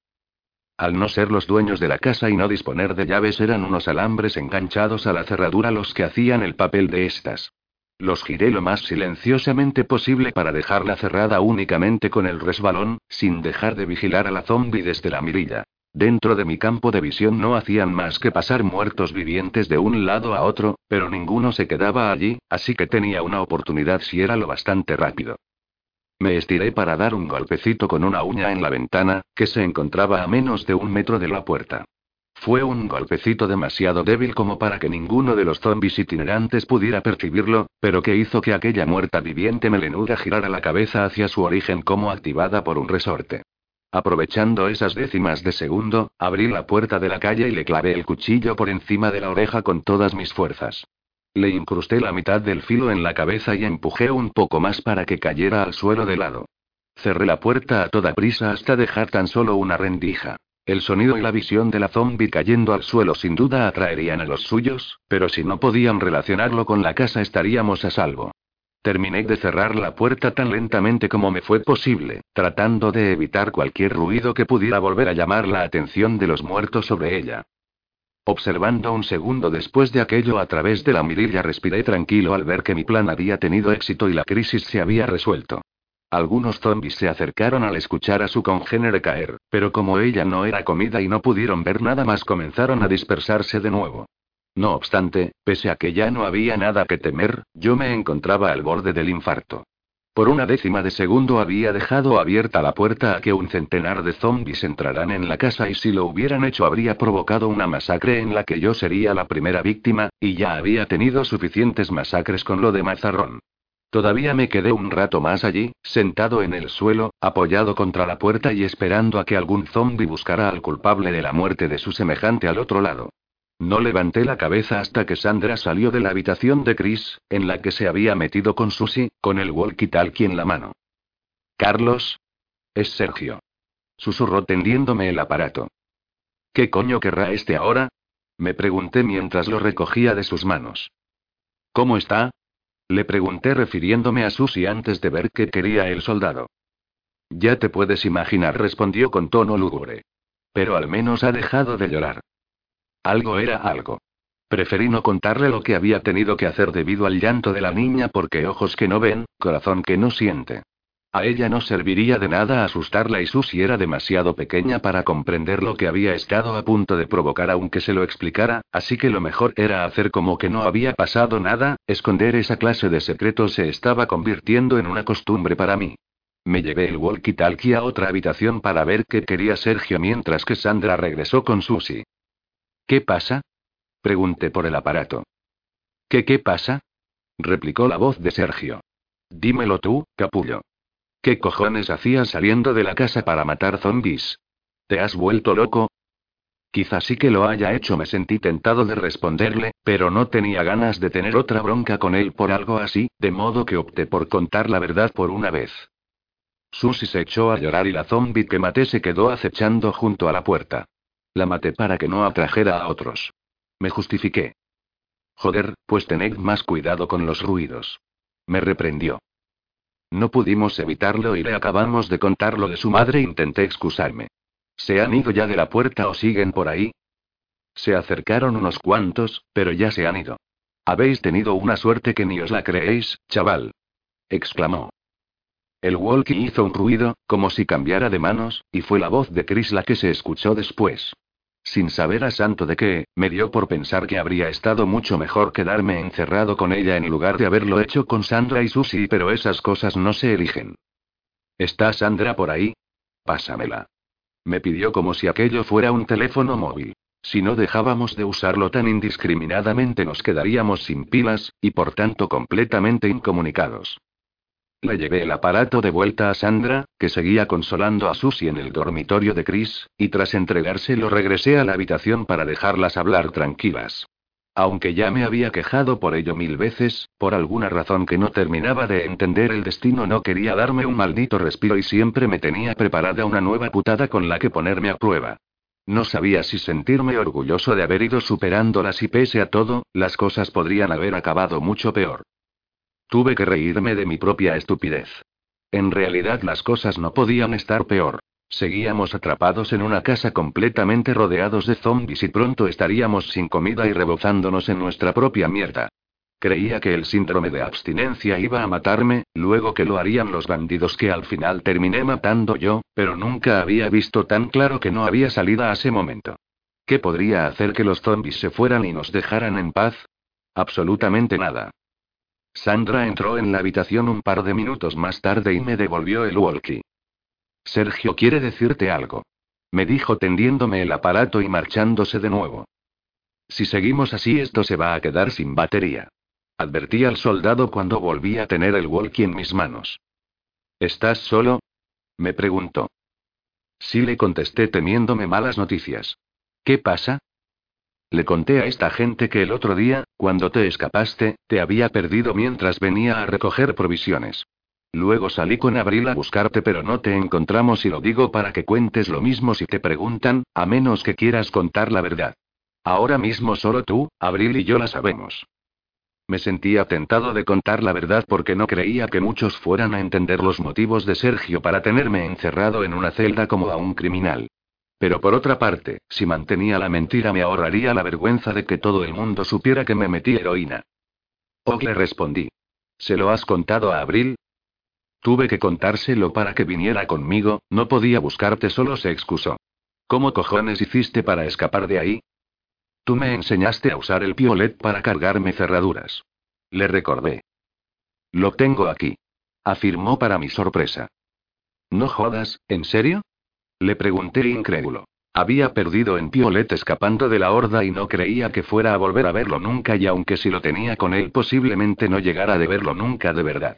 Al no ser los dueños de la casa y no disponer de llaves eran unos alambres enganchados a la cerradura los que hacían el papel de estas. Los giré lo más silenciosamente posible para dejarla cerrada únicamente con el resbalón, sin dejar de vigilar a la zombie desde la mirilla. Dentro de mi campo de visión no hacían más que pasar muertos vivientes de un lado a otro, pero ninguno se quedaba allí, así que tenía una oportunidad si era lo bastante rápido. Me estiré para dar un golpecito con una uña en la ventana, que se encontraba a menos de un metro de la puerta. Fue un golpecito demasiado débil como para que ninguno de los zombies itinerantes pudiera percibirlo, pero que hizo que aquella muerta viviente melenuda girara la cabeza hacia su origen como activada por un resorte. Aprovechando esas décimas de segundo, abrí la puerta de la calle y le clavé el cuchillo por encima de la oreja con todas mis fuerzas. Le incrusté la mitad del filo en la cabeza y empujé un poco más para que cayera al suelo de lado. Cerré la puerta a toda prisa hasta dejar tan solo una rendija. El sonido y la visión de la zombie cayendo al suelo sin duda atraerían a los suyos, pero si no podían relacionarlo con la casa estaríamos a salvo. Terminé de cerrar la puerta tan lentamente como me fue posible, tratando de evitar cualquier ruido que pudiera volver a llamar la atención de los muertos sobre ella. Observando un segundo después de aquello a través de la mirilla respiré tranquilo al ver que mi plan había tenido éxito y la crisis se había resuelto. Algunos zombies se acercaron al escuchar a su congénere caer, pero como ella no era comida y no pudieron ver nada más comenzaron a dispersarse de nuevo. No obstante, pese a que ya no había nada que temer, yo me encontraba al borde del infarto. Por una décima de segundo había dejado abierta la puerta a que un centenar de zombies entraran en la casa y si lo hubieran hecho habría provocado una masacre en la que yo sería la primera víctima, y ya había tenido suficientes masacres con lo de Mazarrón. Todavía me quedé un rato más allí, sentado en el suelo, apoyado contra la puerta y esperando a que algún zombi buscara al culpable de la muerte de su semejante al otro lado. No levanté la cabeza hasta que Sandra salió de la habitación de Chris, en la que se había metido con Susie, con el walkie-talkie en la mano. Carlos. Es Sergio. Susurró tendiéndome el aparato. ¿Qué coño querrá este ahora? Me pregunté mientras lo recogía de sus manos. ¿Cómo está? Le pregunté refiriéndome a Susie antes de ver qué quería el soldado. Ya te puedes imaginar, respondió con tono lúgubre. Pero al menos ha dejado de llorar. Algo era algo. Preferí no contarle lo que había tenido que hacer debido al llanto de la niña porque ojos que no ven, corazón que no siente. A ella no serviría de nada asustarla y Susie era demasiado pequeña para comprender lo que había estado a punto de provocar aunque se lo explicara, así que lo mejor era hacer como que no había pasado nada, esconder esa clase de secretos se estaba convirtiendo en una costumbre para mí. Me llevé el walkie-talkie a otra habitación para ver qué quería Sergio mientras que Sandra regresó con Susie. ¿Qué pasa? Pregunté por el aparato. ¿Qué qué pasa? replicó la voz de Sergio. Dímelo tú, capullo. ¿Qué cojones hacías saliendo de la casa para matar zombies? ¿Te has vuelto loco? Quizás sí que lo haya hecho, me sentí tentado de responderle, pero no tenía ganas de tener otra bronca con él por algo así, de modo que opté por contar la verdad por una vez. Susie se echó a llorar y la zombie que maté se quedó acechando junto a la puerta. La maté para que no atrajera a otros. Me justifiqué. Joder, pues tened más cuidado con los ruidos. Me reprendió. No pudimos evitarlo y le acabamos de contar lo de su madre. Intenté excusarme. ¿Se han ido ya de la puerta o siguen por ahí? Se acercaron unos cuantos, pero ya se han ido. Habéis tenido una suerte que ni os la creéis, chaval. exclamó. El walkie hizo un ruido, como si cambiara de manos, y fue la voz de Chris la que se escuchó después. Sin saber a santo de qué, me dio por pensar que habría estado mucho mejor quedarme encerrado con ella en lugar de haberlo hecho con Sandra y Susie, pero esas cosas no se eligen. ¿Está Sandra por ahí? Pásamela. Me pidió como si aquello fuera un teléfono móvil. Si no dejábamos de usarlo tan indiscriminadamente nos quedaríamos sin pilas, y por tanto completamente incomunicados. Le llevé el aparato de vuelta a Sandra, que seguía consolando a Susie en el dormitorio de Chris, y tras entregárselo regresé a la habitación para dejarlas hablar tranquilas. Aunque ya me había quejado por ello mil veces, por alguna razón que no terminaba de entender el destino no quería darme un maldito respiro y siempre me tenía preparada una nueva putada con la que ponerme a prueba. No sabía si sentirme orgulloso de haber ido superándolas y pese a todo, las cosas podrían haber acabado mucho peor. Tuve que reírme de mi propia estupidez. En realidad las cosas no podían estar peor. Seguíamos atrapados en una casa completamente rodeados de zombies y pronto estaríamos sin comida y rebozándonos en nuestra propia mierda. Creía que el síndrome de abstinencia iba a matarme, luego que lo harían los bandidos que al final terminé matando yo, pero nunca había visto tan claro que no había salida a ese momento. ¿Qué podría hacer que los zombies se fueran y nos dejaran en paz? Absolutamente nada. Sandra entró en la habitación un par de minutos más tarde y me devolvió el walkie. Sergio quiere decirte algo. Me dijo tendiéndome el aparato y marchándose de nuevo. Si seguimos así esto se va a quedar sin batería. Advertí al soldado cuando volví a tener el walkie en mis manos. ¿Estás solo? Me preguntó. Sí le contesté temiéndome malas noticias. ¿Qué pasa? Le conté a esta gente que el otro día, cuando te escapaste, te había perdido mientras venía a recoger provisiones. Luego salí con Abril a buscarte pero no te encontramos y lo digo para que cuentes lo mismo si te preguntan, a menos que quieras contar la verdad. Ahora mismo solo tú, Abril y yo la sabemos. Me sentía tentado de contar la verdad porque no creía que muchos fueran a entender los motivos de Sergio para tenerme encerrado en una celda como a un criminal. Pero por otra parte, si mantenía la mentira me ahorraría la vergüenza de que todo el mundo supiera que me metí heroína. Og le respondí. ¿Se lo has contado a Abril? Tuve que contárselo para que viniera conmigo, no podía buscarte, solo se excusó. ¿Cómo cojones hiciste para escapar de ahí? Tú me enseñaste a usar el piolet para cargarme cerraduras. Le recordé. Lo tengo aquí. Afirmó para mi sorpresa. No jodas, ¿en serio? Le pregunté incrédulo. Había perdido en Piolet escapando de la horda y no creía que fuera a volver a verlo nunca y aunque si lo tenía con él posiblemente no llegara de verlo nunca de verdad.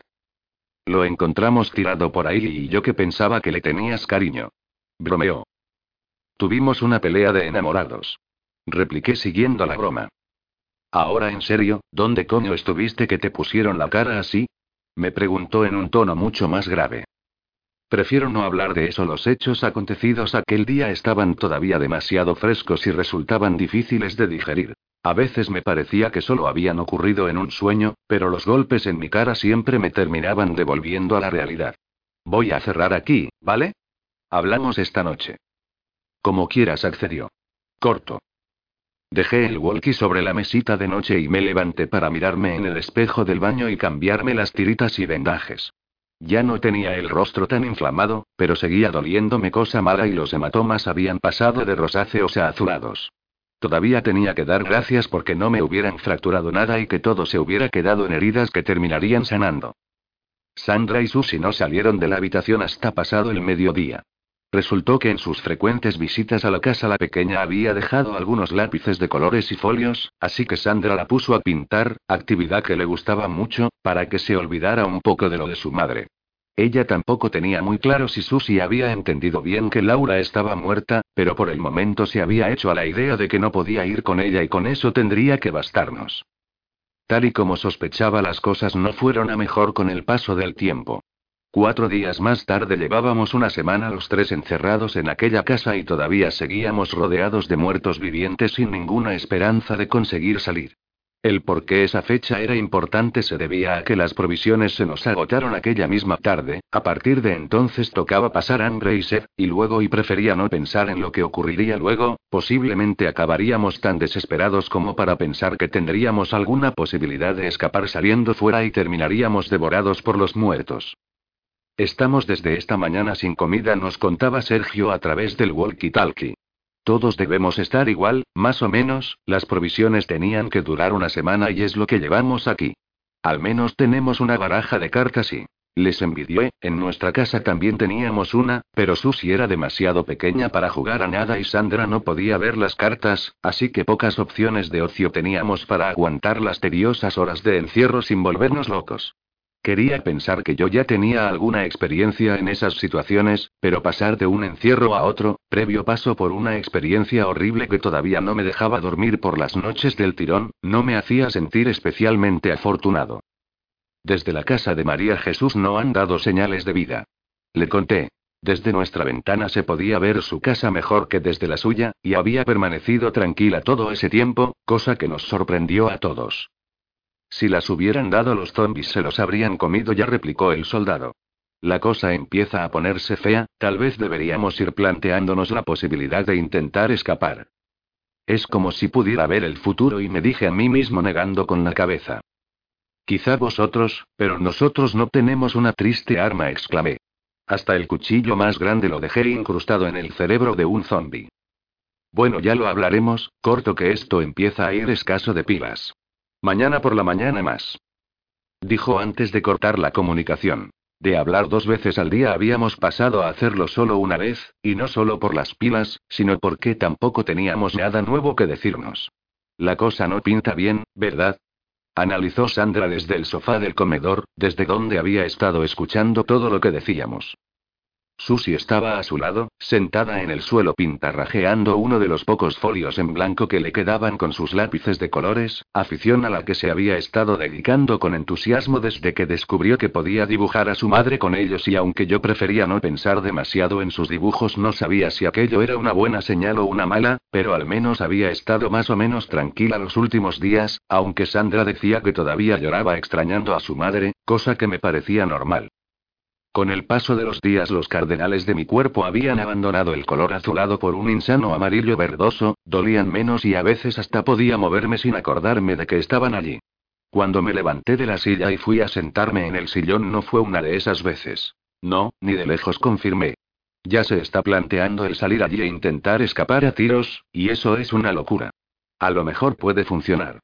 Lo encontramos tirado por ahí y yo que pensaba que le tenías cariño. Bromeó. Tuvimos una pelea de enamorados. Repliqué siguiendo la broma. Ahora en serio, ¿dónde coño estuviste que te pusieron la cara así? Me preguntó en un tono mucho más grave. Prefiero no hablar de eso. Los hechos acontecidos aquel día estaban todavía demasiado frescos y resultaban difíciles de digerir. A veces me parecía que solo habían ocurrido en un sueño, pero los golpes en mi cara siempre me terminaban devolviendo a la realidad. Voy a cerrar aquí, ¿vale? Hablamos esta noche. Como quieras, accedió. Corto. Dejé el walkie sobre la mesita de noche y me levanté para mirarme en el espejo del baño y cambiarme las tiritas y vendajes. Ya no tenía el rostro tan inflamado, pero seguía doliéndome cosa mala y los hematomas habían pasado de rosáceos a azulados. Todavía tenía que dar gracias porque no me hubieran fracturado nada y que todo se hubiera quedado en heridas que terminarían sanando. Sandra y Susie no salieron de la habitación hasta pasado el mediodía. Resultó que en sus frecuentes visitas a la casa la pequeña había dejado algunos lápices de colores y folios, así que Sandra la puso a pintar, actividad que le gustaba mucho, para que se olvidara un poco de lo de su madre. Ella tampoco tenía muy claro si Susie había entendido bien que Laura estaba muerta, pero por el momento se había hecho a la idea de que no podía ir con ella y con eso tendría que bastarnos. Tal y como sospechaba las cosas no fueron a mejor con el paso del tiempo. Cuatro días más tarde llevábamos una semana los tres encerrados en aquella casa y todavía seguíamos rodeados de muertos vivientes sin ninguna esperanza de conseguir salir. El por qué esa fecha era importante se debía a que las provisiones se nos agotaron aquella misma tarde, a partir de entonces tocaba pasar hambre y sed, y luego y prefería no pensar en lo que ocurriría luego, posiblemente acabaríamos tan desesperados como para pensar que tendríamos alguna posibilidad de escapar saliendo fuera y terminaríamos devorados por los muertos. Estamos desde esta mañana sin comida, nos contaba Sergio a través del walkie-talkie. Todos debemos estar igual, más o menos, las provisiones tenían que durar una semana y es lo que llevamos aquí. Al menos tenemos una baraja de cartas y... Les envidié, en nuestra casa también teníamos una, pero Susi era demasiado pequeña para jugar a nada y Sandra no podía ver las cartas, así que pocas opciones de ocio teníamos para aguantar las tediosas horas de encierro sin volvernos locos. Quería pensar que yo ya tenía alguna experiencia en esas situaciones, pero pasar de un encierro a otro, previo paso por una experiencia horrible que todavía no me dejaba dormir por las noches del tirón, no me hacía sentir especialmente afortunado. Desde la casa de María Jesús no han dado señales de vida. Le conté. Desde nuestra ventana se podía ver su casa mejor que desde la suya, y había permanecido tranquila todo ese tiempo, cosa que nos sorprendió a todos. Si las hubieran dado los zombies se los habrían comido, ya replicó el soldado. La cosa empieza a ponerse fea, tal vez deberíamos ir planteándonos la posibilidad de intentar escapar. Es como si pudiera ver el futuro y me dije a mí mismo negando con la cabeza. Quizá vosotros, pero nosotros no tenemos una triste arma, exclamé. Hasta el cuchillo más grande lo dejé incrustado en el cerebro de un zombi. Bueno, ya lo hablaremos, corto que esto empieza a ir escaso de pilas. Mañana por la mañana más. Dijo antes de cortar la comunicación. De hablar dos veces al día habíamos pasado a hacerlo solo una vez, y no solo por las pilas, sino porque tampoco teníamos nada nuevo que decirnos. La cosa no pinta bien, ¿verdad? Analizó Sandra desde el sofá del comedor, desde donde había estado escuchando todo lo que decíamos. Susie estaba a su lado, sentada en el suelo pintarrajeando uno de los pocos folios en blanco que le quedaban con sus lápices de colores, afición a la que se había estado dedicando con entusiasmo desde que descubrió que podía dibujar a su madre con ellos y aunque yo prefería no pensar demasiado en sus dibujos no sabía si aquello era una buena señal o una mala, pero al menos había estado más o menos tranquila los últimos días, aunque Sandra decía que todavía lloraba extrañando a su madre, cosa que me parecía normal. Con el paso de los días los cardenales de mi cuerpo habían abandonado el color azulado por un insano amarillo verdoso, dolían menos y a veces hasta podía moverme sin acordarme de que estaban allí. Cuando me levanté de la silla y fui a sentarme en el sillón no fue una de esas veces. No, ni de lejos confirmé. Ya se está planteando el salir allí e intentar escapar a tiros, y eso es una locura. A lo mejor puede funcionar.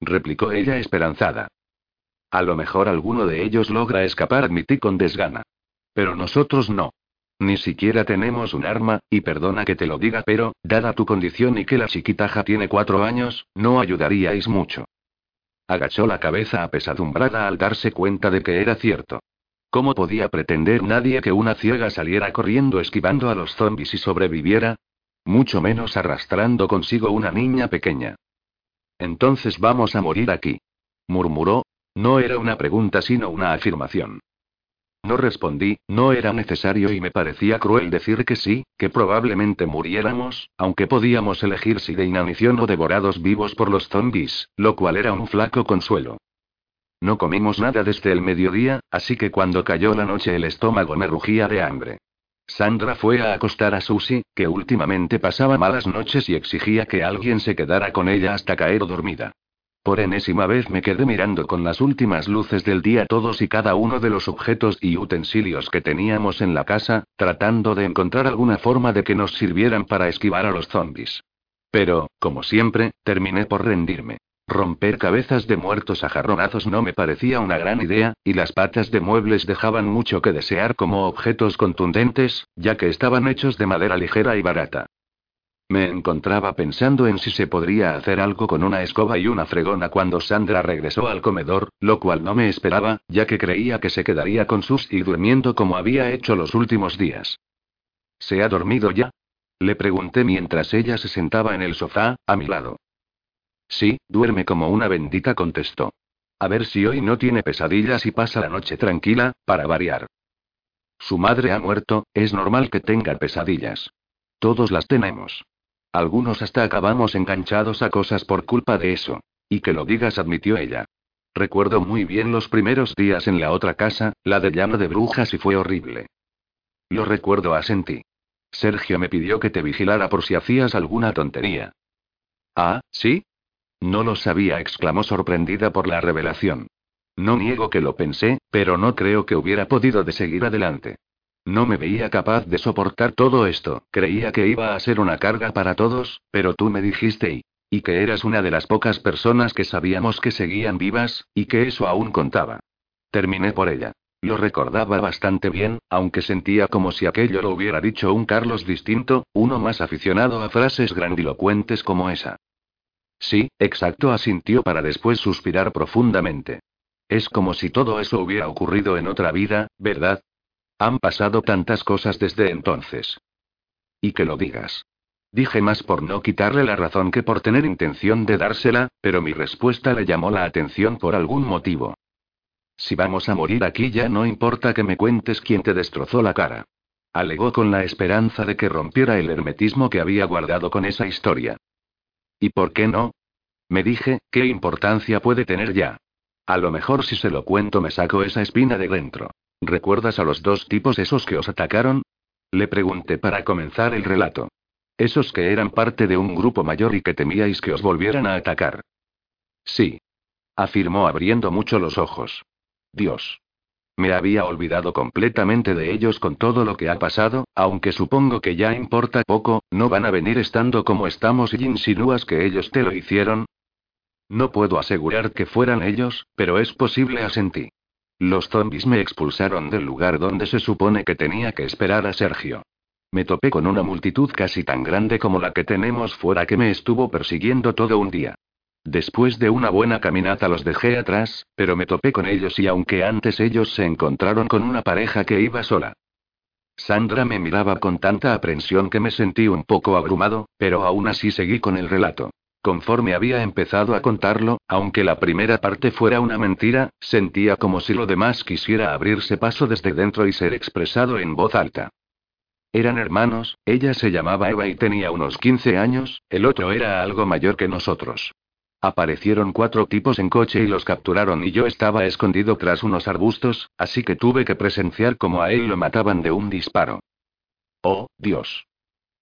Replicó ella esperanzada. A lo mejor alguno de ellos logra escapar, admití con desgana. Pero nosotros no. Ni siquiera tenemos un arma, y perdona que te lo diga, pero, dada tu condición y que la chiquitaja tiene cuatro años, no ayudaríais mucho. Agachó la cabeza apesadumbrada al darse cuenta de que era cierto. ¿Cómo podía pretender nadie que una ciega saliera corriendo esquivando a los zombies y sobreviviera? Mucho menos arrastrando consigo una niña pequeña. Entonces vamos a morir aquí. Murmuró, no era una pregunta sino una afirmación. No respondí, no era necesario y me parecía cruel decir que sí, que probablemente muriéramos, aunque podíamos elegir si de inanición o devorados vivos por los zombies, lo cual era un flaco consuelo. No comimos nada desde el mediodía, así que cuando cayó la noche el estómago me rugía de hambre. Sandra fue a acostar a Susie, que últimamente pasaba malas noches y exigía que alguien se quedara con ella hasta caer dormida. Por enésima vez me quedé mirando con las últimas luces del día todos y cada uno de los objetos y utensilios que teníamos en la casa, tratando de encontrar alguna forma de que nos sirvieran para esquivar a los zombies. Pero, como siempre, terminé por rendirme. Romper cabezas de muertos a jarronazos no me parecía una gran idea, y las patas de muebles dejaban mucho que desear como objetos contundentes, ya que estaban hechos de madera ligera y barata. Me encontraba pensando en si se podría hacer algo con una escoba y una fregona cuando Sandra regresó al comedor, lo cual no me esperaba, ya que creía que se quedaría con sus y durmiendo como había hecho los últimos días. ¿Se ha dormido ya? Le pregunté mientras ella se sentaba en el sofá, a mi lado. Sí, duerme como una bendita, contestó. A ver si hoy no tiene pesadillas y pasa la noche tranquila, para variar. Su madre ha muerto, es normal que tenga pesadillas. Todos las tenemos. Algunos hasta acabamos enganchados a cosas por culpa de eso. Y que lo digas, admitió ella. Recuerdo muy bien los primeros días en la otra casa, la de llano de brujas y fue horrible. Lo recuerdo, asentí. Sergio me pidió que te vigilara por si hacías alguna tontería. Ah, ¿sí? No lo sabía, exclamó sorprendida por la revelación. No niego que lo pensé, pero no creo que hubiera podido de seguir adelante. No me veía capaz de soportar todo esto, creía que iba a ser una carga para todos, pero tú me dijiste y... Y que eras una de las pocas personas que sabíamos que seguían vivas, y que eso aún contaba. Terminé por ella. Lo recordaba bastante bien, aunque sentía como si aquello lo hubiera dicho un Carlos distinto, uno más aficionado a frases grandilocuentes como esa. Sí, exacto, asintió para después suspirar profundamente. Es como si todo eso hubiera ocurrido en otra vida, ¿verdad? Han pasado tantas cosas desde entonces. Y que lo digas. Dije más por no quitarle la razón que por tener intención de dársela, pero mi respuesta le llamó la atención por algún motivo. Si vamos a morir aquí ya no importa que me cuentes quién te destrozó la cara. Alegó con la esperanza de que rompiera el hermetismo que había guardado con esa historia. ¿Y por qué no? Me dije, ¿qué importancia puede tener ya? A lo mejor si se lo cuento me saco esa espina de dentro. ¿Recuerdas a los dos tipos esos que os atacaron? Le pregunté para comenzar el relato. Esos que eran parte de un grupo mayor y que temíais que os volvieran a atacar. Sí. Afirmó abriendo mucho los ojos. Dios. Me había olvidado completamente de ellos con todo lo que ha pasado, aunque supongo que ya importa poco, no van a venir estando como estamos y insinúas que ellos te lo hicieron. No puedo asegurar que fueran ellos, pero es posible asentí. Los zombies me expulsaron del lugar donde se supone que tenía que esperar a Sergio. Me topé con una multitud casi tan grande como la que tenemos fuera que me estuvo persiguiendo todo un día. Después de una buena caminata los dejé atrás, pero me topé con ellos y aunque antes ellos se encontraron con una pareja que iba sola. Sandra me miraba con tanta aprensión que me sentí un poco abrumado, pero aún así seguí con el relato. Conforme había empezado a contarlo, aunque la primera parte fuera una mentira, sentía como si lo demás quisiera abrirse paso desde dentro y ser expresado en voz alta. Eran hermanos, ella se llamaba Eva y tenía unos 15 años, el otro era algo mayor que nosotros. Aparecieron cuatro tipos en coche y los capturaron y yo estaba escondido tras unos arbustos, así que tuve que presenciar cómo a él lo mataban de un disparo. Oh, Dios.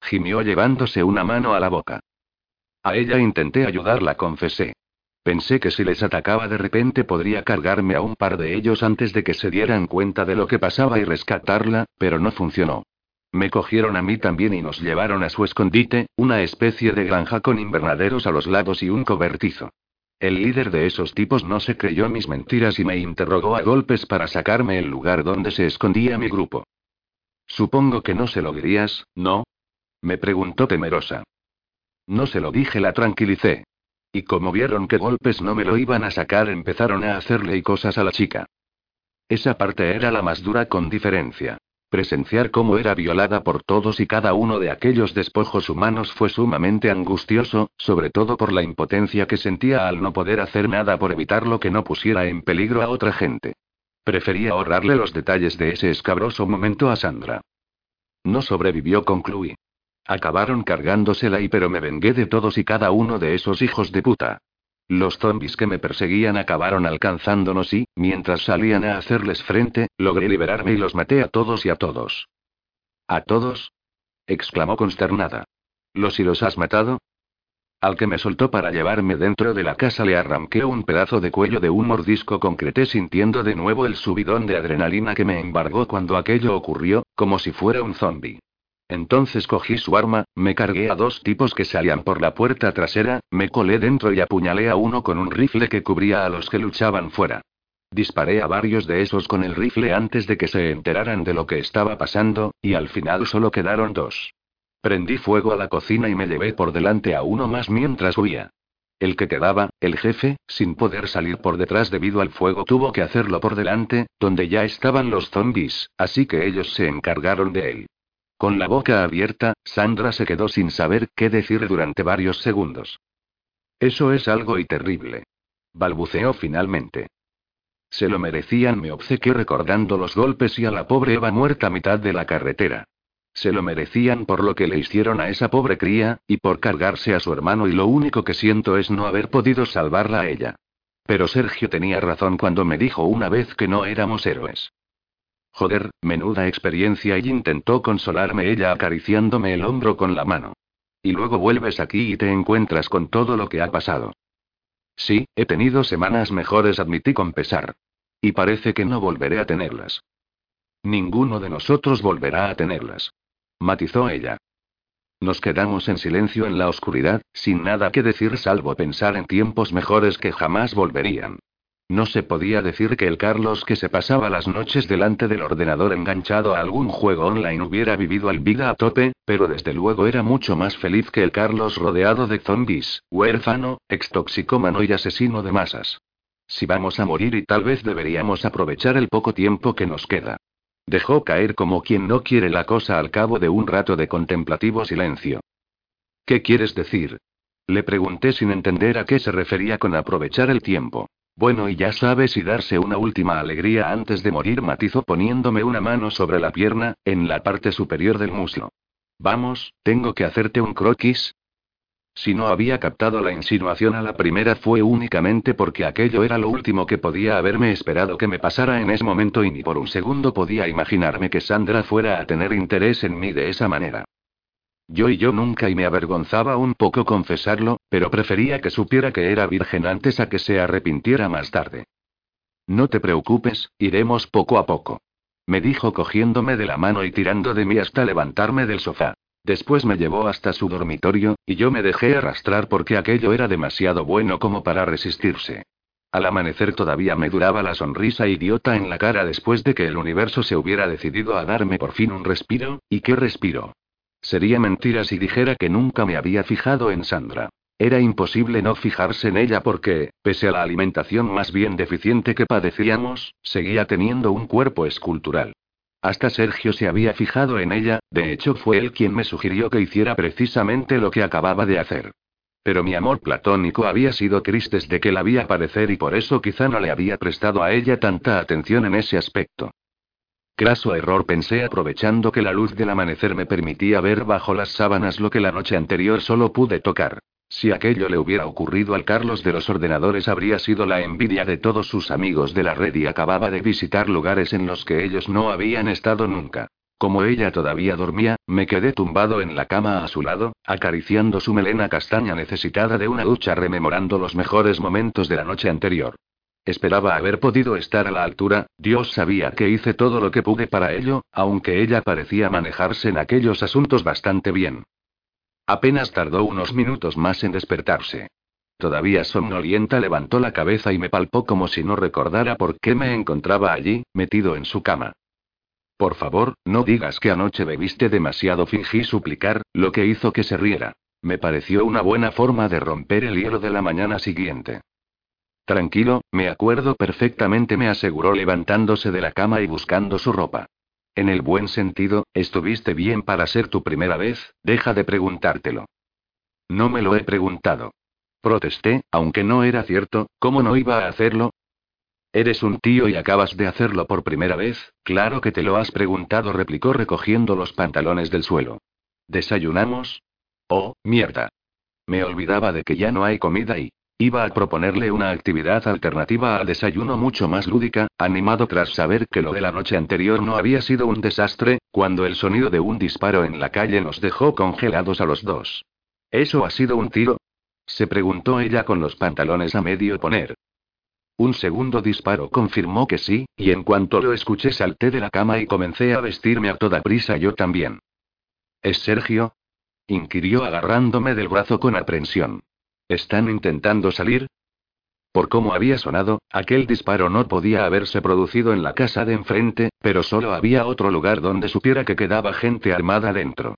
Gimió llevándose una mano a la boca. A ella intenté ayudarla, confesé. Pensé que si les atacaba de repente podría cargarme a un par de ellos antes de que se dieran cuenta de lo que pasaba y rescatarla, pero no funcionó. Me cogieron a mí también y nos llevaron a su escondite, una especie de granja con invernaderos a los lados y un cobertizo. El líder de esos tipos no se creyó mis mentiras y me interrogó a golpes para sacarme el lugar donde se escondía mi grupo. Supongo que no se lo dirías, ¿no? Me preguntó temerosa. No se lo dije, la tranquilicé. Y como vieron que golpes no me lo iban a sacar, empezaron a hacerle cosas a la chica. Esa parte era la más dura con diferencia. Presenciar cómo era violada por todos y cada uno de aquellos despojos humanos fue sumamente angustioso, sobre todo por la impotencia que sentía al no poder hacer nada por evitar lo que no pusiera en peligro a otra gente. Prefería ahorrarle los detalles de ese escabroso momento a Sandra. No sobrevivió, concluí. Acabaron cargándosela y pero me vengué de todos y cada uno de esos hijos de puta. Los zombies que me perseguían acabaron alcanzándonos y, mientras salían a hacerles frente, logré liberarme y los maté a todos y a todos. ¿A todos? exclamó consternada. ¿Los y los has matado? Al que me soltó para llevarme dentro de la casa le arranqué un pedazo de cuello de un mordisco concreté sintiendo de nuevo el subidón de adrenalina que me embargó cuando aquello ocurrió, como si fuera un zombi. Entonces cogí su arma, me cargué a dos tipos que salían por la puerta trasera, me colé dentro y apuñalé a uno con un rifle que cubría a los que luchaban fuera. Disparé a varios de esos con el rifle antes de que se enteraran de lo que estaba pasando, y al final solo quedaron dos. Prendí fuego a la cocina y me llevé por delante a uno más mientras huía. El que quedaba, el jefe, sin poder salir por detrás debido al fuego, tuvo que hacerlo por delante, donde ya estaban los zombies, así que ellos se encargaron de él. Con la boca abierta, Sandra se quedó sin saber qué decir durante varios segundos. Eso es algo y terrible. Balbuceó finalmente. Se lo merecían, me obcequé recordando los golpes y a la pobre Eva muerta a mitad de la carretera. Se lo merecían por lo que le hicieron a esa pobre cría, y por cargarse a su hermano y lo único que siento es no haber podido salvarla a ella. Pero Sergio tenía razón cuando me dijo una vez que no éramos héroes. Joder, menuda experiencia y intentó consolarme ella acariciándome el hombro con la mano. Y luego vuelves aquí y te encuentras con todo lo que ha pasado. Sí, he tenido semanas mejores, admití con pesar. Y parece que no volveré a tenerlas. Ninguno de nosotros volverá a tenerlas matizó ella. Nos quedamos en silencio en la oscuridad, sin nada que decir salvo pensar en tiempos mejores que jamás volverían. No se podía decir que el Carlos que se pasaba las noches delante del ordenador enganchado a algún juego online hubiera vivido al vida a tope, pero desde luego era mucho más feliz que el Carlos rodeado de zombies, huérfano, extoxicómano y asesino de masas. Si vamos a morir y tal vez deberíamos aprovechar el poco tiempo que nos queda. Dejó caer como quien no quiere la cosa al cabo de un rato de contemplativo silencio. ¿Qué quieres decir? Le pregunté sin entender a qué se refería con aprovechar el tiempo. Bueno, y ya sabes, y darse una última alegría antes de morir, matizó poniéndome una mano sobre la pierna, en la parte superior del muslo. Vamos, tengo que hacerte un croquis, si no había captado la insinuación a la primera fue únicamente porque aquello era lo último que podía haberme esperado que me pasara en ese momento y ni por un segundo podía imaginarme que Sandra fuera a tener interés en mí de esa manera. Yo y yo nunca y me avergonzaba un poco confesarlo, pero prefería que supiera que era virgen antes a que se arrepintiera más tarde. No te preocupes, iremos poco a poco. Me dijo cogiéndome de la mano y tirando de mí hasta levantarme del sofá. Después me llevó hasta su dormitorio, y yo me dejé arrastrar porque aquello era demasiado bueno como para resistirse. Al amanecer todavía me duraba la sonrisa idiota en la cara después de que el universo se hubiera decidido a darme por fin un respiro, ¿y qué respiro? Sería mentira si dijera que nunca me había fijado en Sandra. Era imposible no fijarse en ella porque, pese a la alimentación más bien deficiente que padecíamos, seguía teniendo un cuerpo escultural. Hasta Sergio se había fijado en ella, de hecho fue él quien me sugirió que hiciera precisamente lo que acababa de hacer. Pero mi amor platónico había sido Chris desde que la vi aparecer y por eso quizá no le había prestado a ella tanta atención en ese aspecto. Craso error pensé aprovechando que la luz del amanecer me permitía ver bajo las sábanas lo que la noche anterior solo pude tocar. Si aquello le hubiera ocurrido al Carlos de los ordenadores habría sido la envidia de todos sus amigos de la red y acababa de visitar lugares en los que ellos no habían estado nunca. Como ella todavía dormía, me quedé tumbado en la cama a su lado, acariciando su melena castaña necesitada de una ducha rememorando los mejores momentos de la noche anterior. Esperaba haber podido estar a la altura, Dios sabía que hice todo lo que pude para ello, aunque ella parecía manejarse en aquellos asuntos bastante bien. Apenas tardó unos minutos más en despertarse. Todavía somnolienta levantó la cabeza y me palpó como si no recordara por qué me encontraba allí, metido en su cama. Por favor, no digas que anoche bebiste demasiado, fingí suplicar, lo que hizo que se riera. Me pareció una buena forma de romper el hielo de la mañana siguiente. Tranquilo, me acuerdo perfectamente, me aseguró levantándose de la cama y buscando su ropa. En el buen sentido, estuviste bien para ser tu primera vez, deja de preguntártelo. No me lo he preguntado. Protesté, aunque no era cierto, ¿cómo no iba a hacerlo? Eres un tío y acabas de hacerlo por primera vez, claro que te lo has preguntado, replicó recogiendo los pantalones del suelo. ¿Desayunamos? Oh, mierda. Me olvidaba de que ya no hay comida y... Iba a proponerle una actividad alternativa al desayuno mucho más lúdica, animado tras saber que lo de la noche anterior no había sido un desastre, cuando el sonido de un disparo en la calle nos dejó congelados a los dos. ¿Eso ha sido un tiro? Se preguntó ella con los pantalones a medio poner. Un segundo disparo confirmó que sí, y en cuanto lo escuché salté de la cama y comencé a vestirme a toda prisa yo también. ¿Es Sergio? inquirió agarrándome del brazo con aprensión. ¿Están intentando salir? Por cómo había sonado, aquel disparo no podía haberse producido en la casa de enfrente, pero solo había otro lugar donde supiera que quedaba gente armada dentro.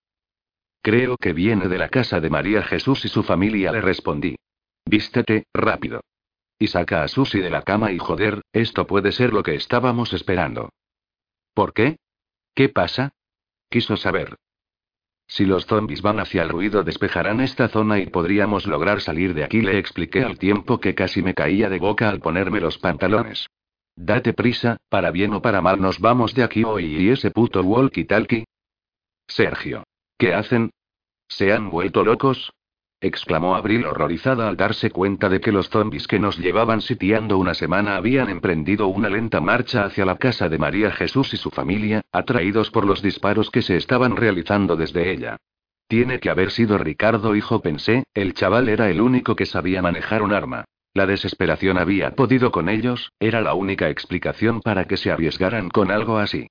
Creo que viene de la casa de María Jesús y su familia, le respondí. Vístete, rápido. Y saca a Susy de la cama y joder, esto puede ser lo que estábamos esperando. ¿Por qué? ¿Qué pasa? Quiso saber. Si los zombies van hacia el ruido despejarán esta zona y podríamos lograr salir de aquí, le expliqué al tiempo que casi me caía de boca al ponerme los pantalones. Date prisa, para bien o para mal nos vamos de aquí hoy y ese puto walkie-talkie. Sergio. ¿Qué hacen? ¿Se han vuelto locos? Exclamó Abril horrorizada al darse cuenta de que los zombies que nos llevaban sitiando una semana habían emprendido una lenta marcha hacia la casa de María Jesús y su familia, atraídos por los disparos que se estaban realizando desde ella. Tiene que haber sido Ricardo, hijo, pensé, el chaval era el único que sabía manejar un arma. La desesperación había podido con ellos, era la única explicación para que se arriesgaran con algo así.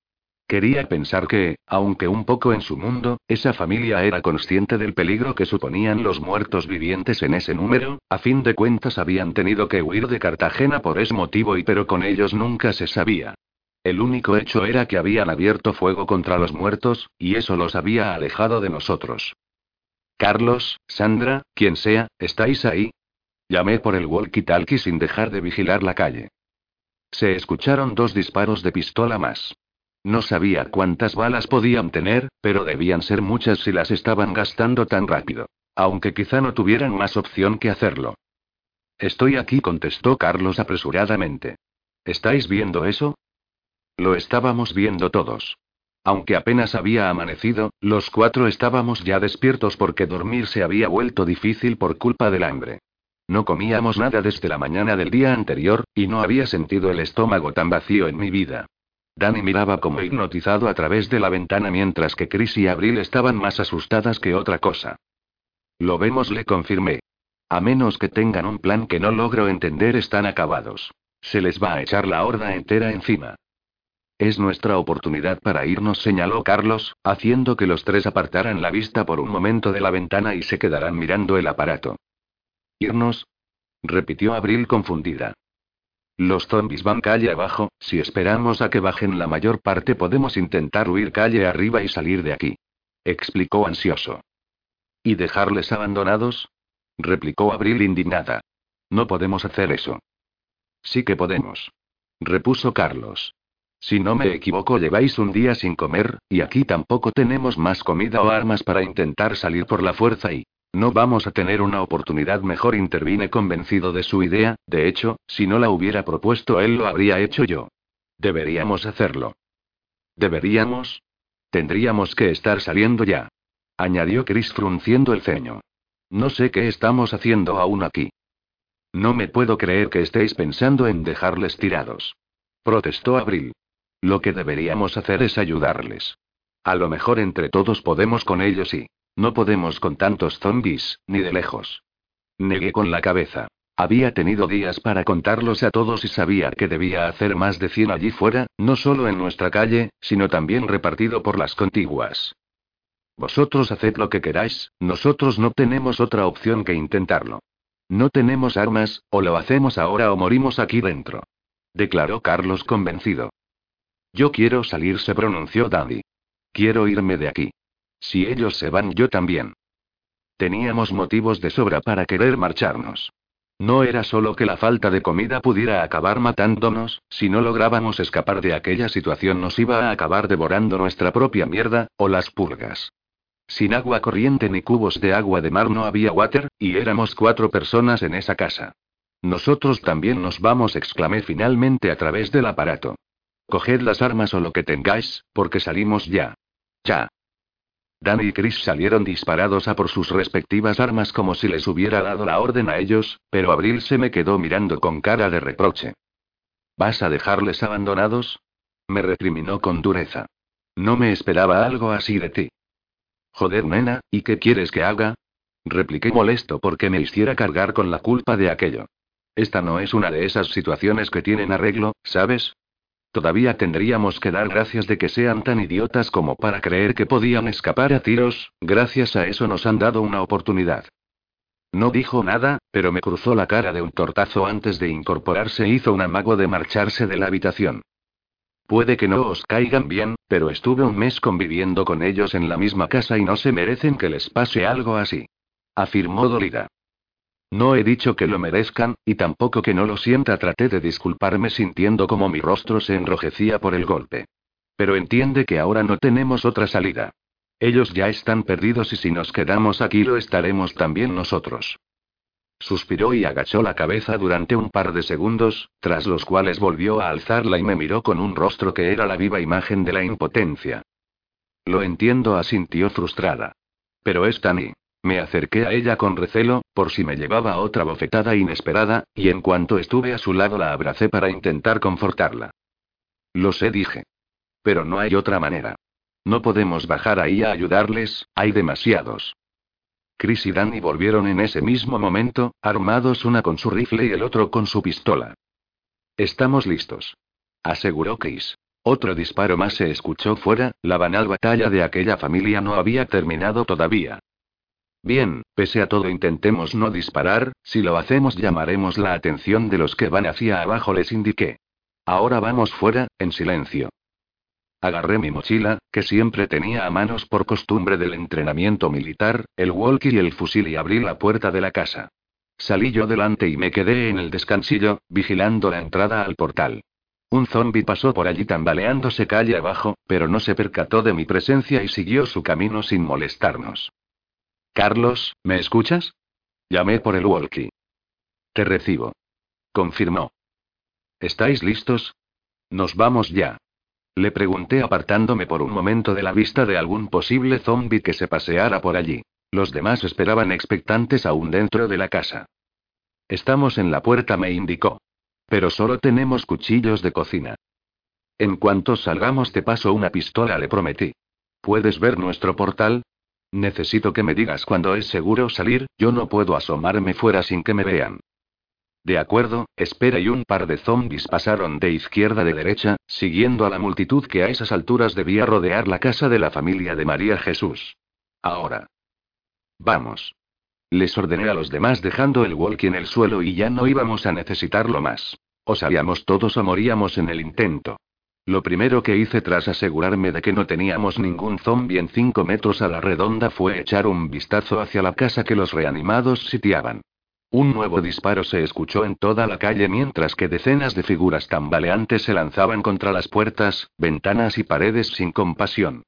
Quería pensar que, aunque un poco en su mundo, esa familia era consciente del peligro que suponían los muertos vivientes en ese número, a fin de cuentas habían tenido que huir de Cartagena por ese motivo y pero con ellos nunca se sabía. El único hecho era que habían abierto fuego contra los muertos, y eso los había alejado de nosotros. Carlos, Sandra, quien sea, ¿estáis ahí? Llamé por el walkie-talkie sin dejar de vigilar la calle. Se escucharon dos disparos de pistola más. No sabía cuántas balas podían tener, pero debían ser muchas si las estaban gastando tan rápido. Aunque quizá no tuvieran más opción que hacerlo. Estoy aquí, contestó Carlos apresuradamente. ¿Estáis viendo eso? Lo estábamos viendo todos. Aunque apenas había amanecido, los cuatro estábamos ya despiertos porque dormir se había vuelto difícil por culpa del hambre. No comíamos nada desde la mañana del día anterior, y no había sentido el estómago tan vacío en mi vida. Danny miraba como hipnotizado a través de la ventana mientras que Chris y Abril estaban más asustadas que otra cosa. Lo vemos, le confirmé. A menos que tengan un plan que no logro entender, están acabados. Se les va a echar la horda entera encima. Es nuestra oportunidad para irnos, señaló Carlos, haciendo que los tres apartaran la vista por un momento de la ventana y se quedaran mirando el aparato. ¿Irnos? repitió Abril confundida. Los zombies van calle abajo, si esperamos a que bajen la mayor parte podemos intentar huir calle arriba y salir de aquí. Explicó ansioso. ¿Y dejarles abandonados? replicó Abril indignada. No podemos hacer eso. Sí que podemos. Repuso Carlos. Si no me equivoco, lleváis un día sin comer, y aquí tampoco tenemos más comida o armas para intentar salir por la fuerza y... No vamos a tener una oportunidad mejor, intervine convencido de su idea, de hecho, si no la hubiera propuesto él lo habría hecho yo. Deberíamos hacerlo. ¿Deberíamos? Tendríamos que estar saliendo ya. Añadió Chris frunciendo el ceño. No sé qué estamos haciendo aún aquí. No me puedo creer que estéis pensando en dejarles tirados. Protestó Abril. Lo que deberíamos hacer es ayudarles. A lo mejor entre todos podemos con ellos y... No podemos con tantos zombies, ni de lejos. Negué con la cabeza. Había tenido días para contarlos a todos y sabía que debía hacer más de 100 allí fuera, no solo en nuestra calle, sino también repartido por las contiguas. Vosotros haced lo que queráis, nosotros no tenemos otra opción que intentarlo. No tenemos armas, o lo hacemos ahora o morimos aquí dentro. Declaró Carlos convencido. Yo quiero salir, se pronunció Dandy. Quiero irme de aquí. Si ellos se van, yo también. Teníamos motivos de sobra para querer marcharnos. No era solo que la falta de comida pudiera acabar matándonos, si no lográbamos escapar de aquella situación nos iba a acabar devorando nuestra propia mierda, o las pulgas. Sin agua corriente ni cubos de agua de mar no había water, y éramos cuatro personas en esa casa. Nosotros también nos vamos, exclamé finalmente a través del aparato. Coged las armas o lo que tengáis, porque salimos ya. Ya. Danny y Chris salieron disparados a por sus respectivas armas como si les hubiera dado la orden a ellos, pero Abril se me quedó mirando con cara de reproche. ¿Vas a dejarles abandonados? Me recriminó con dureza. No me esperaba algo así de ti. Joder, nena, ¿y qué quieres que haga? repliqué molesto porque me hiciera cargar con la culpa de aquello. Esta no es una de esas situaciones que tienen arreglo, ¿sabes? Todavía tendríamos que dar gracias de que sean tan idiotas como para creer que podían escapar a tiros, gracias a eso nos han dado una oportunidad. No dijo nada, pero me cruzó la cara de un tortazo antes de incorporarse e hizo un amago de marcharse de la habitación. Puede que no os caigan bien, pero estuve un mes conviviendo con ellos en la misma casa y no se merecen que les pase algo así. Afirmó dolida. No he dicho que lo merezcan, y tampoco que no lo sienta. Traté de disculparme sintiendo como mi rostro se enrojecía por el golpe. Pero entiende que ahora no tenemos otra salida. Ellos ya están perdidos y si nos quedamos aquí lo estaremos también nosotros. Suspiró y agachó la cabeza durante un par de segundos, tras los cuales volvió a alzarla y me miró con un rostro que era la viva imagen de la impotencia. Lo entiendo, asintió frustrada. Pero es Tani. Me acerqué a ella con recelo, por si me llevaba otra bofetada inesperada, y en cuanto estuve a su lado la abracé para intentar confortarla. Lo sé, dije. Pero no hay otra manera. No podemos bajar ahí a ayudarles, hay demasiados. Chris y Danny volvieron en ese mismo momento, armados una con su rifle y el otro con su pistola. Estamos listos. Aseguró Chris. Otro disparo más se escuchó fuera, la banal batalla de aquella familia no había terminado todavía. Bien, pese a todo intentemos no disparar, si lo hacemos llamaremos la atención de los que van hacia abajo, les indiqué. Ahora vamos fuera, en silencio. Agarré mi mochila, que siempre tenía a manos por costumbre del entrenamiento militar, el walkie y el fusil y abrí la puerta de la casa. Salí yo delante y me quedé en el descansillo, vigilando la entrada al portal. Un zombi pasó por allí tambaleándose calle abajo, pero no se percató de mi presencia y siguió su camino sin molestarnos. Carlos, ¿me escuchas? Llamé por el walkie. Te recibo. Confirmó. ¿Estáis listos? Nos vamos ya. Le pregunté apartándome por un momento de la vista de algún posible zombi que se paseara por allí. Los demás esperaban expectantes aún dentro de la casa. Estamos en la puerta, me indicó. Pero solo tenemos cuchillos de cocina. En cuanto salgamos te paso una pistola, le prometí. ¿Puedes ver nuestro portal? Necesito que me digas cuándo es seguro salir, yo no puedo asomarme fuera sin que me vean. De acuerdo, espera y un par de zombies pasaron de izquierda de derecha, siguiendo a la multitud que a esas alturas debía rodear la casa de la familia de María Jesús. Ahora. Vamos. Les ordené a los demás dejando el walkie en el suelo y ya no íbamos a necesitarlo más. O sabíamos todos o moríamos en el intento. Lo primero que hice tras asegurarme de que no teníamos ningún zombie en cinco metros a la redonda fue echar un vistazo hacia la casa que los reanimados sitiaban. Un nuevo disparo se escuchó en toda la calle mientras que decenas de figuras tambaleantes se lanzaban contra las puertas, ventanas y paredes sin compasión.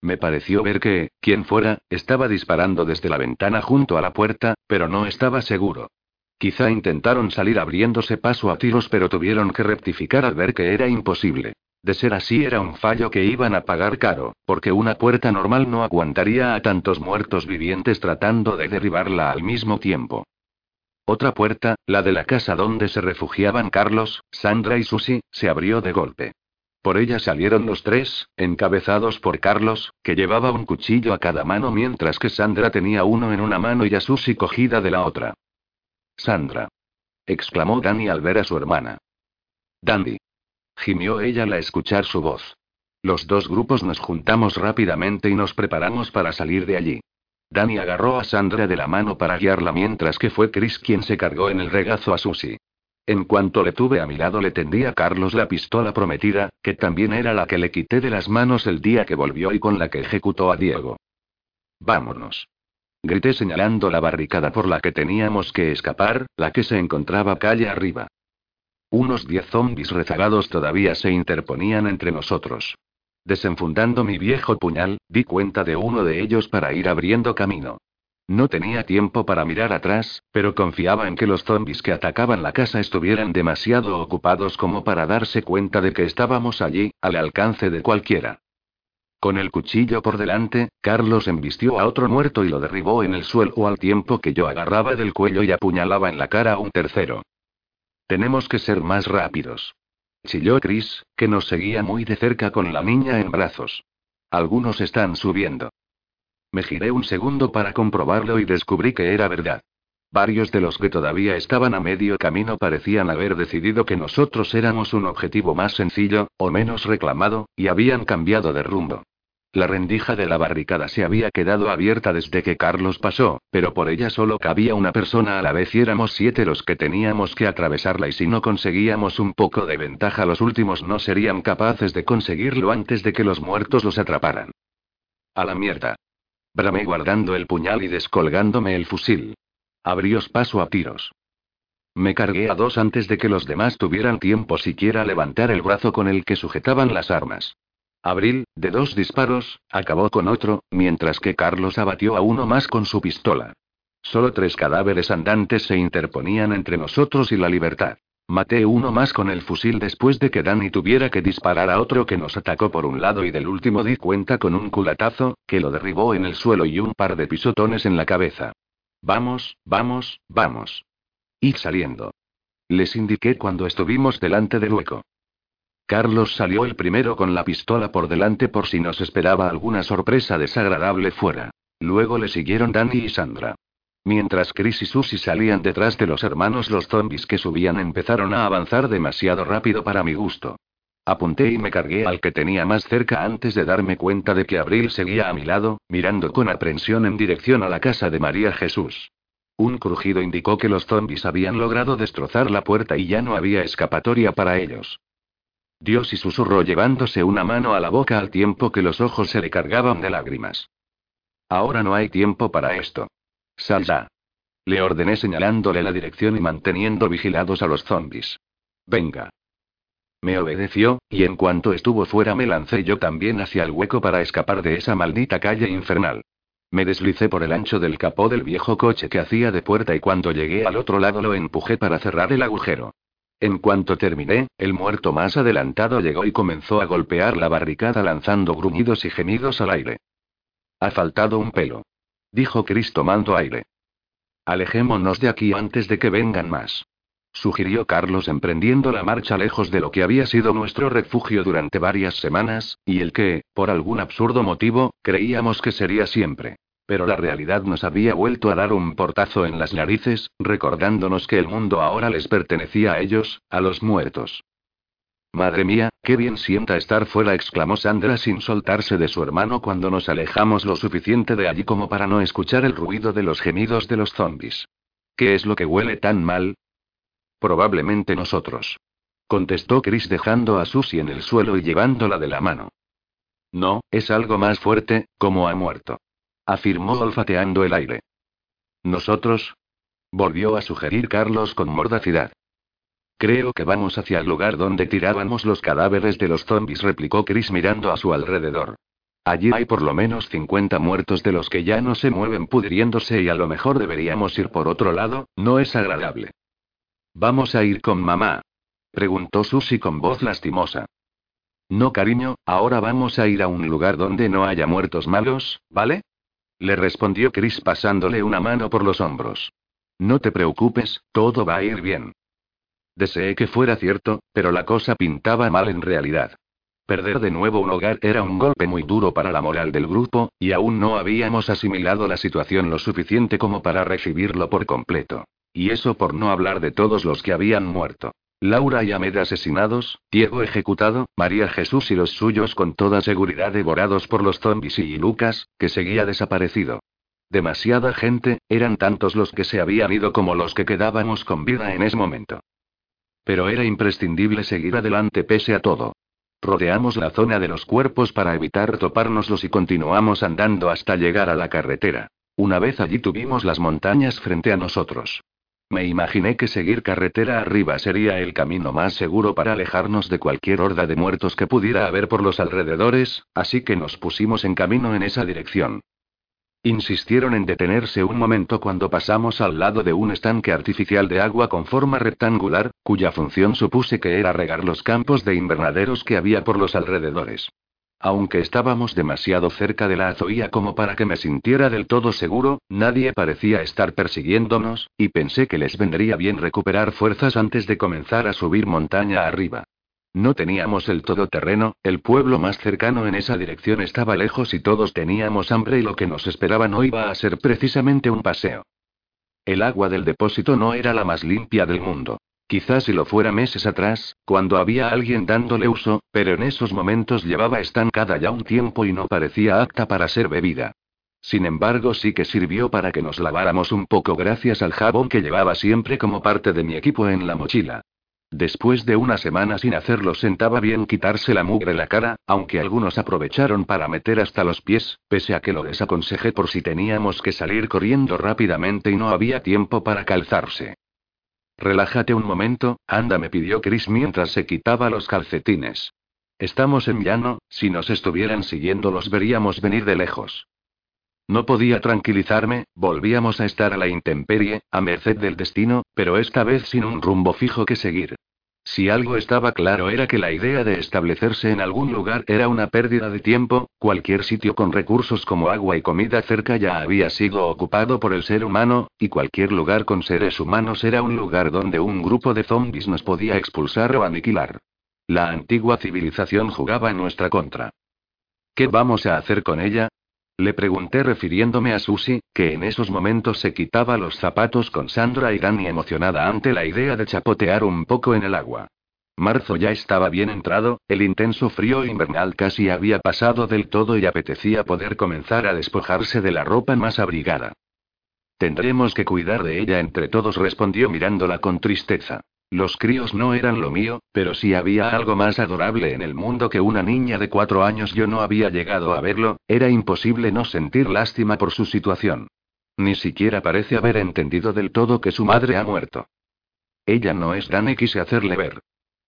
Me pareció ver que, quien fuera, estaba disparando desde la ventana junto a la puerta, pero no estaba seguro. Quizá intentaron salir abriéndose paso a tiros pero tuvieron que rectificar al ver que era imposible. De ser así era un fallo que iban a pagar caro, porque una puerta normal no aguantaría a tantos muertos vivientes tratando de derribarla al mismo tiempo. Otra puerta, la de la casa donde se refugiaban Carlos, Sandra y Susi, se abrió de golpe. Por ella salieron los tres, encabezados por Carlos, que llevaba un cuchillo a cada mano mientras que Sandra tenía uno en una mano y a Susi cogida de la otra. Sandra. exclamó Danny al ver a su hermana. Dandy gimió ella al escuchar su voz. Los dos grupos nos juntamos rápidamente y nos preparamos para salir de allí. Danny agarró a Sandra de la mano para guiarla mientras que fue Chris quien se cargó en el regazo a Susie. En cuanto le tuve a mi lado le tendí a Carlos la pistola prometida, que también era la que le quité de las manos el día que volvió y con la que ejecutó a Diego. Vámonos. Grité señalando la barricada por la que teníamos que escapar, la que se encontraba calle arriba. Unos diez zombis rezagados todavía se interponían entre nosotros. Desenfundando mi viejo puñal, di cuenta de uno de ellos para ir abriendo camino. No tenía tiempo para mirar atrás, pero confiaba en que los zombis que atacaban la casa estuvieran demasiado ocupados como para darse cuenta de que estábamos allí, al alcance de cualquiera. Con el cuchillo por delante, Carlos embistió a otro muerto y lo derribó en el suelo al tiempo que yo agarraba del cuello y apuñalaba en la cara a un tercero. Tenemos que ser más rápidos. Chilló Chris, que nos seguía muy de cerca con la niña en brazos. Algunos están subiendo. Me giré un segundo para comprobarlo y descubrí que era verdad. Varios de los que todavía estaban a medio camino parecían haber decidido que nosotros éramos un objetivo más sencillo, o menos reclamado, y habían cambiado de rumbo. La rendija de la barricada se había quedado abierta desde que Carlos pasó, pero por ella solo cabía una persona a la vez y éramos siete los que teníamos que atravesarla y si no conseguíamos un poco de ventaja los últimos no serían capaces de conseguirlo antes de que los muertos los atraparan. A la mierda. Bramé guardando el puñal y descolgándome el fusil. Abrios paso a tiros. Me cargué a dos antes de que los demás tuvieran tiempo siquiera levantar el brazo con el que sujetaban las armas. Abril, de dos disparos, acabó con otro, mientras que Carlos abatió a uno más con su pistola. Solo tres cadáveres andantes se interponían entre nosotros y la libertad. Maté uno más con el fusil después de que Danny tuviera que disparar a otro que nos atacó por un lado y del último di cuenta con un culatazo, que lo derribó en el suelo y un par de pisotones en la cabeza. Vamos, vamos, vamos. Id saliendo. Les indiqué cuando estuvimos delante del hueco. Carlos salió el primero con la pistola por delante por si nos esperaba alguna sorpresa desagradable fuera. Luego le siguieron Danny y Sandra. Mientras Chris y Susie salían detrás de los hermanos, los zombies que subían empezaron a avanzar demasiado rápido para mi gusto. Apunté y me cargué al que tenía más cerca antes de darme cuenta de que Abril seguía a mi lado, mirando con aprensión en dirección a la casa de María Jesús. Un crujido indicó que los zombies habían logrado destrozar la puerta y ya no había escapatoria para ellos. Dios y susurró llevándose una mano a la boca al tiempo que los ojos se le cargaban de lágrimas. Ahora no hay tiempo para esto. Sal ya. Le ordené señalándole la dirección y manteniendo vigilados a los zombies. Venga. Me obedeció, y en cuanto estuvo fuera me lancé yo también hacia el hueco para escapar de esa maldita calle infernal. Me deslicé por el ancho del capó del viejo coche que hacía de puerta y cuando llegué al otro lado lo empujé para cerrar el agujero. En cuanto terminé, el muerto más adelantado llegó y comenzó a golpear la barricada lanzando gruñidos y gemidos al aire. Ha faltado un pelo. Dijo Chris tomando aire. Alejémonos de aquí antes de que vengan más sugirió Carlos emprendiendo la marcha lejos de lo que había sido nuestro refugio durante varias semanas, y el que, por algún absurdo motivo, creíamos que sería siempre. Pero la realidad nos había vuelto a dar un portazo en las narices, recordándonos que el mundo ahora les pertenecía a ellos, a los muertos. Madre mía, qué bien sienta estar fuera, exclamó Sandra sin soltarse de su hermano cuando nos alejamos lo suficiente de allí como para no escuchar el ruido de los gemidos de los zombies. ¿Qué es lo que huele tan mal? Probablemente nosotros. Contestó Chris dejando a Susie en el suelo y llevándola de la mano. No, es algo más fuerte, como ha muerto. Afirmó olfateando el aire. ¿Nosotros? Volvió a sugerir Carlos con mordacidad. Creo que vamos hacia el lugar donde tirábamos los cadáveres de los zombies, replicó Chris mirando a su alrededor. Allí hay por lo menos 50 muertos de los que ya no se mueven pudriéndose y a lo mejor deberíamos ir por otro lado, no es agradable. ¿Vamos a ir con mamá? Preguntó Susie con voz lastimosa. No, cariño, ahora vamos a ir a un lugar donde no haya muertos malos, ¿vale? Le respondió Chris pasándole una mano por los hombros. No te preocupes, todo va a ir bien. Deseé que fuera cierto, pero la cosa pintaba mal en realidad. Perder de nuevo un hogar era un golpe muy duro para la moral del grupo, y aún no habíamos asimilado la situación lo suficiente como para recibirlo por completo. Y eso por no hablar de todos los que habían muerto. Laura y Ahmed asesinados, Diego ejecutado, María Jesús y los suyos con toda seguridad devorados por los zombies y Lucas, que seguía desaparecido. Demasiada gente, eran tantos los que se habían ido como los que quedábamos con vida en ese momento. Pero era imprescindible seguir adelante pese a todo. Rodeamos la zona de los cuerpos para evitar topárnoslos y continuamos andando hasta llegar a la carretera. Una vez allí tuvimos las montañas frente a nosotros. Me imaginé que seguir carretera arriba sería el camino más seguro para alejarnos de cualquier horda de muertos que pudiera haber por los alrededores, así que nos pusimos en camino en esa dirección. Insistieron en detenerse un momento cuando pasamos al lado de un estanque artificial de agua con forma rectangular, cuya función supuse que era regar los campos de invernaderos que había por los alrededores. Aunque estábamos demasiado cerca de la azoía como para que me sintiera del todo seguro, nadie parecía estar persiguiéndonos, y pensé que les vendría bien recuperar fuerzas antes de comenzar a subir montaña arriba. No teníamos el todoterreno, el pueblo más cercano en esa dirección estaba lejos y todos teníamos hambre y lo que nos esperaba no iba a ser precisamente un paseo. El agua del depósito no era la más limpia del mundo. Quizás si lo fuera meses atrás, cuando había alguien dándole uso, pero en esos momentos llevaba estancada ya un tiempo y no parecía apta para ser bebida. Sin embargo, sí que sirvió para que nos laváramos un poco gracias al jabón que llevaba siempre como parte de mi equipo en la mochila. Después de una semana sin hacerlo sentaba bien quitarse la mugre la cara, aunque algunos aprovecharon para meter hasta los pies, pese a que lo desaconsejé por si teníamos que salir corriendo rápidamente y no había tiempo para calzarse. Relájate un momento, anda, me pidió Chris mientras se quitaba los calcetines. Estamos en llano, si nos estuvieran siguiendo los veríamos venir de lejos. No podía tranquilizarme, volvíamos a estar a la intemperie, a merced del destino, pero esta vez sin un rumbo fijo que seguir. Si algo estaba claro era que la idea de establecerse en algún lugar era una pérdida de tiempo, cualquier sitio con recursos como agua y comida cerca ya había sido ocupado por el ser humano, y cualquier lugar con seres humanos era un lugar donde un grupo de zombies nos podía expulsar o aniquilar. La antigua civilización jugaba en nuestra contra. ¿Qué vamos a hacer con ella? Le pregunté refiriéndome a Susie, que en esos momentos se quitaba los zapatos con Sandra y Dani emocionada ante la idea de chapotear un poco en el agua. Marzo ya estaba bien entrado, el intenso frío invernal casi había pasado del todo y apetecía poder comenzar a despojarse de la ropa más abrigada. Tendremos que cuidar de ella entre todos, respondió mirándola con tristeza. Los críos no eran lo mío, pero si había algo más adorable en el mundo que una niña de cuatro años yo no había llegado a verlo, era imposible no sentir lástima por su situación. Ni siquiera parece haber entendido del todo que su madre ha muerto. Ella no es Dani, quise hacerle ver.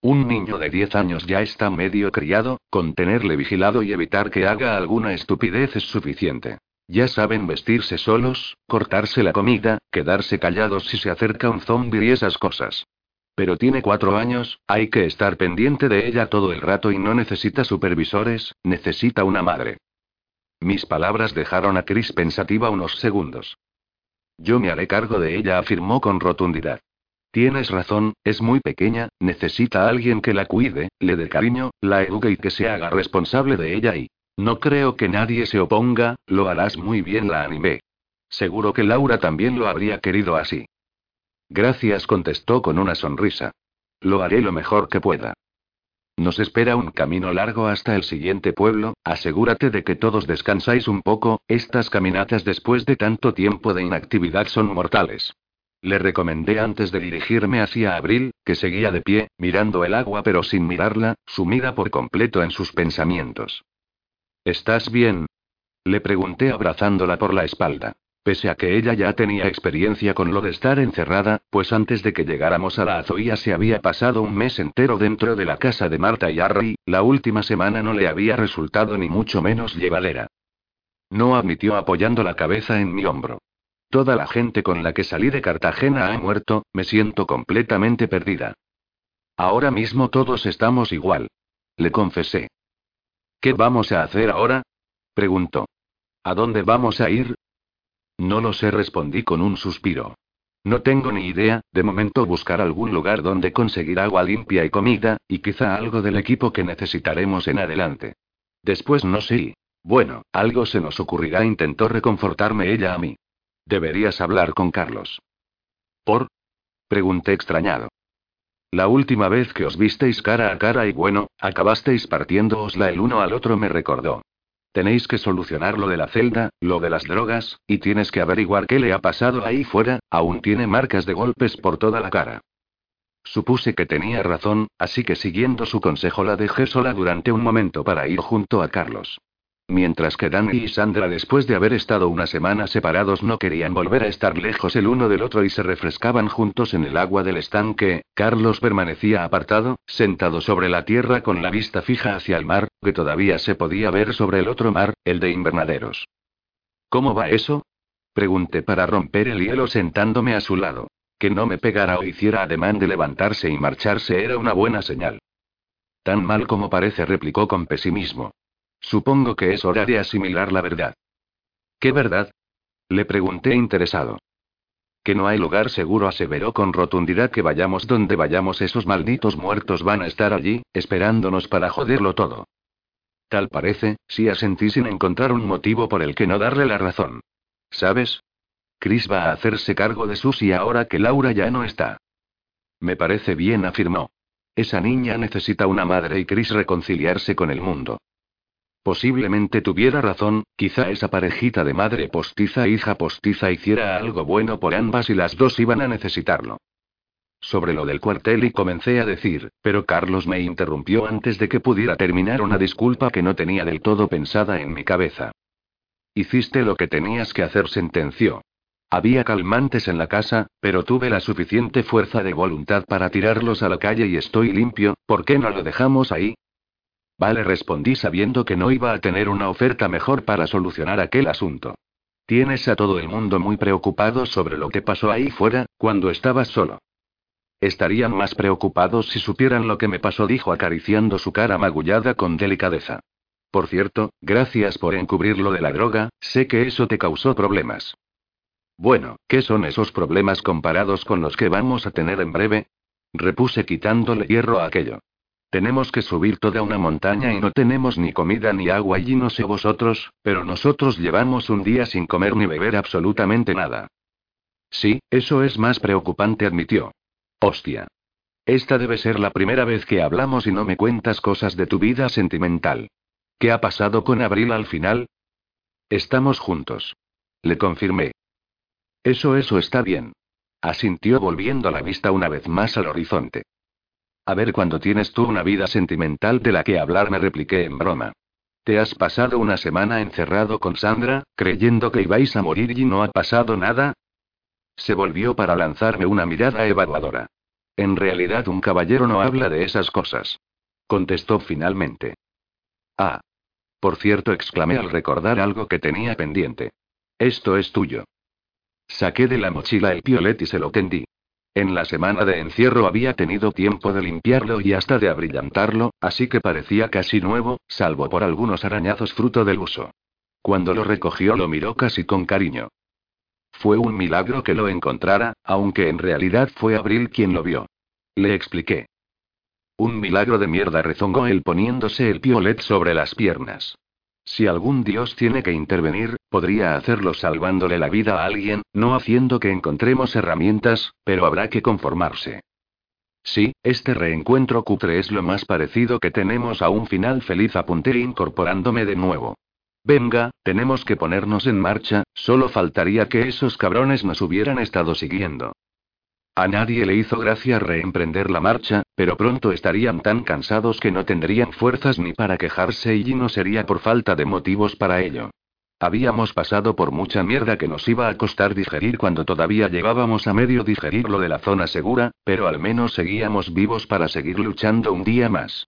Un niño de diez años ya está medio criado, con tenerle vigilado y evitar que haga alguna estupidez es suficiente. Ya saben vestirse solos, cortarse la comida, quedarse callados si se acerca un zombie y esas cosas. Pero tiene cuatro años, hay que estar pendiente de ella todo el rato y no necesita supervisores, necesita una madre. Mis palabras dejaron a Chris pensativa unos segundos. Yo me haré cargo de ella, afirmó con rotundidad. Tienes razón, es muy pequeña, necesita a alguien que la cuide, le dé cariño, la eduque y que se haga responsable de ella y... No creo que nadie se oponga, lo harás muy bien, la animé. Seguro que Laura también lo habría querido así. Gracias, contestó con una sonrisa. Lo haré lo mejor que pueda. Nos espera un camino largo hasta el siguiente pueblo, asegúrate de que todos descansáis un poco, estas caminatas después de tanto tiempo de inactividad son mortales. Le recomendé antes de dirigirme hacia Abril, que seguía de pie, mirando el agua pero sin mirarla, sumida por completo en sus pensamientos. ¿Estás bien? Le pregunté abrazándola por la espalda. Pese a que ella ya tenía experiencia con lo de estar encerrada, pues antes de que llegáramos a la Azoía se había pasado un mes entero dentro de la casa de Marta y Harry, la última semana no le había resultado ni mucho menos llevadera. No admitió apoyando la cabeza en mi hombro. Toda la gente con la que salí de Cartagena ha muerto, me siento completamente perdida. Ahora mismo todos estamos igual. Le confesé. ¿Qué vamos a hacer ahora? preguntó. ¿A dónde vamos a ir? No lo sé, respondí con un suspiro. No tengo ni idea, de momento buscar algún lugar donde conseguir agua limpia y comida, y quizá algo del equipo que necesitaremos en adelante. Después no sé. Bueno, algo se nos ocurrirá, intentó reconfortarme ella a mí. Deberías hablar con Carlos. ¿Por? Pregunté extrañado. La última vez que os visteis cara a cara y bueno, acabasteis partiéndoosla el uno al otro, me recordó. Tenéis que solucionar lo de la celda, lo de las drogas, y tienes que averiguar qué le ha pasado ahí fuera, aún tiene marcas de golpes por toda la cara. Supuse que tenía razón, así que siguiendo su consejo la dejé sola durante un momento para ir junto a Carlos. Mientras que Danny y Sandra después de haber estado una semana separados no querían volver a estar lejos el uno del otro y se refrescaban juntos en el agua del estanque, Carlos permanecía apartado, sentado sobre la tierra con la vista fija hacia el mar, que todavía se podía ver sobre el otro mar, el de invernaderos. ¿Cómo va eso? Pregunté para romper el hielo sentándome a su lado. Que no me pegara o hiciera ademán de levantarse y marcharse era una buena señal. Tan mal como parece, replicó con pesimismo. Supongo que es hora de asimilar la verdad. ¿Qué verdad? Le pregunté interesado. que no hay lugar seguro, aseveró con rotundidad que vayamos donde vayamos, esos malditos muertos van a estar allí, esperándonos para joderlo todo. Tal parece, sí asentí sin encontrar un motivo por el que no darle la razón. ¿Sabes? Chris va a hacerse cargo de Susie ahora que Laura ya no está. Me parece bien, afirmó. Esa niña necesita una madre y Chris reconciliarse con el mundo. Posiblemente tuviera razón, quizá esa parejita de madre postiza e hija postiza hiciera algo bueno por ambas y las dos iban a necesitarlo. Sobre lo del cuartel y comencé a decir, pero Carlos me interrumpió antes de que pudiera terminar una disculpa que no tenía del todo pensada en mi cabeza. Hiciste lo que tenías que hacer, sentenció. Había calmantes en la casa, pero tuve la suficiente fuerza de voluntad para tirarlos a la calle y estoy limpio, ¿por qué no lo dejamos ahí? Vale, respondí sabiendo que no iba a tener una oferta mejor para solucionar aquel asunto. Tienes a todo el mundo muy preocupado sobre lo que pasó ahí fuera, cuando estabas solo. Estarían más preocupados si supieran lo que me pasó, dijo acariciando su cara magullada con delicadeza. Por cierto, gracias por encubrir lo de la droga, sé que eso te causó problemas. Bueno, ¿qué son esos problemas comparados con los que vamos a tener en breve? Repuse quitándole hierro a aquello. Tenemos que subir toda una montaña y no tenemos ni comida ni agua y no sé vosotros, pero nosotros llevamos un día sin comer ni beber absolutamente nada. Sí, eso es más preocupante, admitió. Hostia. Esta debe ser la primera vez que hablamos y no me cuentas cosas de tu vida sentimental. ¿Qué ha pasado con Abril al final? Estamos juntos. Le confirmé. Eso, eso está bien. Asintió volviendo la vista una vez más al horizonte. A ver cuando tienes tú una vida sentimental de la que hablar, me repliqué en broma. Te has pasado una semana encerrado con Sandra, creyendo que ibais a morir y no ha pasado nada. Se volvió para lanzarme una mirada evaluadora. En realidad un caballero no habla de esas cosas. Contestó finalmente. Ah. Por cierto, exclamé al recordar algo que tenía pendiente. Esto es tuyo. Saqué de la mochila el piolet y se lo tendí. En la semana de encierro había tenido tiempo de limpiarlo y hasta de abrillantarlo, así que parecía casi nuevo, salvo por algunos arañazos fruto del uso. Cuando lo recogió lo miró casi con cariño. Fue un milagro que lo encontrara, aunque en realidad fue Abril quien lo vio. Le expliqué. Un milagro de mierda rezongó él poniéndose el piolet sobre las piernas. Si algún dios tiene que intervenir, podría hacerlo salvándole la vida a alguien, no haciendo que encontremos herramientas, pero habrá que conformarse. Sí, este reencuentro cutre es lo más parecido que tenemos a un final feliz, apunté incorporándome de nuevo. Venga, tenemos que ponernos en marcha, solo faltaría que esos cabrones nos hubieran estado siguiendo. A nadie le hizo gracia reemprender la marcha, pero pronto estarían tan cansados que no tendrían fuerzas ni para quejarse y no sería por falta de motivos para ello. Habíamos pasado por mucha mierda que nos iba a costar digerir cuando todavía llevábamos a medio digerir lo de la zona segura, pero al menos seguíamos vivos para seguir luchando un día más.